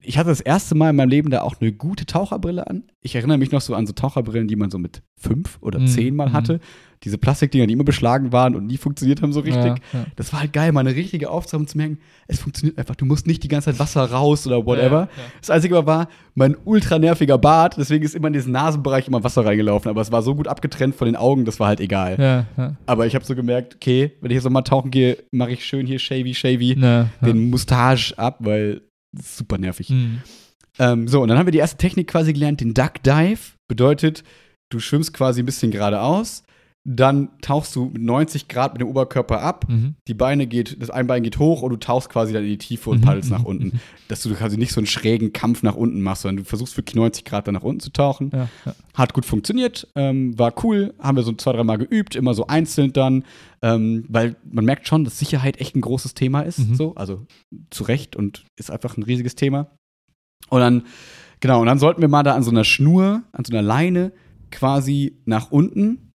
Ich hatte das erste Mal in meinem Leben da auch eine gute Taucherbrille an. Ich erinnere mich noch so an so Taucherbrillen, die man so mit fünf oder Mhm, zehn Mal mhm. hatte. Diese Plastikdinger, die immer beschlagen waren und nie funktioniert haben so richtig. Ja, ja. Das war halt geil, mal eine richtige Aufzeichnung zu merken, es funktioniert einfach. Du musst nicht die ganze Zeit Wasser raus oder whatever. Ja. Das Einzige war mein ultra nerviger Bart, deswegen ist immer in diesen Nasenbereich immer Wasser reingelaufen. Aber es war so gut abgetrennt von den Augen, das war halt egal. Aber ich habe so gemerkt, okay, wenn ich jetzt nochmal tauchen gehe, mache ich schön hier shavy, shavy den Mustache ab, weil super nervig. Mhm. Ähm, so, und dann haben wir die erste Technik quasi gelernt, den Duck Dive. Bedeutet, du schwimmst quasi ein bisschen geradeaus, dann tauchst du mit 90 Grad mit dem Oberkörper ab, Mhm. die Beine geht, das ein Bein geht hoch und du tauchst quasi dann in die Tiefe und Mhm, paddelst nach mhm, unten. mhm. Dass du quasi nicht so einen schrägen Kampf nach unten machst, sondern du versuchst wirklich 90 Grad dann nach unten zu tauchen. Ja, ja. Hat gut funktioniert, ähm, war cool, haben wir so zwei, dreimal geübt, immer so einzeln dann, ähm, weil man merkt schon, dass Sicherheit echt ein großes Thema ist, Mhm. so, also zu Recht und ist einfach ein riesiges Thema. Und dann, genau, und dann sollten wir mal da an so einer Schnur, an so einer Leine quasi nach unten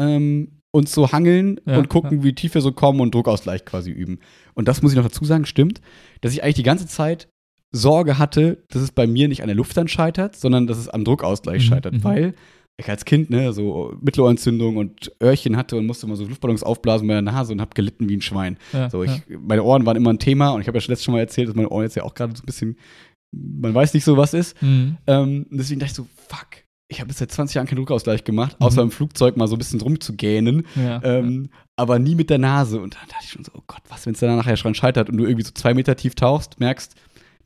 ähm, uns so hangeln Ja, und gucken, wie tief wir so kommen und Druckausgleich quasi üben. Und das muss ich noch dazu sagen, stimmt, dass ich eigentlich die ganze Zeit Sorge hatte, dass es bei mir nicht an der Luft dann scheitert, sondern dass es am Druckausgleich Mhm, scheitert, mhm. weil ich als Kind, ne, so Mittelohrentzündung und Öhrchen hatte und musste immer so Luftballons aufblasen bei der Nase und hab gelitten wie ein Schwein. Ja, So, ja. ich, meine Ohren waren immer ein Thema und ich habe ja schon letztes schon mal erzählt, dass meine Ohren jetzt ja auch gerade so ein bisschen, man weiß nicht so, was ist. Mhm. Ähm, und deswegen dachte ich so, fuck, ich habe bis seit 20 Jahren keinen Druckausgleich gemacht, Mhm. außer im Flugzeug mal so ein bisschen rumzugähnen, Ja, ähm, aber nie mit der Nase. Und dann dachte ich schon so, oh Gott, was, wenn es dann nachher schon scheitert und du irgendwie so zwei Meter tief tauchst, merkst,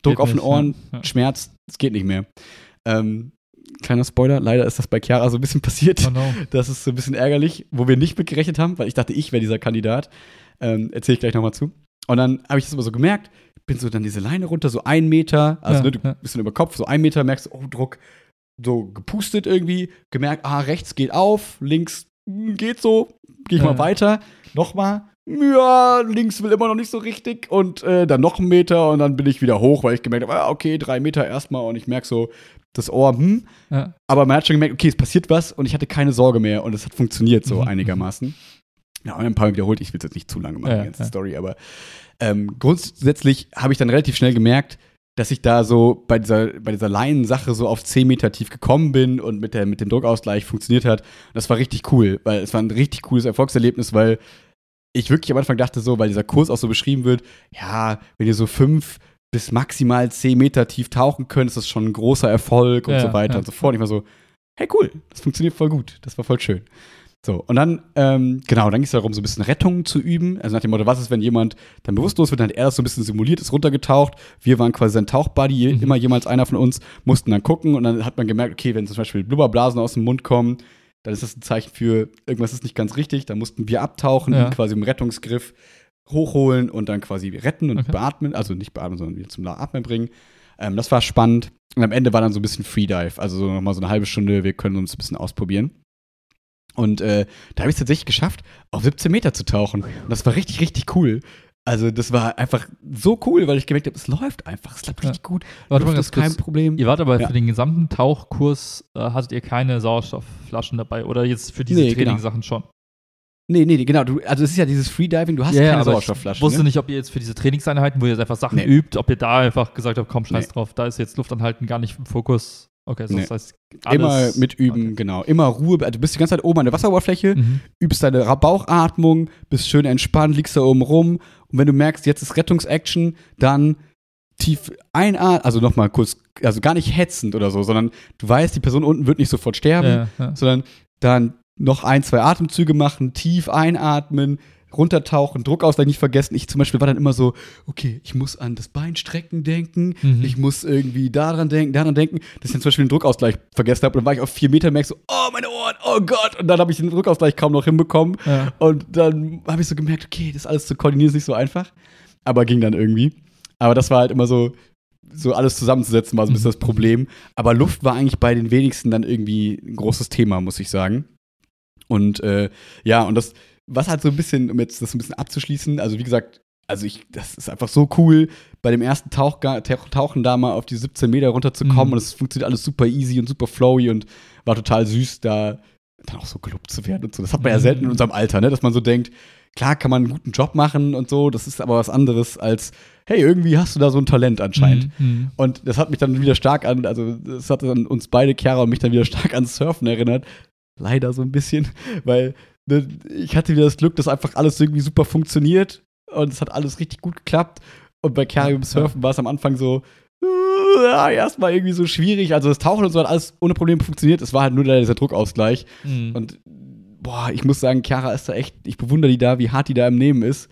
Druck Geht auf den nicht, Ohren, ja, ja. Schmerz, es geht nicht mehr. Ähm, kleiner Spoiler, leider ist das bei Chiara so ein bisschen passiert. Oh no. Das ist so ein bisschen ärgerlich, wo wir nicht mit gerechnet haben, weil ich dachte, ich wäre dieser Kandidat. Ähm, Erzähle ich gleich nochmal zu. Und dann habe ich das aber so gemerkt, bin so dann diese Leine runter, so ein Meter, also Ja, ne, du ja. bist dann über Kopf, so ein Meter, merkst, oh, Druck, so gepustet irgendwie, gemerkt, ah, rechts geht auf, links geht so, gehe ich Ja. mal weiter, nochmal, ja, links will immer noch nicht so richtig und äh, dann noch einen Meter und dann bin ich wieder hoch, weil ich gemerkt habe, ah, okay, drei Meter erstmal und ich merke so, das Ohr, hm, Ja. aber man hat schon gemerkt, okay, es passiert was und ich hatte keine Sorge mehr und es hat funktioniert so Mhm, einigermaßen. Ja, und ein paar Mal wiederholt, ich will es jetzt nicht zu lange machen, Ja, die ganze ja. Story, aber ähm, grundsätzlich habe ich dann relativ schnell gemerkt, dass ich da so bei dieser, bei dieser Leinensache so auf 10 Meter tief gekommen bin und mit, der, mit dem Druckausgleich funktioniert hat. Das war richtig cool, weil es war ein richtig cooles Erfolgserlebnis, weil ich wirklich am Anfang dachte so, weil dieser Kurs auch so beschrieben wird, ja, wenn ihr so fünf bis maximal 10 Meter tief tauchen können, ist das schon ein großer Erfolg und Ja, so weiter ja. und so fort. Und ich war so, hey cool, das funktioniert voll gut, das war voll schön. So, und dann, ähm, genau, dann ging es darum, so ein bisschen Rettungen zu üben. Also nach dem Motto, was ist, wenn jemand dann bewusstlos wird, dann hat er das so ein bisschen simuliert, ist runtergetaucht. Wir waren quasi sein Tauchbuddy, Mhm. immer jemals einer von uns, mussten dann gucken und dann hat man gemerkt, okay, wenn zum Beispiel Blubberblasen aus dem Mund kommen, dann ist das ein Zeichen für, irgendwas ist nicht ganz richtig. Da mussten wir abtauchen, Ja. quasi im Rettungsgriff hochholen und dann quasi retten und Okay. beatmen, also nicht beatmen, sondern wieder zum Atmen bringen. Ähm, das war spannend. Und am Ende war dann so ein bisschen Freedive, also so nochmal so eine halbe Stunde, wir können uns ein bisschen ausprobieren. Und äh, da habe ich es tatsächlich geschafft, auf 17 Meter zu tauchen. Und das war richtig, richtig cool. Also das war einfach so cool, weil ich gemerkt habe, es läuft einfach, es klappt Ja. richtig gut. Warte mal ganz ist kein. Problem. Ihr wart aber Ja. für den gesamten Tauchkurs, äh, hattet ihr keine Sauerstoffflaschen dabei oder jetzt für diese Nee, genau. Trainingssachen schon? Nee, nee, genau. Du, also es ist ja dieses Freediving, du hast keine aber Sauerstoffflasche. Ich wusste ne? nicht, ob ihr jetzt für diese Trainingseinheiten, wo ihr jetzt einfach Sachen Nee. übt, ob ihr da einfach gesagt habt, komm, scheiß Nee. drauf, da ist jetzt Luftanhalten gar nicht im Fokus. Okay, so Nee. das heißt, Immer mitüben, Okay. genau. Immer Ruhe. Also du bist die ganze Zeit oben an der Wasseroberfläche, Mhm. übst deine Bauchatmung, bist schön entspannt, liegst da oben rum. Und wenn du merkst, jetzt ist Rettungsaction, dann tief einatmen, also nochmal kurz, also gar nicht hetzend oder so, sondern du weißt, die Person unten wird nicht sofort sterben, Ja, ja. sondern dann noch ein, zwei Atemzüge machen, tief einatmen, runtertauchen, Druckausgleich nicht vergessen. Ich zum Beispiel war dann immer so, okay, ich muss an das Beinstrecken denken, Mhm. ich muss irgendwie daran denken, daran denken, dass ich dann zum Beispiel den Druckausgleich vergessen habe und dann war ich auf vier Meter und merke so, oh, meine Ohren, oh Gott. Und dann habe ich den Druckausgleich kaum noch hinbekommen. Ja. Und dann habe ich so gemerkt, okay, das alles zu koordinieren ist nicht so einfach. Aber ging dann irgendwie. Aber das war halt immer so, so alles zusammenzusetzen, war so ein bisschen Mhm. das Problem. Aber Luft war eigentlich bei den wenigsten dann irgendwie ein großes Thema, muss ich sagen. Und äh, ja, und das, was halt so ein bisschen, um jetzt das ein bisschen abzuschließen, also wie gesagt, also ich, das ist einfach so cool, bei dem ersten Tauch- Tauchen da mal auf die 17 Meter runterzukommen Mhm. und es funktioniert alles super easy und super flowy und war total süß, da dann auch so gelobt zu werden und so. Das hat man ja Mhm. selten in unserem Alter, ne? dass man so denkt, klar kann man einen guten Job machen und so, das ist aber was anderes als, hey, irgendwie hast du da so ein Talent anscheinend. Mhm. Und das hat mich dann wieder stark an, also das hat dann uns beide, Chiara und mich dann wieder stark ans Surfen erinnert. Leider so ein bisschen, weil ich hatte wieder das Glück, dass einfach alles irgendwie super funktioniert und es hat alles richtig gut geklappt. Und bei beim Surfen war es am Anfang so, äh, ja, erstmal irgendwie so schwierig. Also das Tauchen und so hat alles ohne Probleme funktioniert. Es war halt nur dieser Druckausgleich. Mhm. Und boah, ich muss sagen, Chiara ist da echt, ich bewundere die da, wie hart die da im Nehmen ist,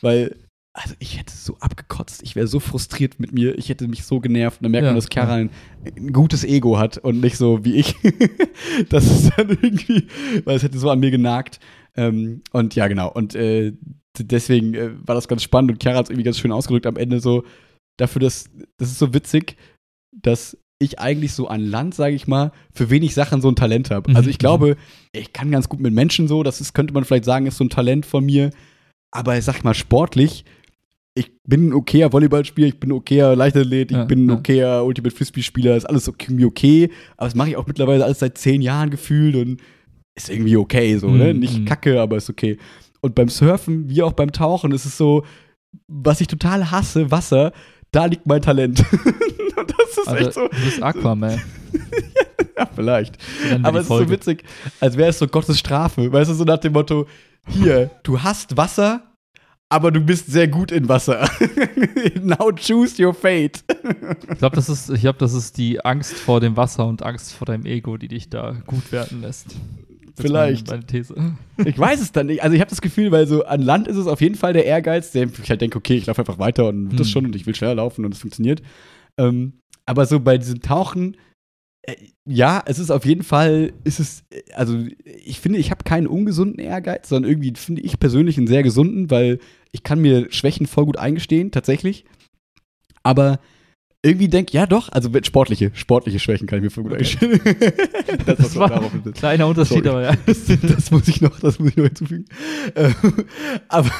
weil also ich hätte so abgekotzt, ich wäre so frustriert mit mir, ich hätte mich so genervt. Und dann merkt Ja, man, dass Chiara ein, ein gutes Ego hat und nicht so wie ich. das ist dann irgendwie, weil es hätte so an mir genagt. Ähm, und ja, genau. Und äh, deswegen äh, war das ganz spannend und Chiara hat es irgendwie ganz schön ausgedrückt am Ende so, dafür, dass das ist so witzig, dass ich eigentlich so an Land, sage ich mal, für wenig Sachen so ein Talent habe. Mhm, Also ich mhm. glaube, ich kann ganz gut mit Menschen so, das ist, könnte man vielleicht sagen, ist so ein Talent von mir. Aber sag ich mal, sportlich, ich bin ein okayer Volleyballspieler, ich bin ein okayer Leichtathlet, ich Ja, bin ein ja. okayer Ultimate Frisbee-Spieler, ist alles okay, okay. Aber das mache ich auch mittlerweile alles seit zehn Jahren gefühlt und ist irgendwie okay, so, ne? Mhm, Nicht mhm. kacke, aber ist okay. Und beim Surfen, wie auch beim Tauchen, ist es so, was ich total hasse, Wasser, da liegt mein Talent. und das ist Also, echt so, du bist Aquaman. ja, vielleicht. Aber es ist so witzig, als wäre es so Gottes Strafe. Weißt du, so nach dem Motto: Hier, du hast Wasser, aber du bist sehr gut in Wasser. Now choose your fate. Ich glaube, das ist, ich glaube, das ist die Angst vor dem Wasser und Angst vor deinem Ego, die dich da gut werden lässt. Das ist Vielleicht. Meine, meine These. Ich weiß es dann nicht. Also, ich habe das Gefühl, weil so an Land ist es auf jeden Fall der Ehrgeiz, der ich halt denke: Okay, ich laufe einfach weiter und wird das Hm. schon und ich will schneller laufen und es funktioniert. Ähm, aber so bei diesem Tauchen, ja, es ist auf jeden Fall, ist es, äh, also ich finde, ich habe keinen ungesunden Ehrgeiz, sondern irgendwie finde ich persönlich einen sehr gesunden, weil ich kann mir Schwächen voll gut eingestehen, tatsächlich. Aber irgendwie denke ja doch, also sportliche, sportliche Schwächen kann ich mir voll gut Okay. eingestehen. das, Das war darauf- Kleiner Unterschied, Sorry. aber ja. das, das muss ich noch, das muss ich noch hinzufügen. Ähm, aber,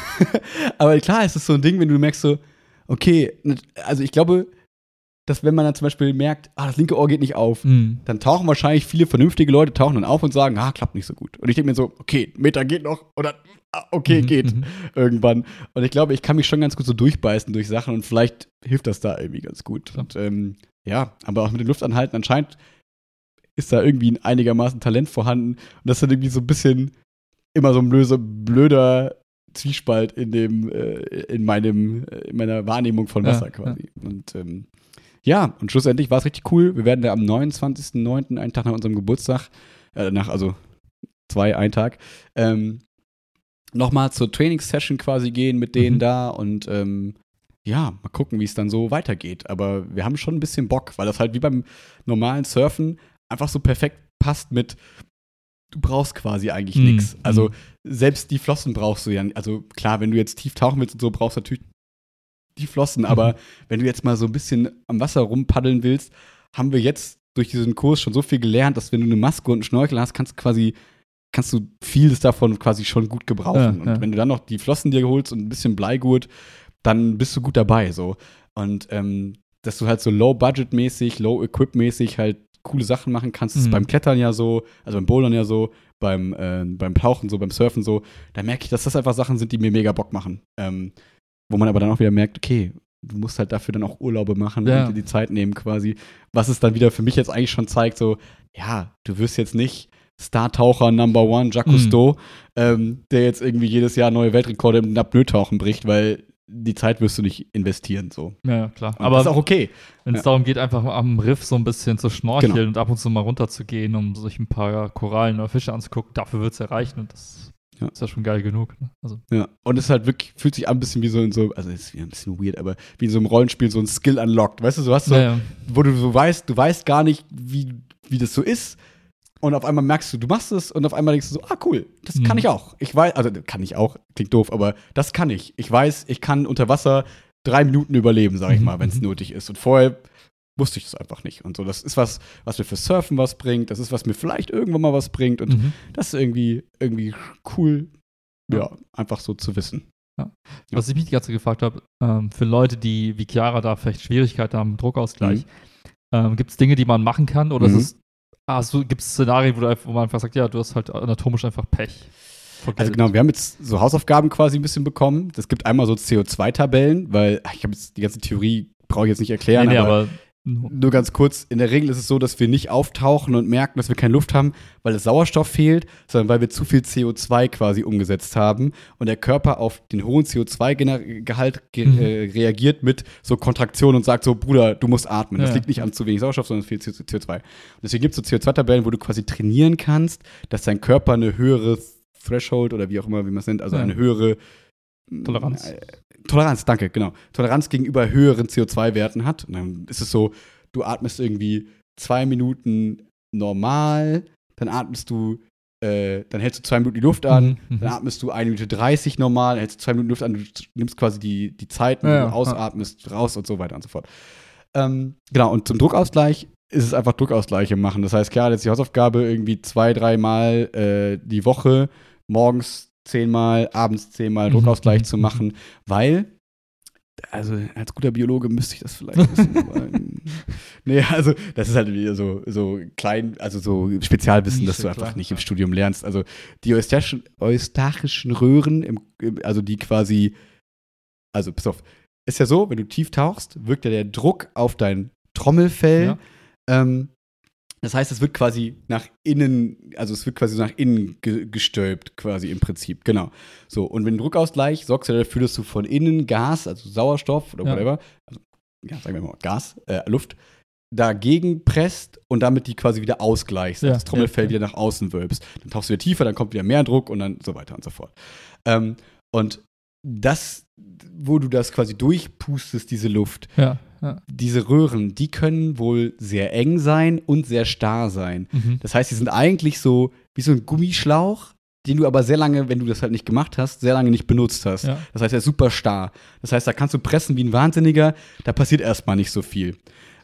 aber klar, es ist so ein Ding, wenn du merkst so, okay, ne- also ich glaube, dass wenn man dann zum Beispiel merkt, ah, das linke Ohr geht nicht auf, Mhm. dann tauchen wahrscheinlich viele vernünftige Leute tauchen dann auf und sagen, ah, klappt nicht so gut. Und ich denke mir so, okay, Meter geht noch oder ah, okay, Mhm, geht mhm. irgendwann. Und ich glaube, ich kann mich schon ganz gut so durchbeißen durch Sachen und vielleicht hilft das da irgendwie ganz gut. Klar. Und ähm, ja, aber auch mit den Luftanhalten anscheinend ist da irgendwie ein einigermaßen Talent vorhanden. Und das ist dann irgendwie so ein bisschen immer so ein blöser, blöder Zwiespalt in dem, äh, in meinem, äh, in meiner Wahrnehmung von Ja, Wasser quasi. Und ähm, ja, und schlussendlich war es richtig cool. Wir werden da am 29.09., einen Tag nach unserem Geburtstag, äh, nach, also zwei, ein Tag, ähm, nochmal zur Trainingssession quasi gehen mit denen Mhm. da und ähm, ja, mal gucken, wie es dann so weitergeht. Aber wir haben schon ein bisschen Bock, weil das halt wie beim normalen Surfen einfach so perfekt passt mit, du brauchst quasi eigentlich Mhm. nichts. Also Mhm. selbst die Flossen brauchst du ja. nicht. Also klar, wenn du jetzt tief tauchen willst und so, brauchst du natürlich die Flossen. Aber Mhm. wenn du jetzt mal so ein bisschen am Wasser rumpaddeln willst, haben wir jetzt durch diesen Kurs schon so viel gelernt, dass wenn du eine Maske und einen Schnorchel hast, kannst du quasi kannst du vieles davon quasi schon gut gebrauchen. Ja, und ja. wenn du dann noch die Flossen dir holst und ein bisschen Bleigurt, dann bist du gut dabei. So. Und ähm, dass du halt so low-budget-mäßig, low-equip-mäßig halt coole Sachen machen kannst, das ist Mhm. beim Klettern ja so, also beim Bouldern ja so, beim, äh, beim Tauchen so, beim Surfen so, da merke ich, dass das einfach Sachen sind, die mir mega Bock machen. Ähm, wo man aber dann auch wieder merkt, okay, du musst halt dafür dann auch Urlaube machen Ja. und dir die Zeit nehmen quasi. Was es dann wieder für mich jetzt eigentlich schon zeigt, so, ja, du wirst jetzt nicht Star-Taucher Number One, Jacques Mhm. Cousteau, ähm, der jetzt irgendwie jedes Jahr neue Weltrekorde im Apnoe-Tauchen bricht, weil die Zeit wirst du nicht investieren, so. Ja, klar. Und Aber das ist auch okay. wenn es ja. darum geht, einfach am Riff so ein bisschen zu schnorcheln Genau. und ab und zu mal runterzugehen, um sich ein paar Korallen oder Fische anzugucken, dafür wird es erreichen und das Ja. ist ja schon geil genug. Ne? Also, Ja, und es ist halt wirklich, fühlt sich an ein bisschen wie so in so, also ist wieder ein bisschen weird, aber wie in so einem Rollenspiel so ein Skill unlocked. Weißt du, du hast so, ja, ja. wo du so weißt, du weißt gar nicht, wie, wie das so ist. Und auf einmal merkst du, du machst es und auf einmal denkst du so, ah cool, das kann Mhm. ich auch. Ich weiß, also kann ich auch, klingt doof, aber das kann ich. Ich weiß, ich kann unter Wasser drei Minuten überleben, sag ich Mhm, mal, wenn es nötig ist. Und vorher wusste ich das einfach nicht. Und so, das ist was, was mir für Surfen was bringt, das ist, was mir vielleicht irgendwann mal was bringt. Und Mhm. das ist irgendwie, irgendwie cool, ja, einfach so zu wissen. Ja. Was ich mich die ganze Zeit gefragt habe, ähm, für Leute, die wie Chiara da vielleicht Schwierigkeiten haben Druckausgleich, ähm, gibt es Dinge, die man machen kann? Oder Mhm. ist ah, so, gibt es Szenarien, wo, du, einfach- wo man einfach sagt, ja, du hast halt anatomisch einfach Pech? Also genau, wir haben jetzt so Hausaufgaben quasi ein bisschen bekommen. Es gibt einmal so CO2-Tabellen, weil ich habe jetzt die ganze Theorie, brauche ich jetzt nicht erklären, nee, nee, aber, aber, nur ganz kurz, in der Regel ist es so, dass wir nicht auftauchen und merken, dass wir keine Luft haben, weil es Sauerstoff fehlt, sondern weil wir zu viel CO2 quasi umgesetzt haben und der Körper auf den hohen CO2-Gehalt ge Mhm. äh, reagiert mit so Kontraktion und sagt so, Bruder, du musst atmen. Das Ja. liegt nicht an zu wenig Sauerstoff, sondern viel CO2. Und deswegen gibt es so CO2-Tabellen, wo du quasi trainieren kannst, dass dein Körper eine höhere Threshold oder wie auch immer, wie man es nennt, also Ja. eine höhere Toleranz. Toleranz, danke, genau. Toleranz gegenüber höheren CO2-Werten hat. Und dann ist es so, du atmest irgendwie zwei Minuten normal, dann atmest du, äh, dann hältst du zwei Minuten die Luft an, Mhm, mhm. dann atmest du eine Minute 30 normal, hältst du zwei Minuten Luft an, du nimmst quasi die, die Zeit, wo Ja, du ja. ausatmest, raus und so weiter und so fort. Ähm, genau, und zum Druckausgleich ist es einfach Druckausgleiche machen. Das heißt, klar, jetzt die Hausaufgabe irgendwie zwei, dreimal äh, die Woche, morgens zehnmal, abends zehnmal Druckausgleich mhm, zu machen, weil, also als guter Biologe müsste ich das vielleicht wissen. aber, nee, also das ist halt wieder so, so klein, also so Spezialwissen, das Nische, du einfach klar, nicht im ja. Studium lernst. Also die eustachischen, eustachischen Röhren, im, im, also die quasi, also pass auf, ist ja so, wenn du tief tauchst, wirkt ja der Druck auf dein Trommelfell. Ja. Ähm, das heißt, es wird quasi nach innen, also es wird quasi nach innen ge gestülpt, quasi im Prinzip, genau. So, und wenn Druckausgleich sorgst du dafür, dass du von innen Gas, also Sauerstoff oder Ja. whatever, also, ja, sagen wir mal Gas, äh, Luft, dagegen presst und damit die quasi wieder ausgleichst, Ja, das Trommelfell ja, ja. wieder nach außen wölbst. Dann tauchst du wieder tiefer, dann kommt wieder mehr Druck und dann so weiter und so fort. Ähm, und das, wo du das quasi durchpustest, diese Luft, Ja, diese Röhren, die können wohl sehr eng sein und sehr starr sein. Mhm. Das heißt, die sind eigentlich so wie so ein Gummischlauch, den du aber sehr lange, wenn du das halt nicht gemacht hast, sehr lange nicht benutzt hast. Ja. Das heißt, er ist super starr. Das heißt, da kannst du pressen wie ein Wahnsinniger, da passiert erstmal nicht so viel.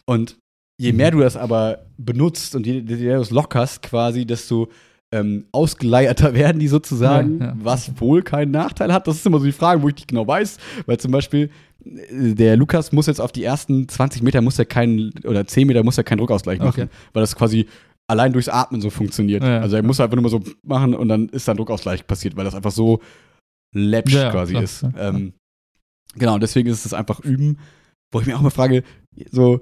Und je Mhm. mehr du das aber benutzt und je, je mehr du es lockerst quasi, desto ähm, ausgeleierter werden die sozusagen, Ja, ja. was wohl keinen Nachteil hat. Das ist immer so die Frage, wo ich nicht genau weiß, weil zum Beispiel der Lukas muss jetzt auf die ersten 20 Meter muss er keinen, oder 10 Meter muss er keinen Druckausgleich machen, Okay. weil das quasi allein durchs Atmen so funktioniert. Ja, also er muss einfach nur mal so machen und dann ist dann Druckausgleich passiert, weil das einfach so läppsch Ja, quasi klar. ist. Ähm, genau, deswegen ist es einfach üben, wo ich mir auch mal frage, so,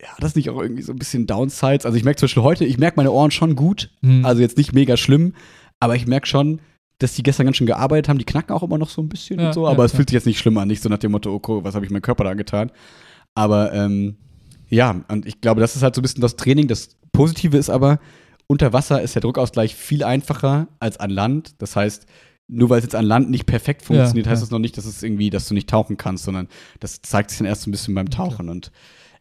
ja, hat das nicht auch irgendwie so ein bisschen Downsides? Also ich merke zum Beispiel heute, ich merke meine Ohren schon gut, Mhm. also jetzt nicht mega schlimm, aber ich merke schon, dass die gestern ganz schön gearbeitet haben. Die knacken auch immer noch so ein bisschen Ja, und so, ja, aber es ja. fühlt sich jetzt nicht schlimm an. Nicht so nach dem Motto, okay, was habe ich meinem Körper da angetan. Aber ähm, ja, und ich glaube, das ist halt so ein bisschen das Training. Das Positive ist aber, unter Wasser ist der Druckausgleich viel einfacher als an Land. Das heißt, nur weil es jetzt an Land nicht perfekt funktioniert, Ja, heißt ja. das noch nicht, dass es irgendwie, dass du nicht tauchen kannst, sondern das zeigt sich dann erst so ein bisschen beim. Tauchen. Und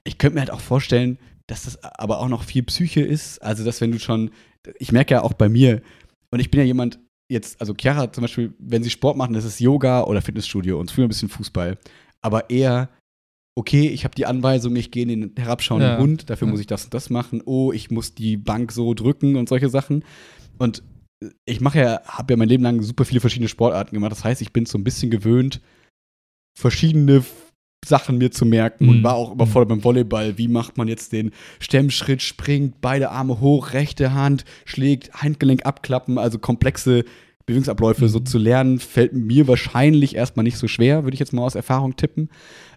ich könnte mir halt auch vorstellen, dass das aber auch noch viel Psyche ist. Also, dass wenn du schon, ich merke ja auch bei mir, und ich bin ja jemand, jetzt, also Chiara zum Beispiel, wenn sie Sport machen, das ist Yoga oder Fitnessstudio und früher ein bisschen Fußball. Aber eher, okay, ich habe die Anweisung, ich gehe in den herabschauenden Ja. Hund, dafür Ja. muss ich das und das machen. Oh, ich muss die Bank so drücken und solche Sachen. Und ich mache ja, habe ja mein Leben lang super viele verschiedene Sportarten gemacht. Das heißt, ich bin so ein bisschen gewöhnt, verschiedene Sachen mir zu merken und Mhm. war auch überfordert beim Volleyball. Wie macht man jetzt den Stemmschritt, springt, beide Arme hoch, rechte Hand, schlägt, Handgelenk abklappen, also komplexe Bewegungsabläufe Mhm. so zu lernen, fällt mir wahrscheinlich erstmal nicht so schwer, würde ich jetzt mal aus Erfahrung tippen.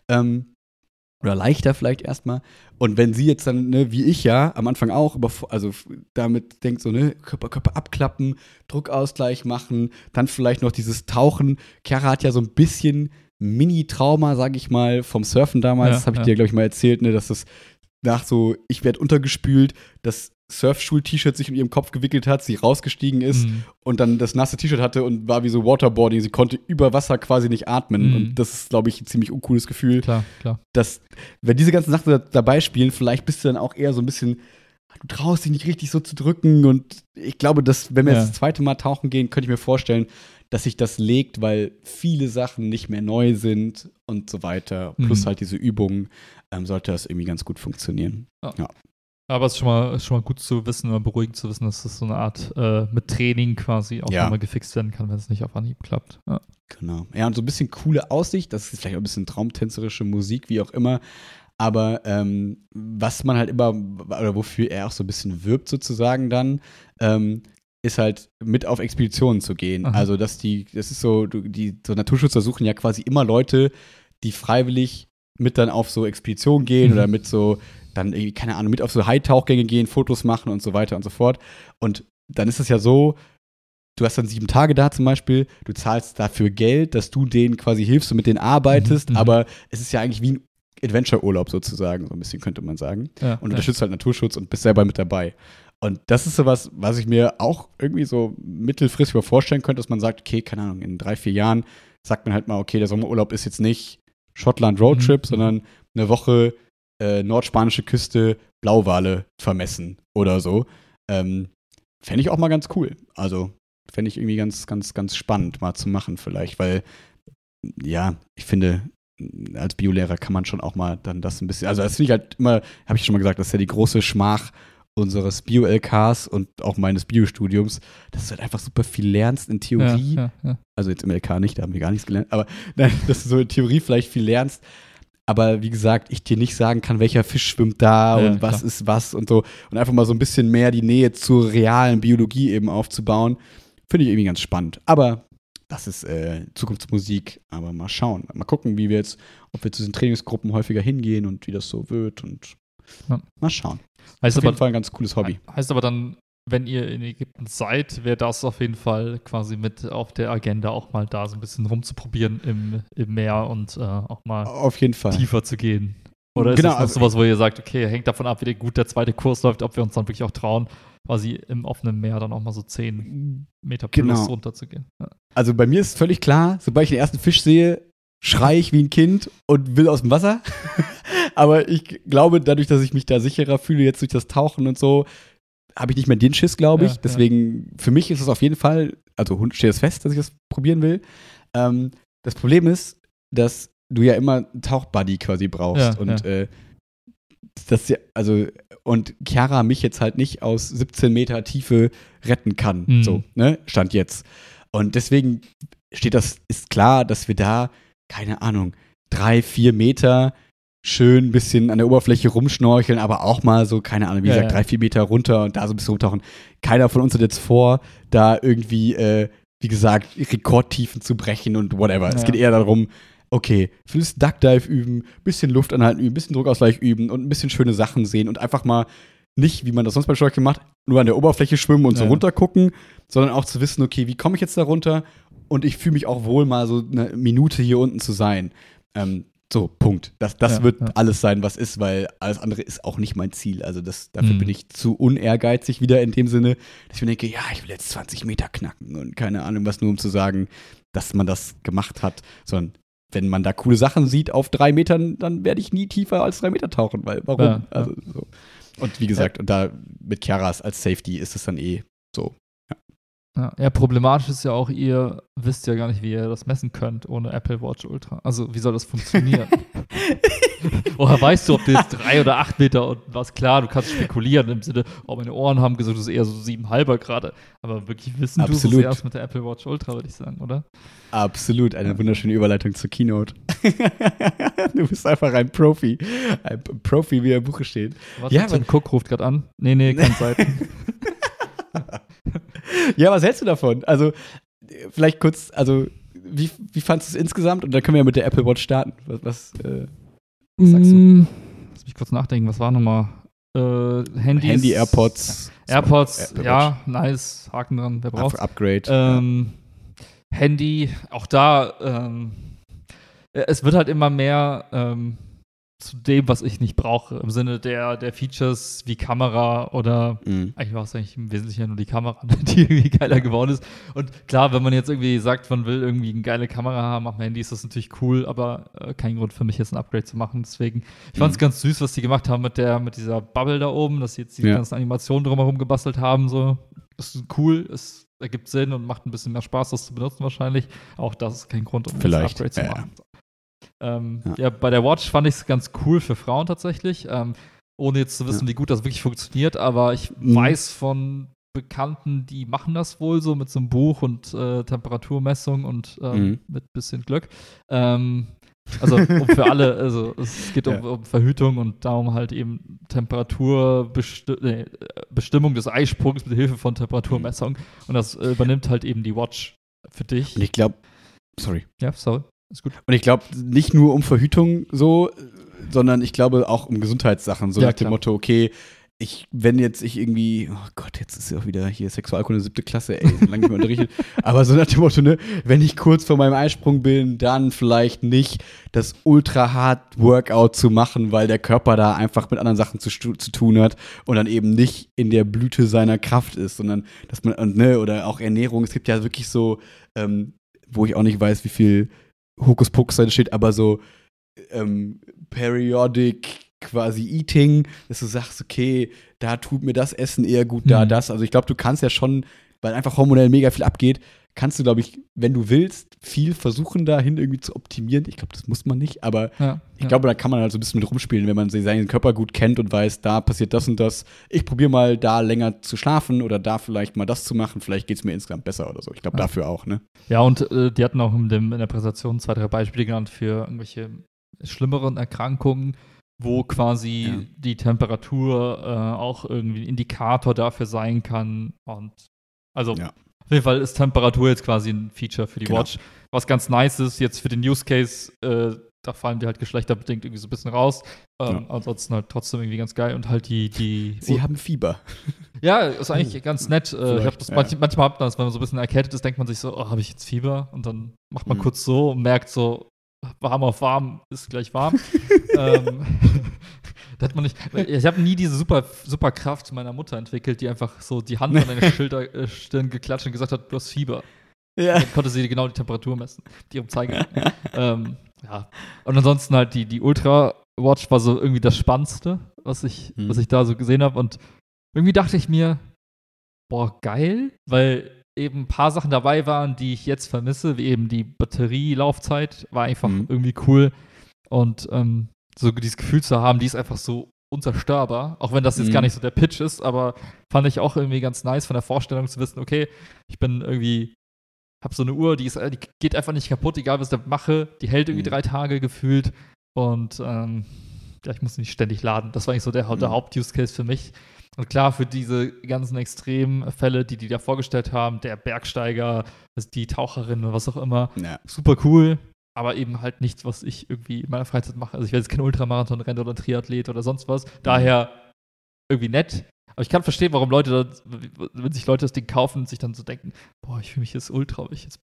Ähm, oder leichter vielleicht erstmal. Und wenn sie jetzt dann, ne, wie ich ja, am Anfang auch, also damit denkt so, ne, Körper, Körper abklappen, Druckausgleich machen, dann vielleicht noch dieses Tauchen. Chiara hat ja so ein bisschen Mini-Trauma, sag ich mal, vom Surfen damals. Ja, das habe ich ja. dir, glaube ich, mal erzählt, ne, dass das nach so, ich werde untergespült, das Surfschul-T-Shirt sich in ihrem Kopf gewickelt hat, sie rausgestiegen ist Mhm. und dann das nasse T-Shirt hatte und war wie so Waterboarding. Sie konnte über Wasser quasi nicht atmen. Mhm. Und das ist, glaube ich, ein ziemlich uncooles Gefühl Klar, klar. dass, wenn diese ganzen Sachen da, dabei spielen, vielleicht bist du dann auch eher so ein bisschen, du traust dich nicht richtig so zu drücken. Und ich glaube, dass, wenn wir Ja. jetzt das zweite Mal tauchen gehen, könnte ich mir vorstellen, dass sich das legt, weil viele Sachen nicht mehr neu sind und so weiter. Plus Mhm. halt diese Übungen, ähm, sollte das irgendwie ganz gut funktionieren. Aber es ist schon mal, schon mal gut zu wissen oder beruhigend zu wissen, dass das so eine Art äh, mit Training quasi auch Ja. nochmal gefixt werden kann, wenn es nicht auf Anhieb klappt. Ja. Genau. Ja, und so ein bisschen coole Aussicht, das ist vielleicht auch ein bisschen traumtänzerische Musik, wie auch immer. Aber ähm, was man halt immer, oder wofür er auch so ein bisschen wirbt, sozusagen dann, ähm, ist halt mit auf Expeditionen zu gehen. Aha. Also, dass die, das ist so, die so Naturschützer suchen ja quasi immer Leute, die freiwillig mit dann auf so Expeditionen gehen Mhm. oder mit so, dann irgendwie, keine Ahnung, mit auf so High-Tauchgänge gehen, Fotos machen und so weiter und so fort. Und dann ist es ja so, du hast dann sieben Tage da zum Beispiel, du zahlst dafür Geld, dass du denen quasi hilfst und mit denen arbeitest, Mhm, mhm. aber es ist ja eigentlich wie ein Adventure-Urlaub sozusagen, so ein bisschen könnte man sagen. Ja, Und ja. unterstützt halt Naturschutz und bist selber mit dabei. Und das ist sowas, was ich mir auch irgendwie so mittelfristig mal vorstellen könnte, dass man sagt, okay, keine Ahnung, in drei, vier Jahren sagt man halt mal, okay, der Sommerurlaub ist jetzt nicht Schottland Roadtrip, Mhm. sondern eine Woche äh, nordspanische Küste Blauwale vermessen oder so. Ähm, Fände ich auch mal ganz cool. Also fände ich irgendwie ganz, ganz, ganz spannend mal zu machen vielleicht, weil ja, ich finde, als Biolehrer kann man schon auch mal dann das ein bisschen, also das finde ich halt immer, habe ich schon mal gesagt, das ist ja die große Schmach unseres Bio-LKs und auch meines Biostudiums, dass du halt einfach super viel lernst in Theorie, Ja, ja, ja. also jetzt im LK nicht, da haben wir gar nichts gelernt, aber nein, dass du so in Theorie vielleicht viel lernst, aber wie gesagt, ich dir nicht sagen kann, welcher Fisch schwimmt da und was klar. ist was und so und einfach mal so ein bisschen mehr die Nähe zur realen Biologie eben aufzubauen, finde ich irgendwie ganz spannend. Aber das ist äh, Zukunftsmusik, aber mal schauen. Mal gucken, wie wir jetzt, ob wir zu diesen Trainingsgruppen häufiger hingehen und wie das so wird und Ja. mal schauen. Heißt, Auf jeden aber, Fall ein ganz cooles Hobby. heißt aber dann, wenn ihr in Ägypten seid, wäre das auf jeden Fall quasi mit auf der Agenda, auch mal da so ein bisschen rumzuprobieren im, im Meer und äh, auch mal Auf jeden Fall. tiefer zu gehen. Oder ist Genau, das noch also- sowas, wo ihr sagt, okay, hängt davon ab, wie gut der zweite Kurs läuft, ob wir uns dann wirklich auch trauen, quasi im offenen Meer dann auch mal so 10 Meter plus Genau. runterzugehen. Ja. Also bei mir ist völlig klar, sobald ich den ersten Fisch sehe, schreie ich wie ein Kind und will aus dem Wasser. Aber ich glaube, dadurch, dass ich mich da sicherer fühle, jetzt durch das Tauchen und so, habe ich nicht mehr den Schiss, glaube ich. Ja, ja. Deswegen, für mich ist es auf jeden Fall, also Hund steht es fest, dass ich das probieren will. Ähm, das Problem ist, dass du ja immer einen Tauchbuddy quasi brauchst. Ja, und ja. Äh, das ja, also, und Chiara mich jetzt halt nicht aus 17 Meter Tiefe retten kann. Mhm. So, ne? Stand jetzt. Und deswegen steht das, ist klar, dass wir da, keine Ahnung, drei, vier Meter schön ein bisschen an der Oberfläche rumschnorcheln, aber auch mal so, keine Ahnung, wie Ja, gesagt, drei, vier Meter runter und da so ein bisschen rumtauchen. Keiner von uns hat jetzt vor, da irgendwie, äh, wie gesagt, Rekordtiefen zu brechen und whatever. Es geht eher darum, okay, fürs Duckdive üben, bisschen Luft anhalten üben, bisschen Druckausgleich üben und ein bisschen schöne Sachen sehen und einfach mal nicht, wie man das sonst bei Steuerung macht, nur an der Oberfläche schwimmen und so Ja. runter gucken, sondern auch zu wissen, okay, wie komme ich jetzt da runter? Und ich fühle mich auch wohl, mal so eine Minute hier unten zu sein. Ähm, so, Punkt. Das, das Ja, wird ja. alles sein, was ist, weil alles andere ist auch nicht mein Ziel. Also das, dafür Mhm. bin ich zu unehrgeizig wieder in dem Sinne, dass ich mir denke, ja, ich will jetzt 20 Meter knacken und keine Ahnung was, nur um zu sagen, dass man das gemacht hat. Sondern wenn man da coole Sachen sieht auf drei Metern, dann werde ich nie tiefer als drei Meter tauchen, weil warum? Ja, ja. Also, so. Und wie gesagt, und da mit Chiaras als Safety ist es dann eh so. Ja, ja, problematisch ist ja auch, ihr wisst ja gar nicht, wie ihr das messen könnt ohne Apple Watch Ultra. Also, wie soll das funktionieren? Woher weißt du, ob du jetzt drei oder acht Meter und was klar, du kannst spekulieren im Sinne, oh, meine Ohren haben gesagt, das ist eher so siebenhalber gerade. Aber wirklich wissen du Absolut. es erst mit der Apple Watch Ultra, würde ich sagen, oder? Absolut, eine wunderschöne Überleitung zur Keynote. du bist einfach ein Profi. Ein Profi, wie er im Buche steht. Warte, Ja, Tim Cook ruft gerade an. Nee, nee, keine Zeit. Ja, was hältst du davon? Also, vielleicht kurz, also, wie, wie fandest du es insgesamt? Und dann können wir ja mit der Apple Watch starten. Was, was äh, Was sagst du? Mm, Lass mich kurz nachdenken, was war nochmal? Äh, Handys, Handy, AirPods, AirPods, Apple ja, nice, Haken dran, wer braucht. Up Upgrade. Ähm, Handy, auch da, ähm, äh, es wird halt immer mehr ähm, zu dem, was ich nicht brauche, im Sinne der, der Features wie Kamera oder Mhm. eigentlich war es eigentlich im Wesentlichen ja nur die Kamera, die irgendwie geiler geworden ist. Und klar, wenn man jetzt irgendwie sagt, man will irgendwie eine geile Kamera haben auf dem Handy, ist das natürlich cool, aber äh, kein Grund für mich, jetzt ein Upgrade zu machen. Deswegen, ich fand es Mhm. ganz süß, was die gemacht haben mit der, mit dieser Bubble da oben, dass sie jetzt die Ja. ganzen Animationen drumherum gebastelt haben. So, das ist cool, es ergibt Sinn und macht ein bisschen mehr Spaß, das zu benutzen wahrscheinlich. Auch das ist kein Grund, um Vielleicht, Upgrade zu ja. machen. Ähm, Ja. ja. bei der Watch fand ich es ganz cool für Frauen tatsächlich. Ähm, ohne jetzt zu wissen, wie gut das wirklich funktioniert, aber ich Mhm. weiß von Bekannten, die machen das wohl so mit so einem Buch und äh, Temperaturmessung und ähm, Mhm. mit bisschen Glück. Ähm, also um für alle, also es geht um, Ja. um Verhütung und darum halt eben Temperaturbestimmung nee, äh, Bestimmung des Eisprungs mit Hilfe von Temperaturmessung. Und das übernimmt halt eben die Watch für dich. Und ich glaube, sorry. Ja, sorry. Ist gut. Und ich glaube, nicht nur um Verhütung so, sondern ich glaube auch um Gesundheitssachen. So Ja, nach dem klar. Motto, okay, ich, wenn jetzt ich irgendwie, oh Gott, jetzt ist ja auch wieder hier Sexualkunde siebte Klasse, ey, so lange nicht mehr unterrichtet. Aber so nach dem Motto, ne, wenn ich kurz vor meinem Eisprung bin, dann vielleicht nicht das ultra hart Workout zu machen, weil der Körper da einfach mit anderen Sachen zu, zu tun hat und dann eben nicht in der Blüte seiner Kraft ist, sondern dass man, und, ne, oder auch Ernährung, es gibt ja wirklich so, ähm, wo ich auch nicht weiß, wie viel Hokuspokus da steht, aber so ähm, periodic quasi Eating, dass du sagst, okay, da tut mir das Essen eher gut, da Mhm. das. Also ich glaube, du kannst ja schon, weil einfach hormonell mega viel abgeht, kannst du, glaube ich, wenn du willst, viel versuchen, dahin irgendwie zu optimieren. Ich glaube, das muss man nicht, aber Ja, ich ja. glaube, da kann man halt so ein bisschen mit rumspielen, wenn man seinen Körper gut kennt und weiß, da passiert das und das. Ich probiere mal da länger zu schlafen oder da vielleicht mal das zu machen. Vielleicht geht es mir insgesamt besser oder so. Ich glaube, Ja. dafür auch, ne? Ja, und äh, die hatten auch in, dem, in der Präsentation zwei, drei Beispiele genannt für irgendwelche schlimmeren Erkrankungen, wo quasi Ja. die Temperatur äh, auch irgendwie ein Indikator dafür sein kann. Und also Ja. Auf jeden Fall ist Temperatur jetzt quasi ein Feature für die Genau. Watch. Was ganz nice ist, jetzt für den Use Case, äh, da fallen die halt geschlechterbedingt irgendwie so ein bisschen raus. Ähm, Ansonsten halt trotzdem irgendwie ganz geil und halt die, die Sie haben Fieber. ja, ist eigentlich ganz nett. Äh, ich hab das ja. manch, manchmal hat man das, wenn man so ein bisschen erkältet ist, denkt man sich so, oh, habe ich jetzt Fieber? Und dann macht man Mhm. kurz so und merkt so, warm auf warm ist gleich warm. ähm, hat man nicht. Ich habe nie diese super, super Kraft meiner Mutter entwickelt, die einfach so die Hand an deine Schilder, äh, Stirn geklatscht und gesagt hat, du hast Fieber. Ja. Dann konnte sie genau die Temperatur messen, die ihrem Zeigefinger. ähm, ja. Und ansonsten halt die, die Ultra Watch war so irgendwie das Spannendste, was ich, Mhm. was ich da so gesehen habe. Und irgendwie dachte ich mir, boah, geil, weil eben ein paar Sachen dabei waren, die ich jetzt vermisse, wie eben die Batterielaufzeit, war einfach Mhm. irgendwie cool. Und ähm, so dieses Gefühl zu haben, die ist einfach so unzerstörbar, auch wenn das jetzt Mhm. gar nicht so der Pitch ist, aber fand ich auch irgendwie ganz nice von der Vorstellung zu wissen, okay, ich bin irgendwie, hab so eine Uhr, die, ist, die geht einfach nicht kaputt, egal was ich da mache, die hält irgendwie Mhm. drei Tage gefühlt und ähm, ja, ich muss nicht ständig laden. Das war eigentlich so der, der Mhm. Haupt-Use-Case für mich. Und klar, für diese ganzen Extremfälle, die die da vorgestellt haben, der Bergsteiger, also die Taucherin oder was auch immer, ja. super cool, aber eben halt nichts, was ich irgendwie in meiner Freizeit mache. Also ich werde jetzt kein Ultramarathon rennen oder Triathlet oder sonst was. Daher irgendwie nett. Aber ich kann verstehen, warum Leute, da, wenn sich Leute das Ding kaufen, sich dann so denken, boah, ich fühle mich jetzt ultra, ich jetzt,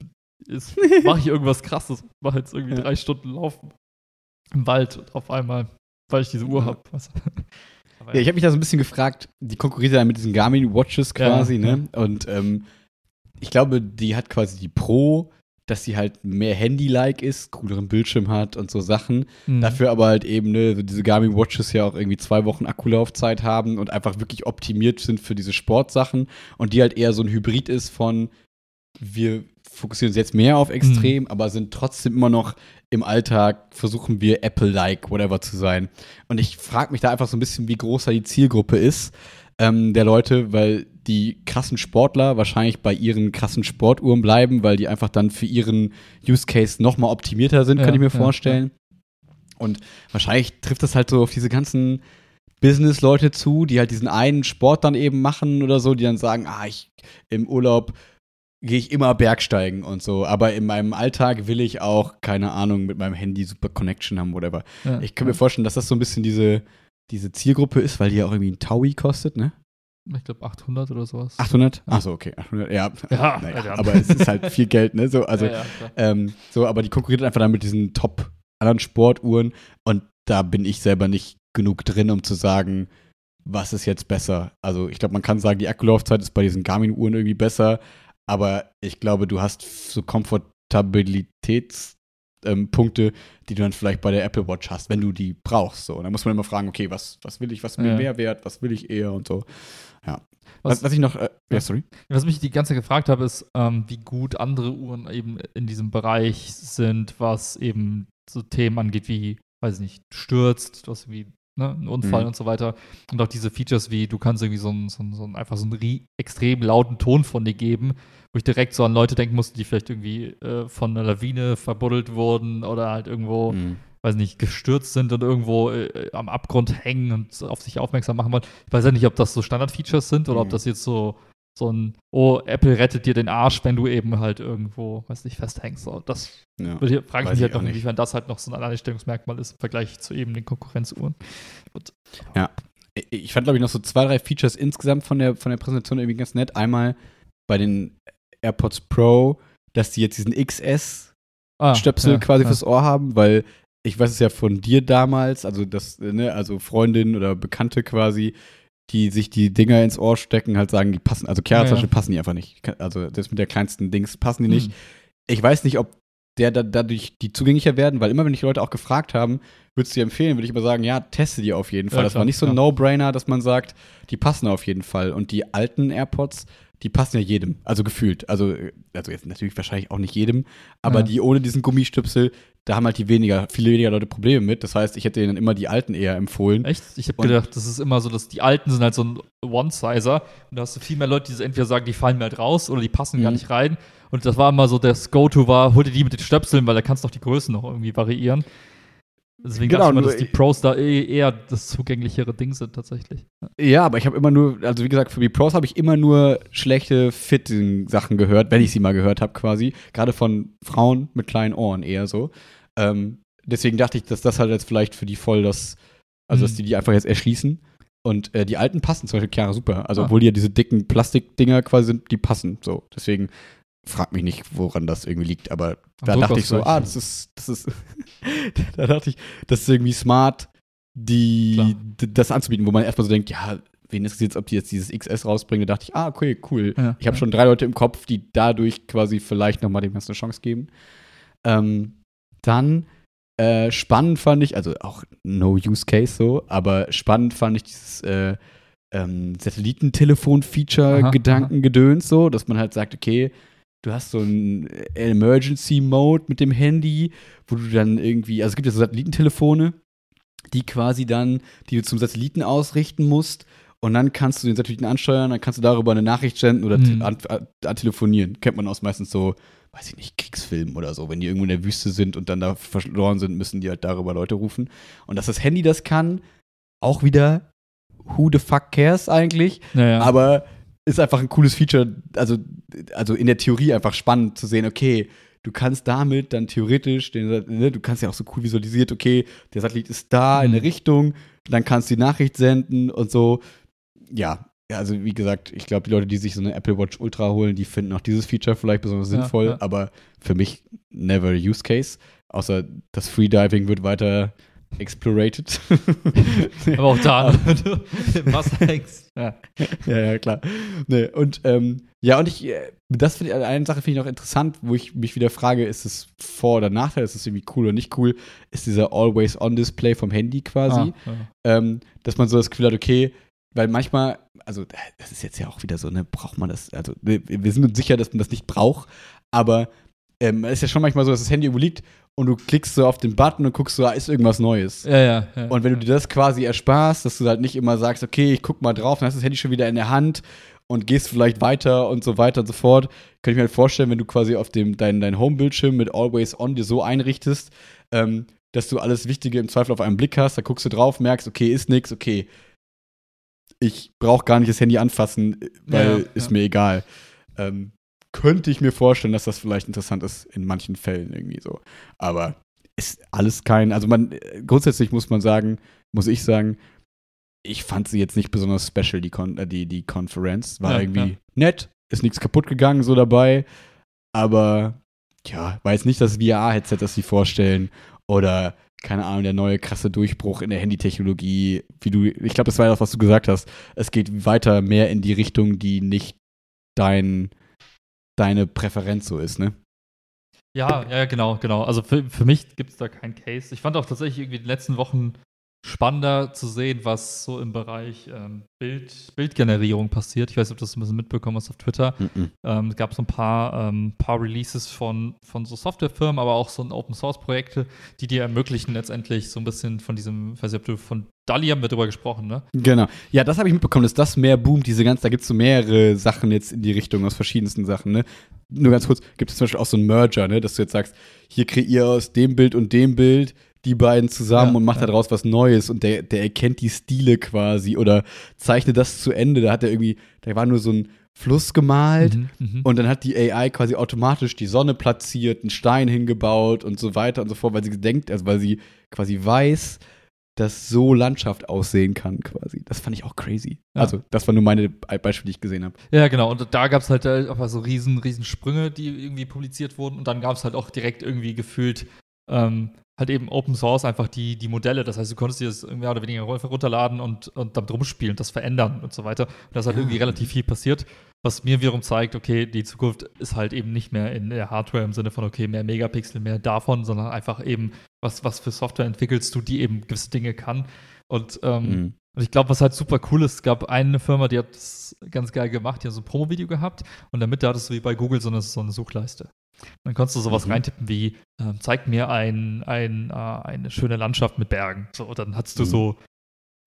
jetzt mache ich irgendwas krasses, mache jetzt irgendwie Ja. drei Stunden laufen im Wald und auf einmal, weil ich diese Uhr Ja. habe. Ja, ich habe mich da so ein bisschen gefragt, die konkurriert ja mit diesen Garmin Watches quasi, Ja, ne? Und ähm, ich glaube, die hat quasi die Pro, dass sie halt mehr Handy-like ist, cooleren Bildschirm hat und so Sachen. Mhm. Dafür aber halt eben, ne, diese Garmin Watches ja auch irgendwie zwei Wochen Akkulaufzeit haben und einfach wirklich optimiert sind für diese Sportsachen und die halt eher so ein Hybrid ist von wir fokussieren uns jetzt mehr auf Extrem, aber sind trotzdem immer noch im Alltag, versuchen wir Apple-like, whatever zu sein. Und ich frage mich da einfach so ein bisschen, wie groß da die Zielgruppe ist ähm, der Leute, weil die krassen Sportler wahrscheinlich bei ihren krassen Sportuhren bleiben, weil die einfach dann für ihren Use Case noch mal optimierter sind, Ja, kann ich mir ja, vorstellen. Und wahrscheinlich trifft das halt so auf diese ganzen Business-Leute zu, die halt diesen einen Sport dann eben machen oder so, die dann sagen, ah, ich im Urlaub gehe ich immer Bergsteigen und so, aber in meinem Alltag will ich auch, keine Ahnung, mit meinem Handy super Connection haben, whatever. Ja. Ich kann mir vorstellen, dass das so ein bisschen diese, diese Zielgruppe ist, weil die ja auch irgendwie ein Taui kostet, ne? Ich glaube 800 oder sowas. 800? Achso, okay, 800, ja. Ja, naja, ja. aber es ist halt viel Geld, ne? So, also, ja, ähm, so, aber die konkurriert einfach dann mit diesen top anderen Sportuhren und da bin ich selber nicht genug drin, um zu sagen, was ist jetzt besser. Also ich glaube, man kann sagen, die Akkulaufzeit ist bei diesen Garmin-Uhren irgendwie besser, aber ich glaube, du hast so Komfortabilitätspunkte, ähm, Punkte, die du dann vielleicht bei der Apple Watch hast, wenn du die brauchst. So, und dann muss man immer fragen, okay, was, was will ich, was ist mir Ja. mehr wert, was will ich eher und so. Ja. Was- Was, ich noch, äh, ja, sorry. Was mich die ganze Zeit gefragt habe, ist, ähm, wie gut andere Uhren eben in diesem Bereich sind, was eben so Themen angeht wie, weiß ich nicht, stürzt, du hast irgendwie ne, einen Unfall Mhm. und so weiter. Und auch diese Features wie, du kannst irgendwie so einen, so einen, so einen einfach so einen extrem lauten Ton von dir geben, wo ich direkt so an Leute denken musste, die vielleicht irgendwie äh, von einer Lawine verbuddelt wurden oder halt irgendwo Mhm. weiß nicht, gestürzt sind und irgendwo äh, am Abgrund hängen und auf sich aufmerksam machen wollen. Ich weiß ja nicht, ob das so Standard-Features sind oder ob Mhm. das jetzt so, so ein, oh, Apple rettet dir den Arsch, wenn du eben halt irgendwo, weiß nicht, festhängst. So, das Ja. würde ich- frage ich mich ich halt noch, nicht. inwiefern das halt noch so ein Alleinstellungsmerkmal ist im Vergleich zu eben den Konkurrenzuhren. Ich fand, glaube ich, noch so zwei, drei Features insgesamt von der, von der Präsentation irgendwie ganz nett. Einmal bei den AirPods Pro, dass die jetzt diesen XS-Stöpsel Ah, ja, quasi ja. fürs Ohr haben, weil ich weiß es ja von dir damals, also das, ne, also Freundinnen oder Bekannte quasi, die sich die Dinger ins Ohr stecken, halt sagen, die passen, also Chiara Ja, ja. Passen die einfach nicht. Also das mit der kleinsten Dings passen die nicht. Hm. Ich weiß nicht, ob der da, dadurch die zugänglicher werden, weil immer wenn ich Leute auch gefragt haben, würdest du dir empfehlen, würde ich aber sagen, ja, teste die auf jeden Fall. Ja, das klar, war nicht so ein. No-Brainer, dass man sagt, die passen auf jeden Fall. Und die alten AirPods, die passen ja jedem, also gefühlt. Also, also jetzt natürlich wahrscheinlich auch nicht jedem, aber Ja. die ohne diesen Gummistüpsel, da haben halt die weniger, viele weniger Leute Probleme mit. Das heißt, ich hätte ihnen immer die alten eher empfohlen. Echt? Ich habe gedacht, das ist immer so, dass die alten sind halt so ein One-Sizer und da hast du viel mehr Leute, die entweder sagen, die fallen mir halt raus oder die passen gar Mhm. nicht rein. Und das war immer so, das Go-To war, hol dir die mit den Stöpseln, weil da kannst du noch die Größen noch irgendwie variieren. Deswegen Genau, dachte ich mal, dass die Pros da eh eher das zugänglichere Ding sind tatsächlich. Ja, aber ich habe immer nur, also wie gesagt, für die Pros habe ich immer nur schlechte Fitting-Sachen gehört, wenn ich sie mal gehört habe quasi. Gerade von Frauen mit kleinen Ohren eher so. Ähm, deswegen dachte ich, dass das halt jetzt vielleicht für die voll das, also dass Mhm. die die einfach jetzt erschließen. Und äh, die alten passen zum Beispiel Chiara super. Also Ah. obwohl die ja diese dicken Plastikdinger quasi sind, die passen so. Deswegen frag mich nicht, woran das irgendwie liegt. Aber da dachte ich so, ah, das ist, das ist, da dachte ich, das ist irgendwie smart, die, das anzubieten, wo man erstmal so denkt, ja, wen ist es jetzt, ob die jetzt dieses XS rausbringen? Da dachte ich, ah, okay, cool. Ja, ich habe ja. schon drei Leute im Kopf, die dadurch quasi vielleicht nochmal dem Ganzen eine Chance geben. Ähm, dann äh, spannend fand ich, also auch no use case so, aber spannend fand ich dieses äh, ähm, Satellitentelefon-Feature-Gedankengedöns so, dass man halt sagt, okay, du hast so einen Emergency-Mode mit dem Handy, wo du dann irgendwie, also es gibt ja so Satellitentelefone, die quasi dann, die du zum Satelliten ausrichten musst und dann kannst du den Satelliten ansteuern, dann kannst du darüber eine Nachricht senden oder Mhm. an, an, an telefonieren. Kennt man aus meistens so, weiß ich nicht, Kriegsfilmen oder so. Wenn die irgendwo in der Wüste sind und dann da verloren sind, müssen die halt darüber Leute rufen. Und dass das Handy das kann, auch wieder, who the fuck cares eigentlich? Ja, ja. Aber ist einfach ein cooles Feature, also, also in der Theorie einfach spannend zu sehen, okay, du kannst damit dann theoretisch, den, ne, du kannst ja auch so cool visualisiert, okay, der Satellit ist da in Mhm. eine Richtung, dann kannst du die Nachricht senden und so. ja, ja, also wie gesagt, ich glaube, die Leute, die sich so eine Apple Watch Ultra holen, die finden auch dieses Feature vielleicht besonders Ja, sinnvoll, ja. aber für mich never use case. Außer das Freediving wird weiter explorated. Aber auch da, wenn du im Wasser hängst. Ja. ja, ja, klar. Nee, und ähm, ja, und ich, äh, das finde ich, eine Sache finde ich noch interessant, wo ich mich wieder frage, ist es Vor- oder Nachteil, ist es irgendwie cool oder nicht cool, ist dieser Always-On-Display vom Handy quasi. Ah, ja. ähm, dass man so das Gefühl hat, okay, weil manchmal, also das ist jetzt ja auch wieder so, ne, braucht man das, also wir, sind uns sicher, dass man das nicht braucht, aber ähm, es ist ja schon manchmal so, dass das Handy irgendwo liegt und du klickst so auf den Button und guckst so, ah, ist irgendwas Neues. Ja, ja, ja. Und wenn du dir das quasi ersparst, dass du halt nicht immer sagst, okay, ich guck mal drauf, dann hast du das Handy schon wieder in der Hand und gehst vielleicht weiter und so weiter und so fort, kann ich mir halt vorstellen, wenn du quasi auf dem dein, dein Home-Bildschirm mit Always On dir so einrichtest, ähm, dass du alles Wichtige im Zweifel auf einen Blick hast, da guckst du drauf, merkst, okay, ist nix, okay, ich brauche gar nicht das Handy anfassen, weil Ja, ja, ist ja. mir egal. Ähm, könnte ich mir vorstellen, dass das vielleicht interessant ist in manchen Fällen irgendwie so. Aber ist alles kein, also man, äh, grundsätzlich muss man sagen, muss ich sagen, ich fand sie jetzt nicht besonders special, die, Kon äh, die, die Konferenz. War Ja, irgendwie ja. nett, ist nichts kaputt gegangen so dabei, aber ja, war jetzt nicht das VR-Headset, das sie vorstellen oder keine Ahnung, der neue krasse Durchbruch in der Handytechnologie, wie du, ich glaube, das war das, was du gesagt hast. Es geht weiter mehr in die Richtung, die nicht dein, deine Präferenz so ist, ne? Ja, ja, genau, genau. Also für, für mich gibt es da keinen Case. Ich fand auch tatsächlich irgendwie in den letzten Wochen spannender zu sehen, was so im Bereich ähm, Bild, Bildgenerierung passiert. Ich weiß nicht, ob du das ein bisschen mitbekommen hast auf Twitter. Ähm, es gab so ein paar, ähm, paar Releases von, von so Softwarefirmen, aber auch so Open-Source-Projekte, die dir ermöglichen, letztendlich so ein bisschen von diesem, ich weiß nicht, ob du von Dali haben wir drüber gesprochen, ne? Genau. Ja, das habe ich mitbekommen, dass das mehr boomt, diese ganze, da gibt es so mehrere Sachen jetzt in die Richtung aus verschiedensten Sachen, ne? Nur ganz kurz, gibt es zum Beispiel auch so einen Merger, ne? Dass du jetzt sagst, hier kreier aus dem Bild und dem Bild die beiden zusammen Ja, und macht ja. daraus was Neues und der, der erkennt die Stile quasi oder zeichnet das zu Ende. Da hat er irgendwie, da war nur so ein Fluss gemalt Mhm, mhm. und dann hat die AI quasi automatisch die Sonne platziert, einen Stein hingebaut und so weiter und so fort, weil sie denkt, also weil sie quasi weiß, dass so Landschaft aussehen kann quasi. Das fand ich auch crazy. Ja. Also, das war nur meine Be- Beispiele, die ich gesehen habe. Ja, genau. Und da gab es halt äh, einfach so riesen, riesen Sprünge, die irgendwie publiziert wurden. Und dann gab es halt auch direkt irgendwie gefühlt ähm, halt eben Open Source einfach die, die Modelle. Das heißt, du konntest dir das mehr oder weniger runterladen und, und damit rumspielen, das verändern und so weiter. Und da ist halt irgendwie relativ viel passiert, was mir wiederum zeigt, okay, die Zukunft ist halt eben nicht mehr in der Hardware im Sinne von, okay, mehr Megapixel, mehr davon, sondern einfach eben, was, was für Software entwickelst du, die eben gewisse Dinge kann. Und ähm, Mhm. und ich glaube, was halt super cool ist, es gab eine Firma, die hat das ganz geil gemacht, die hat so ein Promo-Video gehabt und der Mitte hattest du wie bei Google so eine, so eine Suchleiste. Dann konntest du sowas Mhm. reintippen wie, ähm, zeig mir ein, ein, äh, eine schöne Landschaft mit Bergen. So, und dann hattest du Mhm. so,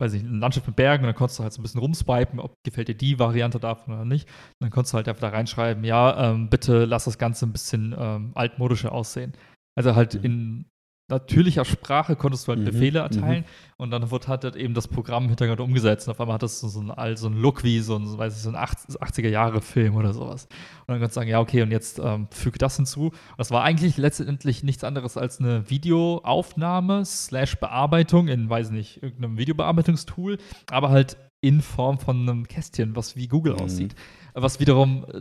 weiß ich, eine Landschaft mit Bergen und dann konntest du halt so ein bisschen rumswipen, ob gefällt dir die Variante davon oder nicht. Und dann konntest du halt einfach da reinschreiben, ja, ähm, bitte lass das Ganze ein bisschen ähm, altmodischer aussehen. Also halt Mhm. in natürlicher Sprache konntest du halt Mhm, Befehle erteilen und dann wurde halt halt eben das Programm im Hintergrund umgesetzt und auf einmal hat das so, einen, so einen Look wie so ein, weiß ich, so ein 80er-Jahre-Film oder sowas. Und dann kannst du sagen, ja, okay, und jetzt ähm, füge das hinzu. Und das war eigentlich letztendlich nichts anderes als eine Videoaufnahme slash Bearbeitung in, weiß nicht, irgendeinem Videobearbeitungstool, aber halt in Form von einem Kästchen, was wie Google Mhm. aussieht. Was wiederum äh,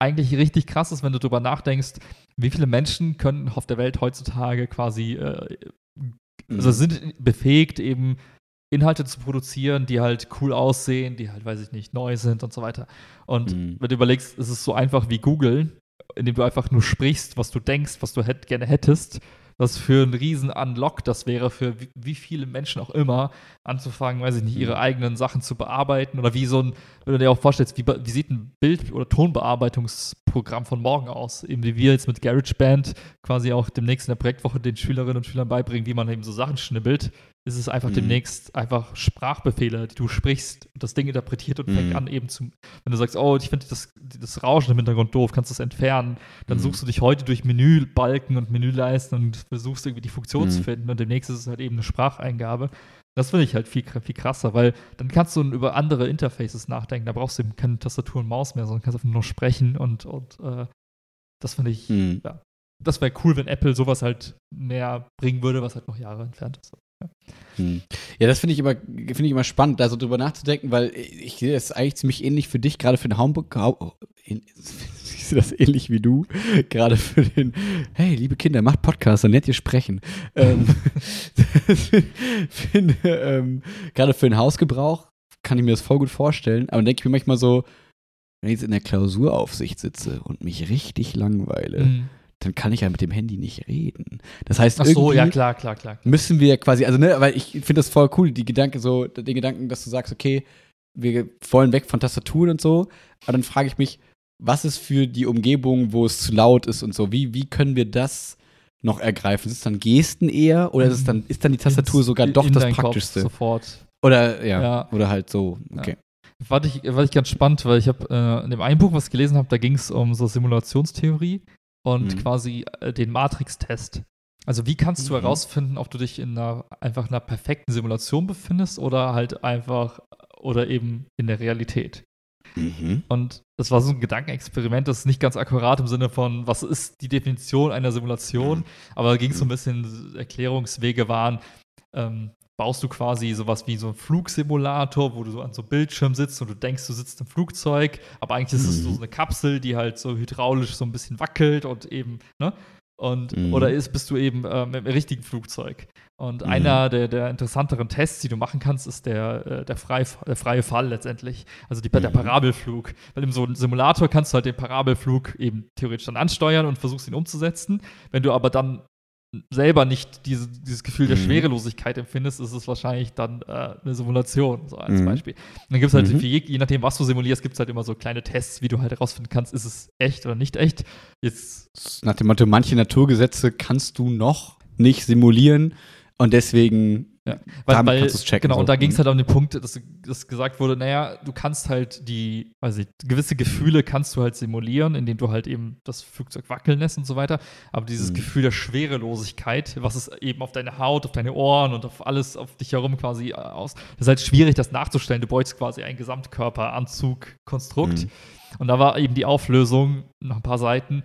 eigentlich richtig krass ist, wenn du drüber nachdenkst, wie viele Menschen können auf der Welt heutzutage quasi äh, also sind befähigt, eben Inhalte zu produzieren, die halt cool aussehen, die halt, weiß ich nicht, neu sind und so weiter. Und Mhm. wenn du überlegst, es ist so einfach wie Google, indem du einfach nur sprichst, was du denkst, was du hätt, gerne hättest, was für ein riesen Unlock das wäre, für wie, viele Menschen auch immer, anzufangen, weiß ich nicht, ihre Mhm. eigenen Sachen zu bearbeiten oder wie so ein, wenn du dir auch vorstellst, wie, wie sieht ein Bild- oder Tonbearbeitungsprogramm von morgen aus, eben wie wir jetzt mit GarageBand quasi auch demnächst in der Projektwoche den Schülerinnen und Schülern beibringen, wie man eben so Sachen schnibbelt, ist es einfach Mhm. demnächst einfach Sprachbefehle, die du sprichst und das Ding interpretiert und fängt Mhm. an eben zu, wenn du sagst, oh, ich finde das, das Rauschen im Hintergrund doof, kannst du das entfernen, dann Mhm. suchst du dich heute durch Menübalken und Menüleisten und versuchst irgendwie die Funktion Mhm. zu finden und demnächst ist es halt eben eine Spracheingabe. Das finde ich halt viel, viel krasser, weil dann kannst du über andere Interfaces nachdenken. Da brauchst du eben keine Tastatur und Maus mehr, sondern kannst einfach nur sprechen und, und äh, das finde ich, Mhm. das wäre cool, wenn Apple sowas halt mehr bringen würde, was halt noch Jahre entfernt ist. Hm. Ja, das finde ich immer, finde ich immer spannend, da so drüber nachzudenken, weil ich sehe das eigentlich ziemlich ähnlich für dich, gerade für den Homebook. Ich sehe das ähnlich wie du, gerade für den, hey, liebe Kinder, macht Podcast, dann lernt ihr sprechen. ähm, ähm, gerade für den Hausgebrauch kann ich mir das voll gut vorstellen, aber denke ich mir manchmal so, wenn ich jetzt in der Klausuraufsicht sitze und mich richtig langweile, Mhm. Dann kann ich ja mit dem Handy nicht reden. Das heißt, Ach so, ja, klar, klar, klar. müssen wir quasi, also ne, weil ich finde das voll cool, die Gedanke so, den Gedanken, dass du sagst, okay, wir wollen weg von Tastaturen und so, aber dann frage ich mich, was ist für die Umgebung, wo es zu laut ist und so, wie, wie können wir das noch ergreifen? Ist es dann Gesten eher oder ist dann, ist dann die Tastatur sogar doch in das deinen Kopf Praktischste? Sofort. Oder ja, Ja. oder halt so, okay. Fand ich, fand ich ganz spannend, weil ich habe äh, in dem einen Buch, was ich gelesen habe, da ging es um so Simulationstheorie und Mhm. quasi äh, den Matrix-Test. Also wie kannst du Mhm. herausfinden, ob du dich in einer einfach einer perfekten Simulation befindest oder halt einfach oder eben in der Realität. Mhm. Und das war so ein Gedankenexperiment, das ist nicht ganz akkurat im Sinne von, was ist die Definition einer Simulation, aber da ging es so ein bisschen, Erklärungswege waren, ähm, baust du quasi sowas wie so einen Flugsimulator, wo du so an so einem Bildschirm sitzt und du denkst, du sitzt im Flugzeug, aber eigentlich ist es so Mhm. eine Kapsel, die halt so hydraulisch so ein bisschen wackelt und eben, ne? Und, Mhm. oder ist, bist du eben ähm, im richtigen Flugzeug? Und Mhm. einer der, der interessanteren Tests, die du machen kannst, ist der, äh, der, frei, der freie Fall letztendlich. Also die, der Mhm. Parabelflug. Weil in so einem Simulator kannst du halt den Parabelflug eben theoretisch dann ansteuern und versuchst ihn umzusetzen. Wenn du aber dann selber nicht diese, dieses Gefühl der Mhm. Schwerelosigkeit empfindest, ist es wahrscheinlich dann äh, eine Simulation, so als Mhm. Beispiel. Und dann gibt es halt, Mhm. je, je nachdem, was du simulierst, gibt es halt immer so kleine Tests, wie du halt herausfinden kannst, ist es echt oder nicht echt. Jetzt Nach dem Motto, manche Naturgesetze kannst du noch nicht simulieren und deswegen Ja, Damit kannst du's checken, Genau, so. und da ging es Mhm. halt um den Punkt, dass, dass gesagt wurde, naja, du kannst halt die, ich, gewisse Gefühle kannst du halt simulieren, indem du halt eben das Flugzeug wackeln lässt und so weiter. Aber dieses Mhm. Gefühl der Schwerelosigkeit, was es eben auf deine Haut, auf deine Ohren und auf alles auf dich herum quasi äh, aus, das ist halt schwierig, das nachzustellen. Du bräuchst quasi ein Gesamtkörperanzug-Konstrukt. Mhm. Und da war eben die Auflösung nach ein paar Seiten,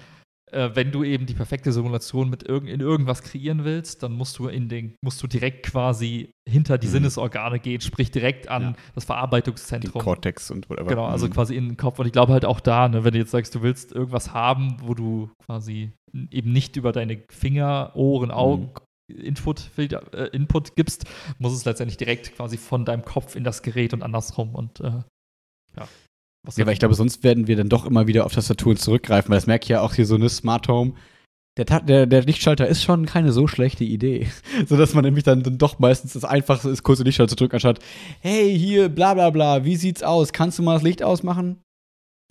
äh, wenn du eben die perfekte Simulation mit irg in irgendwas kreieren willst, dann musst du in den, musst du direkt quasi hinter die Mhm. Sinnesorgane gehen, sprich direkt an Ja. das den Verarbeitungszentrum. Cortex und whatever. Genau, also Mhm. quasi in den Kopf. Und ich glaube halt auch da, ne, wenn du jetzt sagst, du willst irgendwas haben, wo du quasi eben nicht über deine Finger, Ohren, Augen Input, äh, Input gibst, muss es letztendlich direkt quasi von deinem Kopf in das Gerät und andersrum. Und äh, ja. Was Ja, weil ich glaube, sonst werden wir dann doch immer wieder auf Tastaturen zurückgreifen, weil das merke ich ja auch hier so eine Smart Home. Der, der, der Lichtschalter ist schon keine so schlechte Idee. so dass man nämlich dann, dann doch meistens das Einfachste ist, kurz den Lichtschalter zu drücken, anstatt, hey, hier, bla bla bla, wie sieht's aus? Kannst du mal das Licht ausmachen?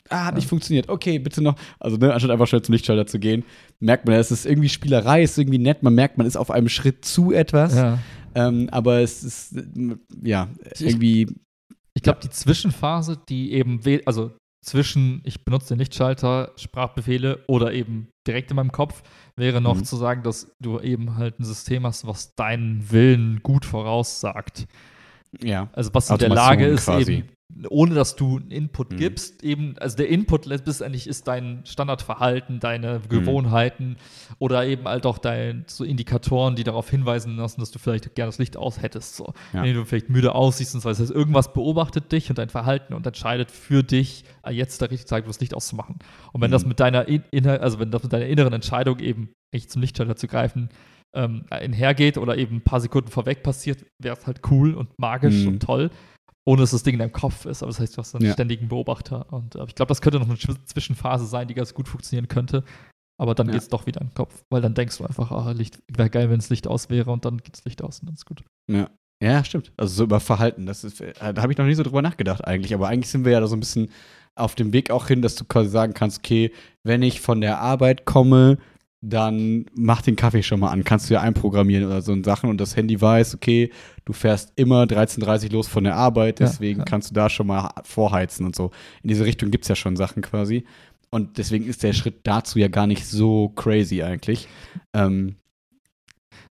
Ah, hat Ja. nicht funktioniert. Okay, bitte noch. Also, ne, anstatt einfach schnell zum Lichtschalter zu gehen, merkt man, es ist irgendwie Spielerei, es ist irgendwie nett, man merkt, man ist auf einem Schritt zu etwas. ja. Ähm, aber es ist, ja, irgendwie. Ich glaube, die Zwischenphase, die eben, also zwischen ich benutze den Lichtschalter, Sprachbefehle oder eben direkt in meinem Kopf, wäre noch Mhm. zu sagen, dass du eben halt ein System hast, was deinen Willen gut voraussagt. Ja. Also was in der Lage ist, quasi. eben, ohne dass du einen Input Mhm. gibst, eben, also der Input letztendlich ist dein Standardverhalten, deine Mhm. Gewohnheiten oder eben halt auch dein, so Indikatoren, die darauf hinweisen lassen, dass du vielleicht gerne das Licht aus hättest. So. Ja. Wenn du vielleicht müde aussiehst und so. Das heißt, irgendwas beobachtet dich und dein Verhalten und entscheidet für dich, ah, jetzt der richtige Zeitpunkt, das Licht auszumachen. Und wenn das Mhm. mit deiner in, also wenn das mit deiner inneren Entscheidung eben echt zum Lichtschalter zu greifen, ähm, einhergeht oder eben ein paar Sekunden vorweg passiert, wäre es halt cool und magisch Mhm. und toll, ohne dass das Ding in deinem Kopf ist. Aber das heißt, du hast einen Ja. ständigen Beobachter. Und äh, ich glaube, das könnte noch eine Zw- Zwischenphase sein, die ganz gut funktionieren könnte. Aber dann Ja. geht es doch wieder in den Kopf, weil dann denkst du einfach, ah, Licht wäre geil, wenn das Licht aus wäre und dann geht das Licht aus und dann ist gut. Ja. Ja, stimmt. Also so über Verhalten. Das ist, äh, da habe ich noch nie so drüber nachgedacht eigentlich. Aber eigentlich sind wir ja da so ein bisschen auf dem Weg auch hin, dass du quasi sagen kannst, okay, wenn ich von der Arbeit komme, dann mach den Kaffee schon mal an. Kannst du ja einprogrammieren oder so Sachen und das Handy weiß, okay, du fährst immer 13.30 los von der Arbeit, Ja, deswegen ja. kannst du da schon mal vorheizen und so. In diese Richtung gibt es ja schon Sachen quasi. Und deswegen ist der Schritt dazu ja gar nicht so crazy eigentlich. Ähm,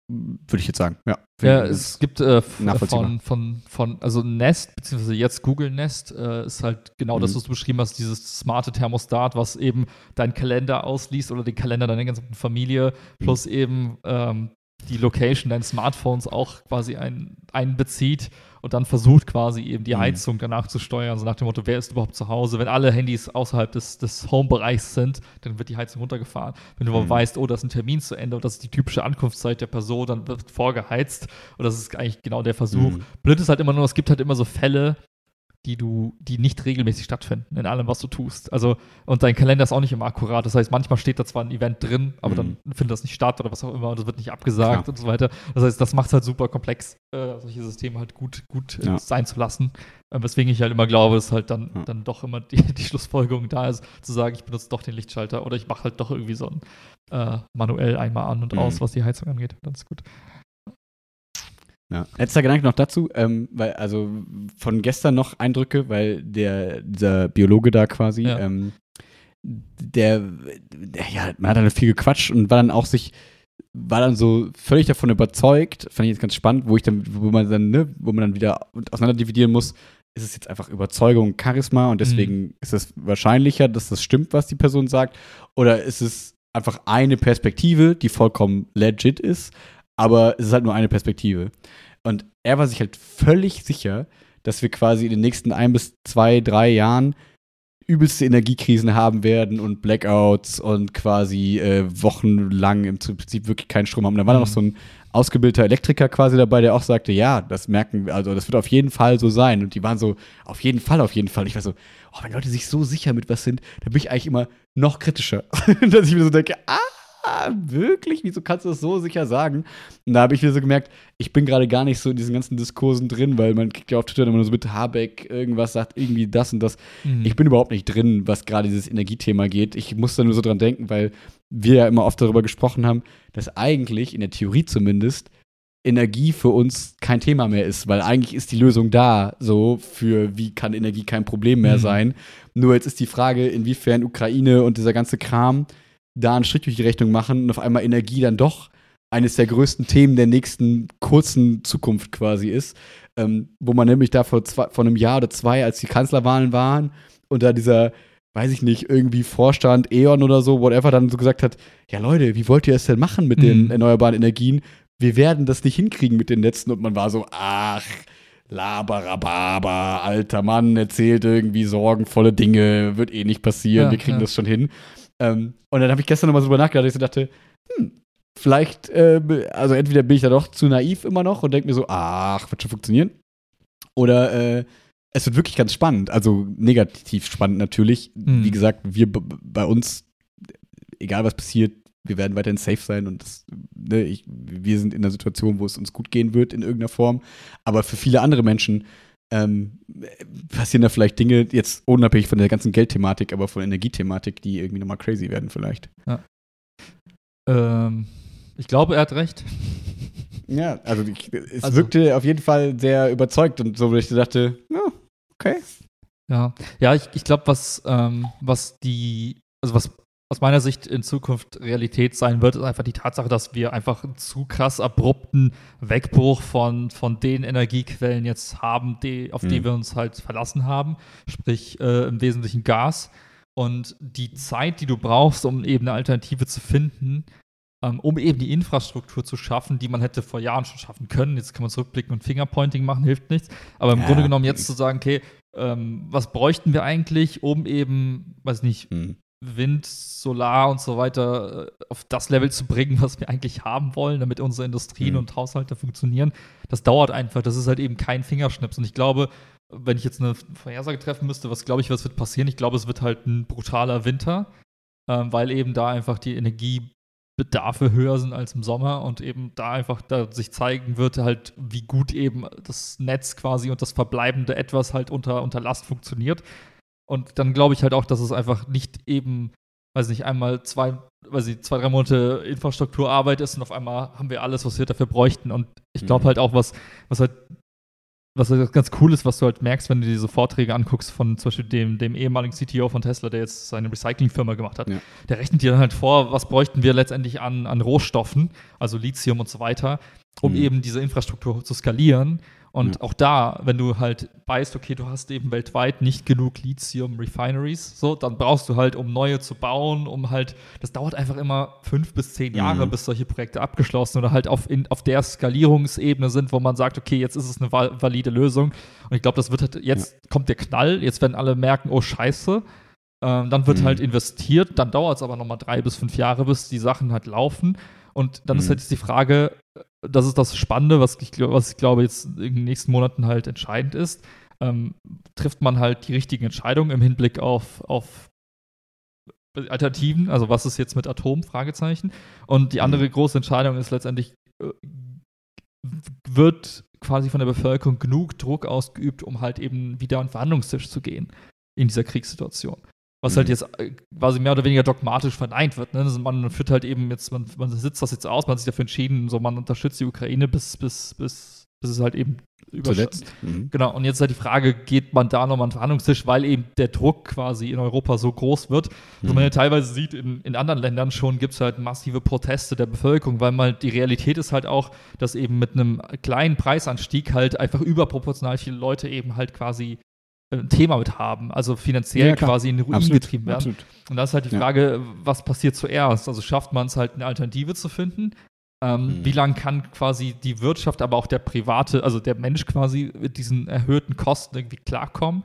Würde ich jetzt sagen, ja. Ja, es gibt äh, von, von, von, also Nest, beziehungsweise jetzt Google Nest, äh, ist halt genau das, Mhm. was du beschrieben hast, dieses smarte Thermostat, was eben deinen Kalender ausliest oder den Kalender deiner ganzen Familie, Mhm. plus eben ähm, die Location deines Smartphones auch quasi ein, einbezieht und dann versucht quasi eben die Mhm. Heizung danach zu steuern, so nach dem Motto, wer ist überhaupt zu Hause? Wenn alle Handys außerhalb des, des Home-Bereichs sind, dann wird die Heizung runtergefahren. Wenn du aber Mhm. weißt, oh, da ist ein Termin zu Ende und das ist die typische Ankunftszeit der Person, dann wird vorgeheizt und das ist eigentlich genau der Versuch. Mhm. Blöd ist halt immer nur, es gibt halt immer so Fälle, die du, die nicht regelmäßig stattfinden in allem, was du tust. Also, und dein Kalender ist auch nicht immer akkurat. Das heißt, manchmal steht da zwar ein Event drin, aber Mhm. dann findet das nicht statt oder was auch immer und es wird nicht abgesagt Klar. und so weiter. Das heißt, das macht es halt super komplex, äh, solche Systeme halt gut, gut äh, Ja. sein zu lassen. Äh, weswegen ich halt immer glaube, dass halt dann, Ja. dann doch immer die, die Schlussfolgerung da ist, zu sagen, ich benutze doch den Lichtschalter oder ich mache halt doch irgendwie so ein äh, manuell einmal an und Mhm. aus, was die Heizung angeht. Dann ist gut. Ja. Letzter Gedanke noch dazu, ähm, weil, also von gestern noch Eindrücke, weil der, dieser Biologe da quasi, Ja. ähm, der, der, ja, man hat dann viel gequatscht und war dann auch sich, war dann so völlig davon überzeugt, fand ich jetzt ganz spannend, wo ich dann, wo man dann, ne, wo man dann wieder auseinander dividieren muss, ist es jetzt einfach Überzeugung, Charisma und deswegen ist es wahrscheinlicher, dass das stimmt, was die Person sagt, oder ist es einfach eine Perspektive, die vollkommen legit ist, aber es ist halt nur eine Perspektive. Und er war sich halt völlig sicher, dass wir quasi in den nächsten ein bis zwei, drei Jahren übelste Energiekrisen haben werden und Blackouts und quasi äh, wochenlang im Prinzip wirklich keinen Strom haben. Da war dann Mhm. noch so ein ausgebildeter Elektriker quasi dabei, der auch sagte, ja, das merken wir, also das wird auf jeden Fall so sein. Und die waren so, auf jeden Fall, auf jeden Fall. Ich war so, oh, wenn Leute sich so sicher mit was sind, dann bin ich eigentlich immer noch kritischer. Dass ich mir so denke, ah, wirklich? Wieso kannst du das so sicher sagen? Und da habe ich wieder so gemerkt, ich bin gerade gar nicht so in diesen ganzen Diskursen drin, weil man kriegt ja auf Twitter immer nur so mit Habeck irgendwas sagt, irgendwie das und das. Mhm. Ich bin überhaupt nicht drin, was gerade dieses Energiethema geht. Ich muss da nur so dran denken, weil wir ja immer oft darüber gesprochen haben, dass eigentlich, in der Theorie zumindest, Energie für uns kein Thema mehr ist, weil eigentlich ist die Lösung da, so für wie kann Energie kein Problem mehr Mhm. sein. Nur jetzt ist die Frage, inwiefern Ukraine und dieser ganze Kram da einen Strich durch die Rechnung machen und auf einmal Energie dann doch eines der größten Themen der nächsten kurzen Zukunft quasi ist. Ähm, wo man nämlich da vor, zwei, vor einem Jahr oder zwei, als die Kanzlerwahlen waren und da dieser, weiß ich nicht, irgendwie Vorstand, E.ON oder so, whatever, dann so gesagt hat, ja Leute, wie wollt ihr es denn machen mit den Mhm. erneuerbaren Energien? Wir werden das nicht hinkriegen mit den Netzen. Und man war so, ach, laberababa, alter Mann, erzählt irgendwie sorgenvolle Dinge, wird eh nicht passieren, Ja, wir kriegen ja. das schon hin. Ähm, und dann habe ich gestern nochmal so drüber nachgedacht, dass ich so dachte, hm, vielleicht, äh, also entweder bin ich da doch zu naiv immer noch und denke mir so, ach, wird schon funktionieren. Oder äh, es wird wirklich ganz spannend, also negativ spannend natürlich. Mhm. Wie gesagt, wir bei uns, egal was passiert, wir werden weiterhin safe sein und das, ne, ich, wir sind in einer Situation, wo es uns gut gehen wird in irgendeiner Form. Aber für viele andere Menschen ähm, passieren da vielleicht Dinge, jetzt unabhängig von der ganzen Geldthematik, aber von Energiethematik, die irgendwie nochmal crazy werden vielleicht. Ähm, ich glaube, er hat recht. Ja, also ich, es Also- wirkte auf jeden Fall sehr überzeugt und so, wo ich dachte, ja, okay. Ja, ja, ich, ich glaube, was, ähm, was die, also was aus meiner Sicht in Zukunft Realität sein wird, ist einfach die Tatsache, dass wir einfach einen zu krass abrupten Wegbruch von, von den Energiequellen jetzt haben, die, auf die Mhm. wir uns halt verlassen haben, sprich äh, im Wesentlichen Gas. Und die Zeit, die du brauchst, um eben eine Alternative zu finden, ähm, um eben die Infrastruktur zu schaffen, die man hätte vor Jahren schon schaffen können. Jetzt kann man zurückblicken und Fingerpointing machen, hilft nichts. Aber im Ja. Grunde genommen jetzt zu sagen, okay, ähm, was bräuchten wir eigentlich, um eben, weiß nicht, Hm. Wind, Solar und so weiter äh, auf das Level zu bringen, was wir eigentlich haben wollen, damit unsere Industrien Mhm. und Haushalte funktionieren. Das dauert einfach. Das ist halt eben kein Fingerschnips. Und ich glaube, wenn ich jetzt eine Vorhersage treffen müsste, was glaube ich, was wird passieren? Ich glaube, es wird halt ein brutaler Winter, ähm, weil eben da einfach die Energiebedarfe höher sind als im Sommer und eben da einfach da sich zeigen wird, halt, wie gut eben das Netz quasi und das verbleibende etwas halt unter, unter Last funktioniert. Und dann glaube ich halt auch, dass es einfach nicht eben, weiß nicht, einmal zwei, weiß ich, zwei, drei Monate Infrastrukturarbeit ist und auf einmal haben wir alles, was wir dafür bräuchten. Und ich glaube Mhm. halt auch, was, was halt, was halt ganz cool ist, was du halt merkst, wenn du diese Vorträge anguckst von zum Beispiel dem, dem ehemaligen CTO von Tesla, der jetzt seine Recyclingfirma gemacht hat. Ja. Der rechnet dir dann halt vor, was bräuchten wir letztendlich an, an Rohstoffen, also Lithium und so weiter, um Mhm. eben diese Infrastruktur zu skalieren. Und Ja. auch da, wenn du halt weißt, okay, du hast eben weltweit nicht genug Lithium-Refineries, so, dann brauchst du halt, um neue zu bauen, um halt, das dauert einfach immer fünf bis zehn Jahre, Mhm. bis solche Projekte abgeschlossen oder halt auf, in, auf der Skalierungsebene sind, wo man sagt, okay, jetzt ist es eine val- valide Lösung. Und ich glaube, das wird halt, jetzt kommt der Knall, jetzt werden alle merken, oh Scheiße. Ähm, dann wird Mhm. halt investiert, dann dauert es aber nochmal drei bis fünf Jahre, bis die Sachen halt laufen. Und dann ist Mhm. halt jetzt die Frage, das ist das Spannende, was ich, was ich glaube jetzt in den nächsten Monaten halt entscheidend ist. Ähm, trifft man halt die richtigen Entscheidungen im Hinblick auf, auf Alternativen, also was ist jetzt mit Atom, Fragezeichen. Und die andere große Entscheidung ist letztendlich, äh, wird quasi von der Bevölkerung genug Druck ausgeübt, um halt eben wieder an den Verhandlungstisch zu gehen in dieser Kriegssituation. Was halt Mhm. jetzt äh, quasi mehr oder weniger dogmatisch verneint wird. Ne? Also man führt halt eben jetzt, man, man sitzt das jetzt aus, man hat sich dafür entschieden, so man unterstützt die Ukraine bis, bis, bis, bis es halt eben Zuletzt. Mhm. Genau, und jetzt ist halt die Frage, geht man da nochmal an den Verhandlungstisch, weil eben der Druck quasi in Europa so groß wird. Mhm. dass man ja teilweise sieht, in, in anderen Ländern schon gibt es halt massive Proteste der Bevölkerung, weil mal die Realität ist halt auch, dass eben mit einem kleinen Preisanstieg halt einfach überproportional viele Leute eben halt quasi ein Thema mit haben, also finanziell Ja, quasi in den Ruin Absolut. getrieben werden. Absolut. Und da ist halt die Ja. Frage, was passiert zuerst? Also schafft man es halt eine Alternative zu finden? Ähm, Mhm. Wie lange kann quasi die Wirtschaft, aber auch der private, also der Mensch quasi mit diesen erhöhten Kosten irgendwie klarkommen?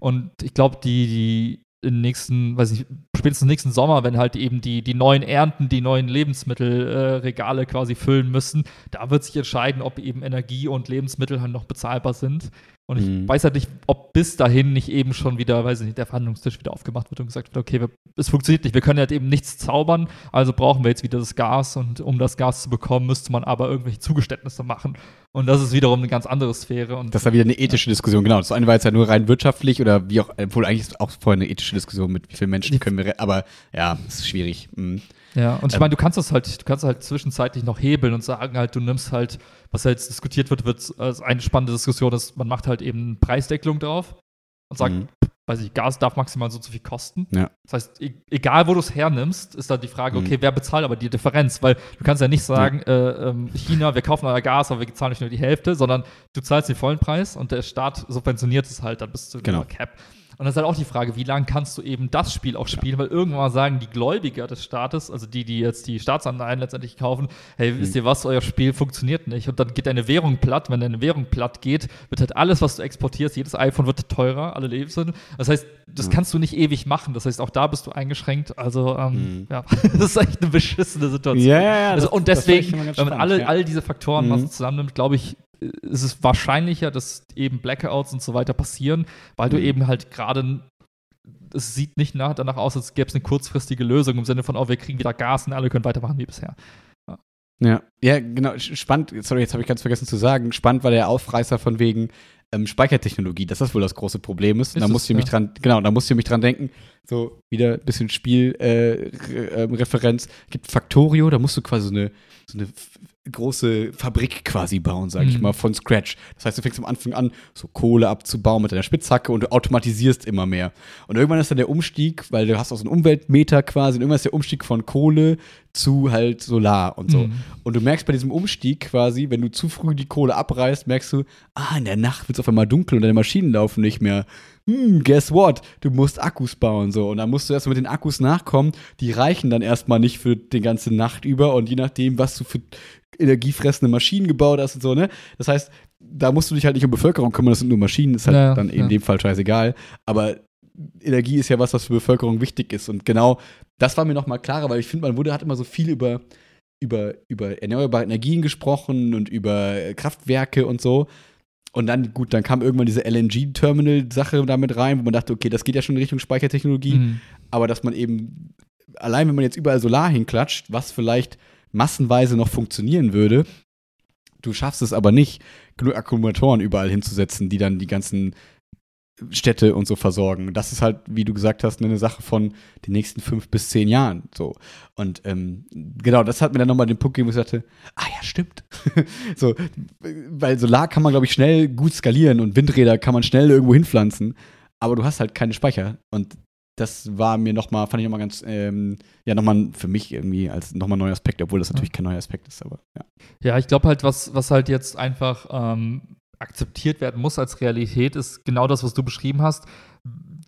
Und ich glaube, die, die im nächsten, weiß ich, spätestens nächsten Sommer, wenn halt eben die, die neuen Ernten, die neuen Lebensmittelregale äh, quasi füllen müssen, da wird sich entscheiden, ob eben Energie und Lebensmittel halt noch bezahlbar sind. Und ich Mhm. weiß halt nicht, ob bis dahin nicht eben schon wieder, weiß ich nicht, der Verhandlungstisch wieder aufgemacht wird und gesagt wird, okay, wir, es funktioniert nicht, wir können halt eben nichts zaubern, also brauchen wir jetzt wieder das Gas und um das Gas zu bekommen, müsste man aber irgendwelche Zugeständnisse machen. Und das ist wiederum eine ganz andere Sphäre. Und Das ist ja wieder eine ethische Diskussion, genau. Das eine war jetzt ja nur rein wirtschaftlich oder wie auch, obwohl eigentlich ist auch vorher eine ethische Diskussion mit wie vielen Menschen können wir, aber ja, es ist schwierig. Mhm. Ja, und ich Ähm, meine, du kannst das halt, du kannst halt zwischenzeitlich noch hebeln und sagen halt, du nimmst halt, was jetzt diskutiert wird, wird als eine spannende Diskussion ist, man macht halt eben Preisdeckelung drauf und sagt, Mhm. weiß ich, Gas darf maximal so und so viel kosten. Ja. Das heißt, e egal wo du es hernimmst, ist dann die Frage, Mhm. okay, wer bezahlt aber die Differenz? Weil du kannst ja nicht sagen, äh, ähm, China, wir kaufen euer Gas, aber wir zahlen nicht nur die Hälfte, sondern du zahlst den vollen Preis und der Staat subventioniert es halt dann bis zu Genau. Cap. Und das ist halt auch die Frage, wie lange kannst du eben das Spiel auch spielen, weil irgendwann mal sagen die Gläubiger des Staates, also die, die jetzt die Staatsanleihen letztendlich kaufen, hey, wisst ihr was, euer Spiel funktioniert nicht. Und dann geht deine Währung platt. Wenn deine Währung platt geht, wird halt alles, was du exportierst, jedes iPhone wird teurer, alle Lebensmittel. Das heißt, das Ja. kannst du nicht ewig machen. Das heißt, auch da bist du eingeschränkt. Also, ähm, Mhm. ja, das ist echt eine beschissene Situation. Ja, ja, ja. Also, und deswegen, wenn man alle, ja. all diese Faktoren Mhm. zusammennimmt, glaube ich, ist es wahrscheinlicher, dass eben Blackouts und so weiter passieren, weil du Mhm. eben halt gerade es sieht nicht nach, danach aus, als gäbe es eine kurzfristige Lösung im Sinne von, oh, wir kriegen wieder Gas und alle können weitermachen wie bisher. Ja, ja, genau. Spannend, sorry, jetzt habe ich ganz vergessen zu sagen. Spannend war der Aufreißer von wegen ähm, Speichertechnologie, dass das wohl das große Problem ist. Ist da musst du mich ja. dran, genau, da musst du mich dran denken. So wieder ein bisschen Spielreferenz. Äh, Referenz. Gibt Factorio, da musst du quasi so eine, so eine große Fabrik quasi bauen, sage ich Mhm. mal, von Scratch. Das heißt, du fängst am Anfang an, so Kohle abzubauen mit deiner Spitzhacke und du automatisierst immer mehr. Und irgendwann ist dann der Umstieg, weil du hast auch so einen Umweltmeter quasi, und irgendwann ist der Umstieg von Kohle zu halt Solar und so. Mhm. Und du merkst bei diesem Umstieg quasi, wenn du zu früh die Kohle abreißt, merkst du, ah, in der Nacht wird es auf einmal dunkel und deine Maschinen laufen nicht mehr. Hm, guess what? Du musst Akkus bauen so. Und dann musst du erst mit den Akkus nachkommen. Die reichen dann erstmal nicht für die ganze Nacht über und je nachdem, was du für energiefressende Maschinen gebaut hast und so, ne? Das heißt, da musst du dich halt nicht um Bevölkerung kümmern, das sind nur Maschinen, ist halt Ja, dann in ja. dem Fall scheißegal. Aber Energie ist ja was, was für Bevölkerung wichtig ist. Und genau das war mir noch mal klarer, weil ich finde, man wurde, hat immer so viel über, über, über erneuerbare Energien gesprochen und über Kraftwerke und so. Und dann, gut, dann kam irgendwann diese LNG-Terminal-Sache damit rein, wo man dachte, okay, das geht ja schon in Richtung Speichertechnologie. Mhm. Aber dass man eben, allein wenn man jetzt überall Solar hinklatscht, was vielleicht massenweise noch funktionieren würde, du schaffst es aber nicht, genug Akkumulatoren überall hinzusetzen, die dann die ganzen Städte und so versorgen. Das ist halt, wie du gesagt hast, eine Sache von den nächsten fünf bis zehn Jahren. So. Und ähm, genau, das hat mir dann nochmal den Punkt gegeben, wo ich sagte, ah ja, stimmt. so, weil Solar kann man, glaube ich, schnell gut skalieren und Windräder kann man schnell irgendwo hinpflanzen, aber du hast halt keine Speicher. Und das war mir nochmal, fand ich nochmal ganz, ähm, ja, nochmal für mich irgendwie als nochmal ein neuer Aspekt, obwohl das natürlich kein neuer Aspekt ist, aber ja. Ja, ich glaube halt, was, was halt jetzt einfach ähm, akzeptiert werden muss als Realität, ist genau das, was du beschrieben hast.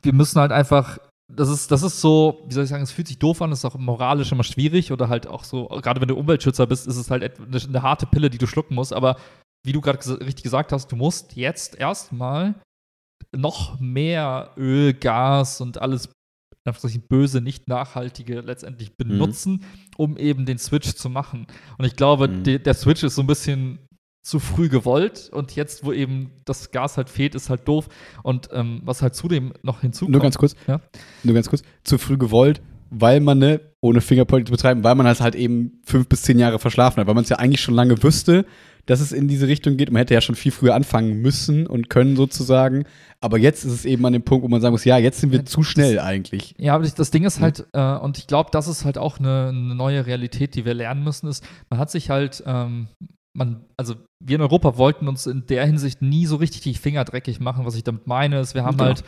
Wir müssen halt einfach das ist, das ist so, wie soll ich sagen, es fühlt sich doof an, ist auch moralisch immer schwierig oder halt auch so, gerade wenn du Umweltschützer bist, ist es halt eine, eine harte Pille, die du schlucken musst. Aber wie du gerade ges richtig gesagt hast, du musst jetzt erstmal noch mehr Öl, Gas und alles böse, nicht nachhaltige letztendlich mhm. benutzen, mhm. um eben den Switch zu machen. Und ich glaube, mhm. de, der Switch ist so ein bisschen zu früh gewollt und jetzt, wo eben das Gas halt fehlt, ist halt doof. Und ähm, was halt zudem noch hinzukommt. Nur ganz kurz. Ja? Nur ganz kurz. Zu früh gewollt, weil man, ne, ohne Fingerpointing zu betreiben, weil man das halt eben fünf bis zehn Jahre verschlafen hat, weil man es ja eigentlich schon lange wüsste, dass es in diese Richtung geht. Man hätte ja schon viel früher anfangen müssen und können sozusagen. Aber jetzt ist es eben an dem Punkt, wo man sagen muss, ja, jetzt sind wir ja, zu schnell das, eigentlich. Ja, aber das Ding ist halt, äh, und ich glaube, das ist halt auch eine, eine, neue Realität, die wir lernen müssen, ist, man hat sich halt, ähm, man, also wir in Europa wollten uns in der Hinsicht nie so richtig die Finger dreckig machen. Was ich damit meine, ist, wir haben ja. halt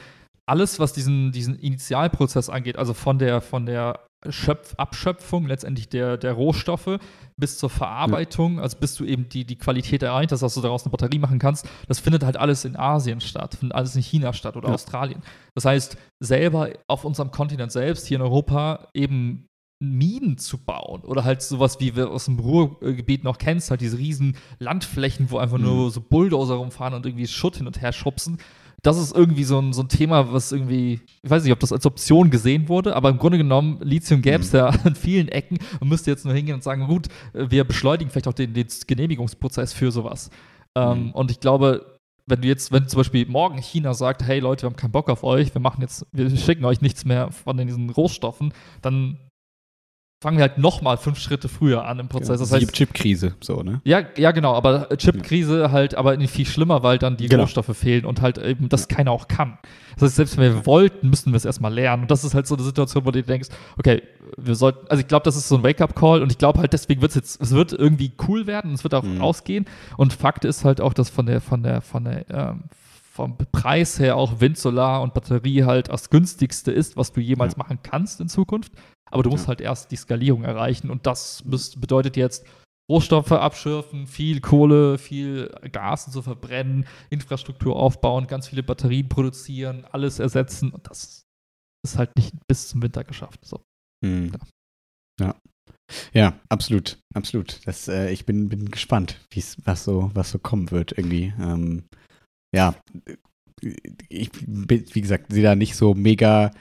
alles, was diesen, diesen Initialprozess angeht, also von der, von der Schöpf Abschöpfung letztendlich der, der Rohstoffe bis zur Verarbeitung, ja. also bis du eben die, die Qualität erreicht hast, dass du daraus eine Batterie machen kannst, das findet halt alles in Asien statt, findet alles in China statt oder ja. Australien. Das heißt, selber auf unserem Kontinent selbst, hier in Europa, eben Minen zu bauen oder halt sowas, wie wir aus dem Ruhrgebiet noch kennst, halt diese riesen Landflächen, wo einfach mhm. nur so Bulldozer rumfahren und irgendwie Schutt hin und her schubsen das ist irgendwie so ein, so ein Thema, was irgendwie, ich weiß nicht, ob das als Option gesehen wurde, aber im Grunde genommen, Lithium gäbe es mhm. ja an vielen Ecken und müsste jetzt nur hingehen und sagen, gut, wir beschleunigen vielleicht auch den, den Genehmigungsprozess für sowas. Ähm, mhm. Und ich glaube, wenn du jetzt, wenn zum Beispiel morgen China sagt, hey Leute, wir haben keinen Bock auf euch, wir machen jetzt, wir schicken euch nichts mehr von diesen Rohstoffen, dann fangen wir halt nochmal fünf Schritte früher an im Prozess. Ja, das heißt, Chip-Krise, so, ne? Ja, ja, genau, aber Chip-Krise ja. halt aber viel schlimmer, weil dann die genau. Rohstoffe fehlen und halt eben das keiner auch kann. Das heißt, selbst wenn wir wollten, müssten wir es erstmal lernen. Und das ist halt so eine Situation, wo du denkst, okay, wir sollten, also ich glaube, das ist so ein Wake-up-Call und ich glaube halt, deswegen wird es jetzt, es wird irgendwie cool werden und es wird auch mhm. ausgehen. Und Fakt ist halt auch, dass von der, von der, von der, ähm, vom Preis her auch Wind, Solar und Batterie halt das günstigste ist, was du jemals ja. machen kannst in Zukunft. Aber du musst ja. halt erst die Skalierung erreichen und das bedeutet jetzt Rohstoffe abschürfen, viel Kohle, viel Gas zu verbrennen, Infrastruktur aufbauen, ganz viele Batterien produzieren, alles ersetzen und das ist halt nicht bis zum Winter geschafft. So. Hm. Ja. ja. Ja, absolut, absolut. Das, äh, ich bin, bin gespannt, was so, was so kommen wird irgendwie. Ähm, ja, ich, wie gesagt, sehe da nicht so mega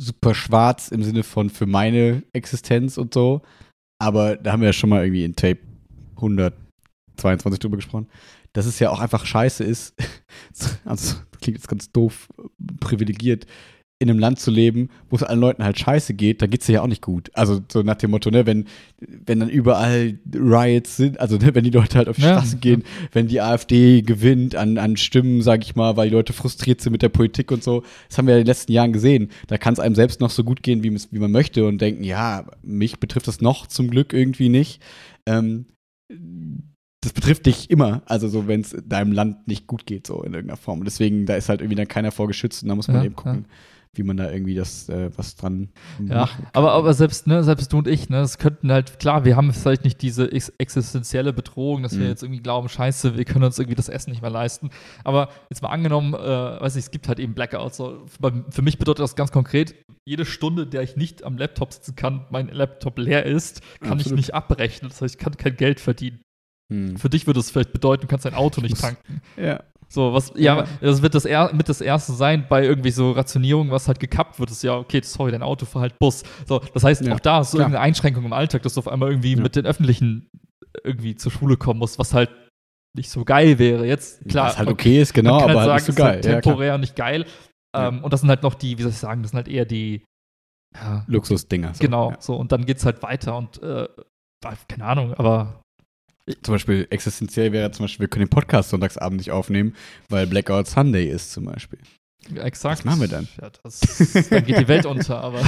super schwarz im Sinne von für meine Existenz und so. Aber da haben wir ja schon mal irgendwie in Tape 122 drüber gesprochen, dass es ja auch einfach scheiße ist. also, klingt jetzt ganz doof, privilegiert, in einem Land zu leben, wo es allen Leuten halt scheiße geht, da geht es ja auch nicht gut. Also so nach dem Motto, ne, wenn, wenn dann überall Riots sind, also ne, wenn die Leute halt auf die ja, Straße gehen, wenn die AfD gewinnt an, an Stimmen, sag ich mal, weil die Leute frustriert sind mit der Politik und so, das haben wir ja in den letzten Jahren gesehen. Da kann es einem selbst noch so gut gehen, wie, wie man möchte und denken, ja, mich betrifft das noch zum Glück irgendwie nicht. Ähm, das betrifft dich immer, also so, wenn es deinem Land nicht gut geht, so in irgendeiner Form. Und deswegen, da ist halt irgendwie dann keiner vorgeschützt und da muss man ja, eben gucken, ja wie man da irgendwie das äh, was dran ja, aber, aber selbst, ne, selbst du und ich, ne, das könnten halt, klar, wir haben vielleicht nicht diese ex existenzielle Bedrohung, dass mhm. wir jetzt irgendwie glauben, scheiße, wir können uns irgendwie das Essen nicht mehr leisten. Aber jetzt mal angenommen, äh, weiß nicht, es gibt halt eben Blackouts. So, für mich bedeutet das ganz konkret, jede Stunde, der ich nicht am Laptop sitzen kann, mein Laptop leer ist, kann Absolut. ich nicht abrechnen. Das heißt, ich kann kein Geld verdienen. Hm. Für dich würde es vielleicht bedeuten, du kannst dein Auto nicht tanken. Ja. So, was, ja, ja, das wird das er, mit das erste sein bei irgendwie so Rationierung, was halt gekappt wird, ist ja, okay, sorry, dein Auto fahr halt Bus. So, das heißt, ja, auch da ist so irgendeine Einschränkung im Alltag, dass du auf einmal irgendwie mit den Öffentlichen irgendwie zur Schule kommen musst, was halt nicht so geil wäre. Jetzt, klar. Was halt okay ist, genau, aber halt, nicht so geil. Ist halt temporär nicht geil. Ähm, und das sind halt noch die, wie soll ich sagen, das sind halt eher die Luxusdinger. So. Genau, so, und dann geht's halt weiter und äh, keine Ahnung, aber zum Beispiel existenziell wäre zum Beispiel, wir können den Podcast sonntagsabend nicht aufnehmen, weil Blackout Sunday ist zum Beispiel. Exakt. Was machen wir dann? Ja, das, dann geht die Welt unter, aber.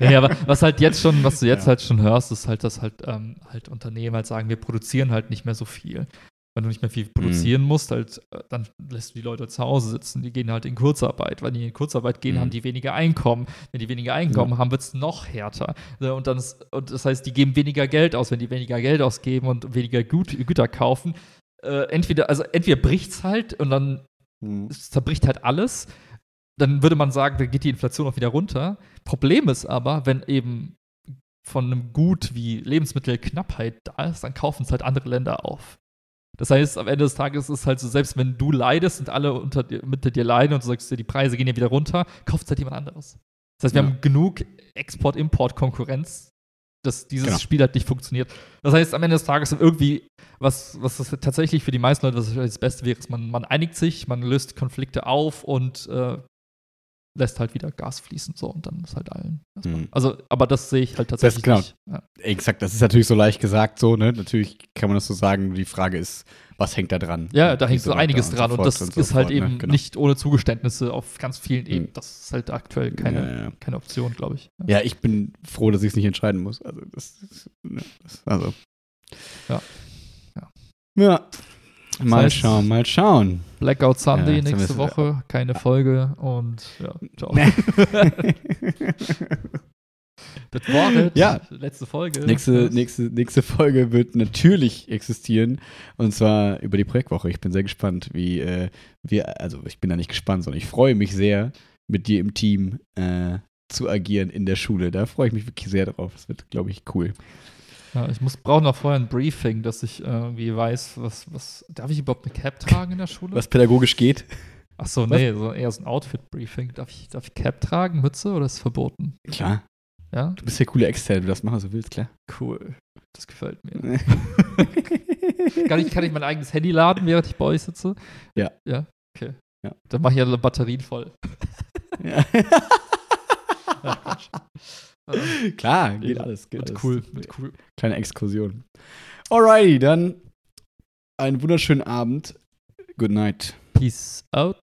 ja, aber was halt jetzt schon, was du jetzt ja. halt schon hörst, ist halt, dass halt, ähm, halt Unternehmen halt sagen, wir produzieren halt nicht mehr so viel wenn du nicht mehr viel produzieren mhm. musst, halt, äh, dann lässt du die Leute zu Hause sitzen. Die gehen halt in Kurzarbeit. Wenn die in Kurzarbeit gehen, mhm. haben die weniger Einkommen. Wenn die weniger Einkommen ja. haben, wird es noch härter. Und, dann ist, und das heißt, die geben weniger Geld aus. Wenn die weniger Geld ausgeben und weniger Gut, Güter kaufen, äh, entweder, also entweder bricht's halt und dann Hm. es zerbricht halt alles, dann würde man sagen, dann geht die Inflation auch wieder runter. Problem ist aber, wenn eben von einem Gut wie Lebensmittelknappheit da ist, dann kaufen es halt andere Länder auf. Das heißt, am Ende des Tages ist es halt so, selbst wenn du leidest und alle unter dir, mit dir leiden und du sagst, die Preise gehen ja wieder runter, kauft es halt jemand anderes. Das heißt, wir Ja. haben genug Export-Import-Konkurrenz, dass dieses Genau. Spiel halt nicht funktioniert. Das heißt, am Ende des Tages irgendwie, was, was tatsächlich für die meisten Leute was das Beste wäre, ist, man, man einigt sich, man löst Konflikte auf und äh, lässt halt wieder Gas fließen. So, und dann ist halt allen. erstmal- Hm. Also, aber das sehe ich halt tatsächlich genau. nicht. Ja. Exakt, das ist natürlich so leicht gesagt, so, ne? Natürlich kann man das so sagen. Die Frage ist, was hängt da dran? Ja, da Und hängt so einiges und dran und fort das und so ist halt fort, ne? eben Genau. nicht ohne Zugeständnisse auf ganz vielen Ebenen. Hm. Das ist halt aktuell keine, Ja, ja. keine Option, glaube ich. Ja. Ich bin froh, dass ich es nicht entscheiden muss. Also, das, ist- ne, das also. Ja. Ja. Ja. Mal heißt- schauen, mal schauen. Blackout Sunday haben nächste Woche, keine Folge und ja, ciao. das war es. Ja. Letzte Folge. nächste, nächste, nächste Folge wird natürlich existieren. Und zwar über die Projektwoche. Ich bin sehr gespannt, wie äh, wir, also ich bin da nicht gespannt, sondern ich freue mich sehr, mit dir im Team äh, zu agieren in der Schule. Da freue ich mich wirklich sehr drauf. Das wird, glaube ich, cool. Ja, ich muss brauche noch vorher ein Briefing, dass ich irgendwie weiß, was, was. Darf ich überhaupt eine Cap tragen in der Schule? Was pädagogisch geht. Ach so, nee, so eher so ein Outfit-Briefing. Darf ich, darf ich Cap tragen, Mütze oder ist es verboten? Klar. Ja, Du bist der coole Externe, du das machen, was du willst, klar. cool. Das gefällt mir. kann, ich, kann ich mein eigenes Handy laden, während ich bei euch sitze? Ja. Ja, okay. Ja. Dann mache ich alle Batterien voll. Ja. Ja. Äh, Klar, geht Ja, alles. Geht Mit alles. cool, mit cool. Kleine Exkursion. Alrighty, dann einen wunderschönen Abend. Good night. Peace out.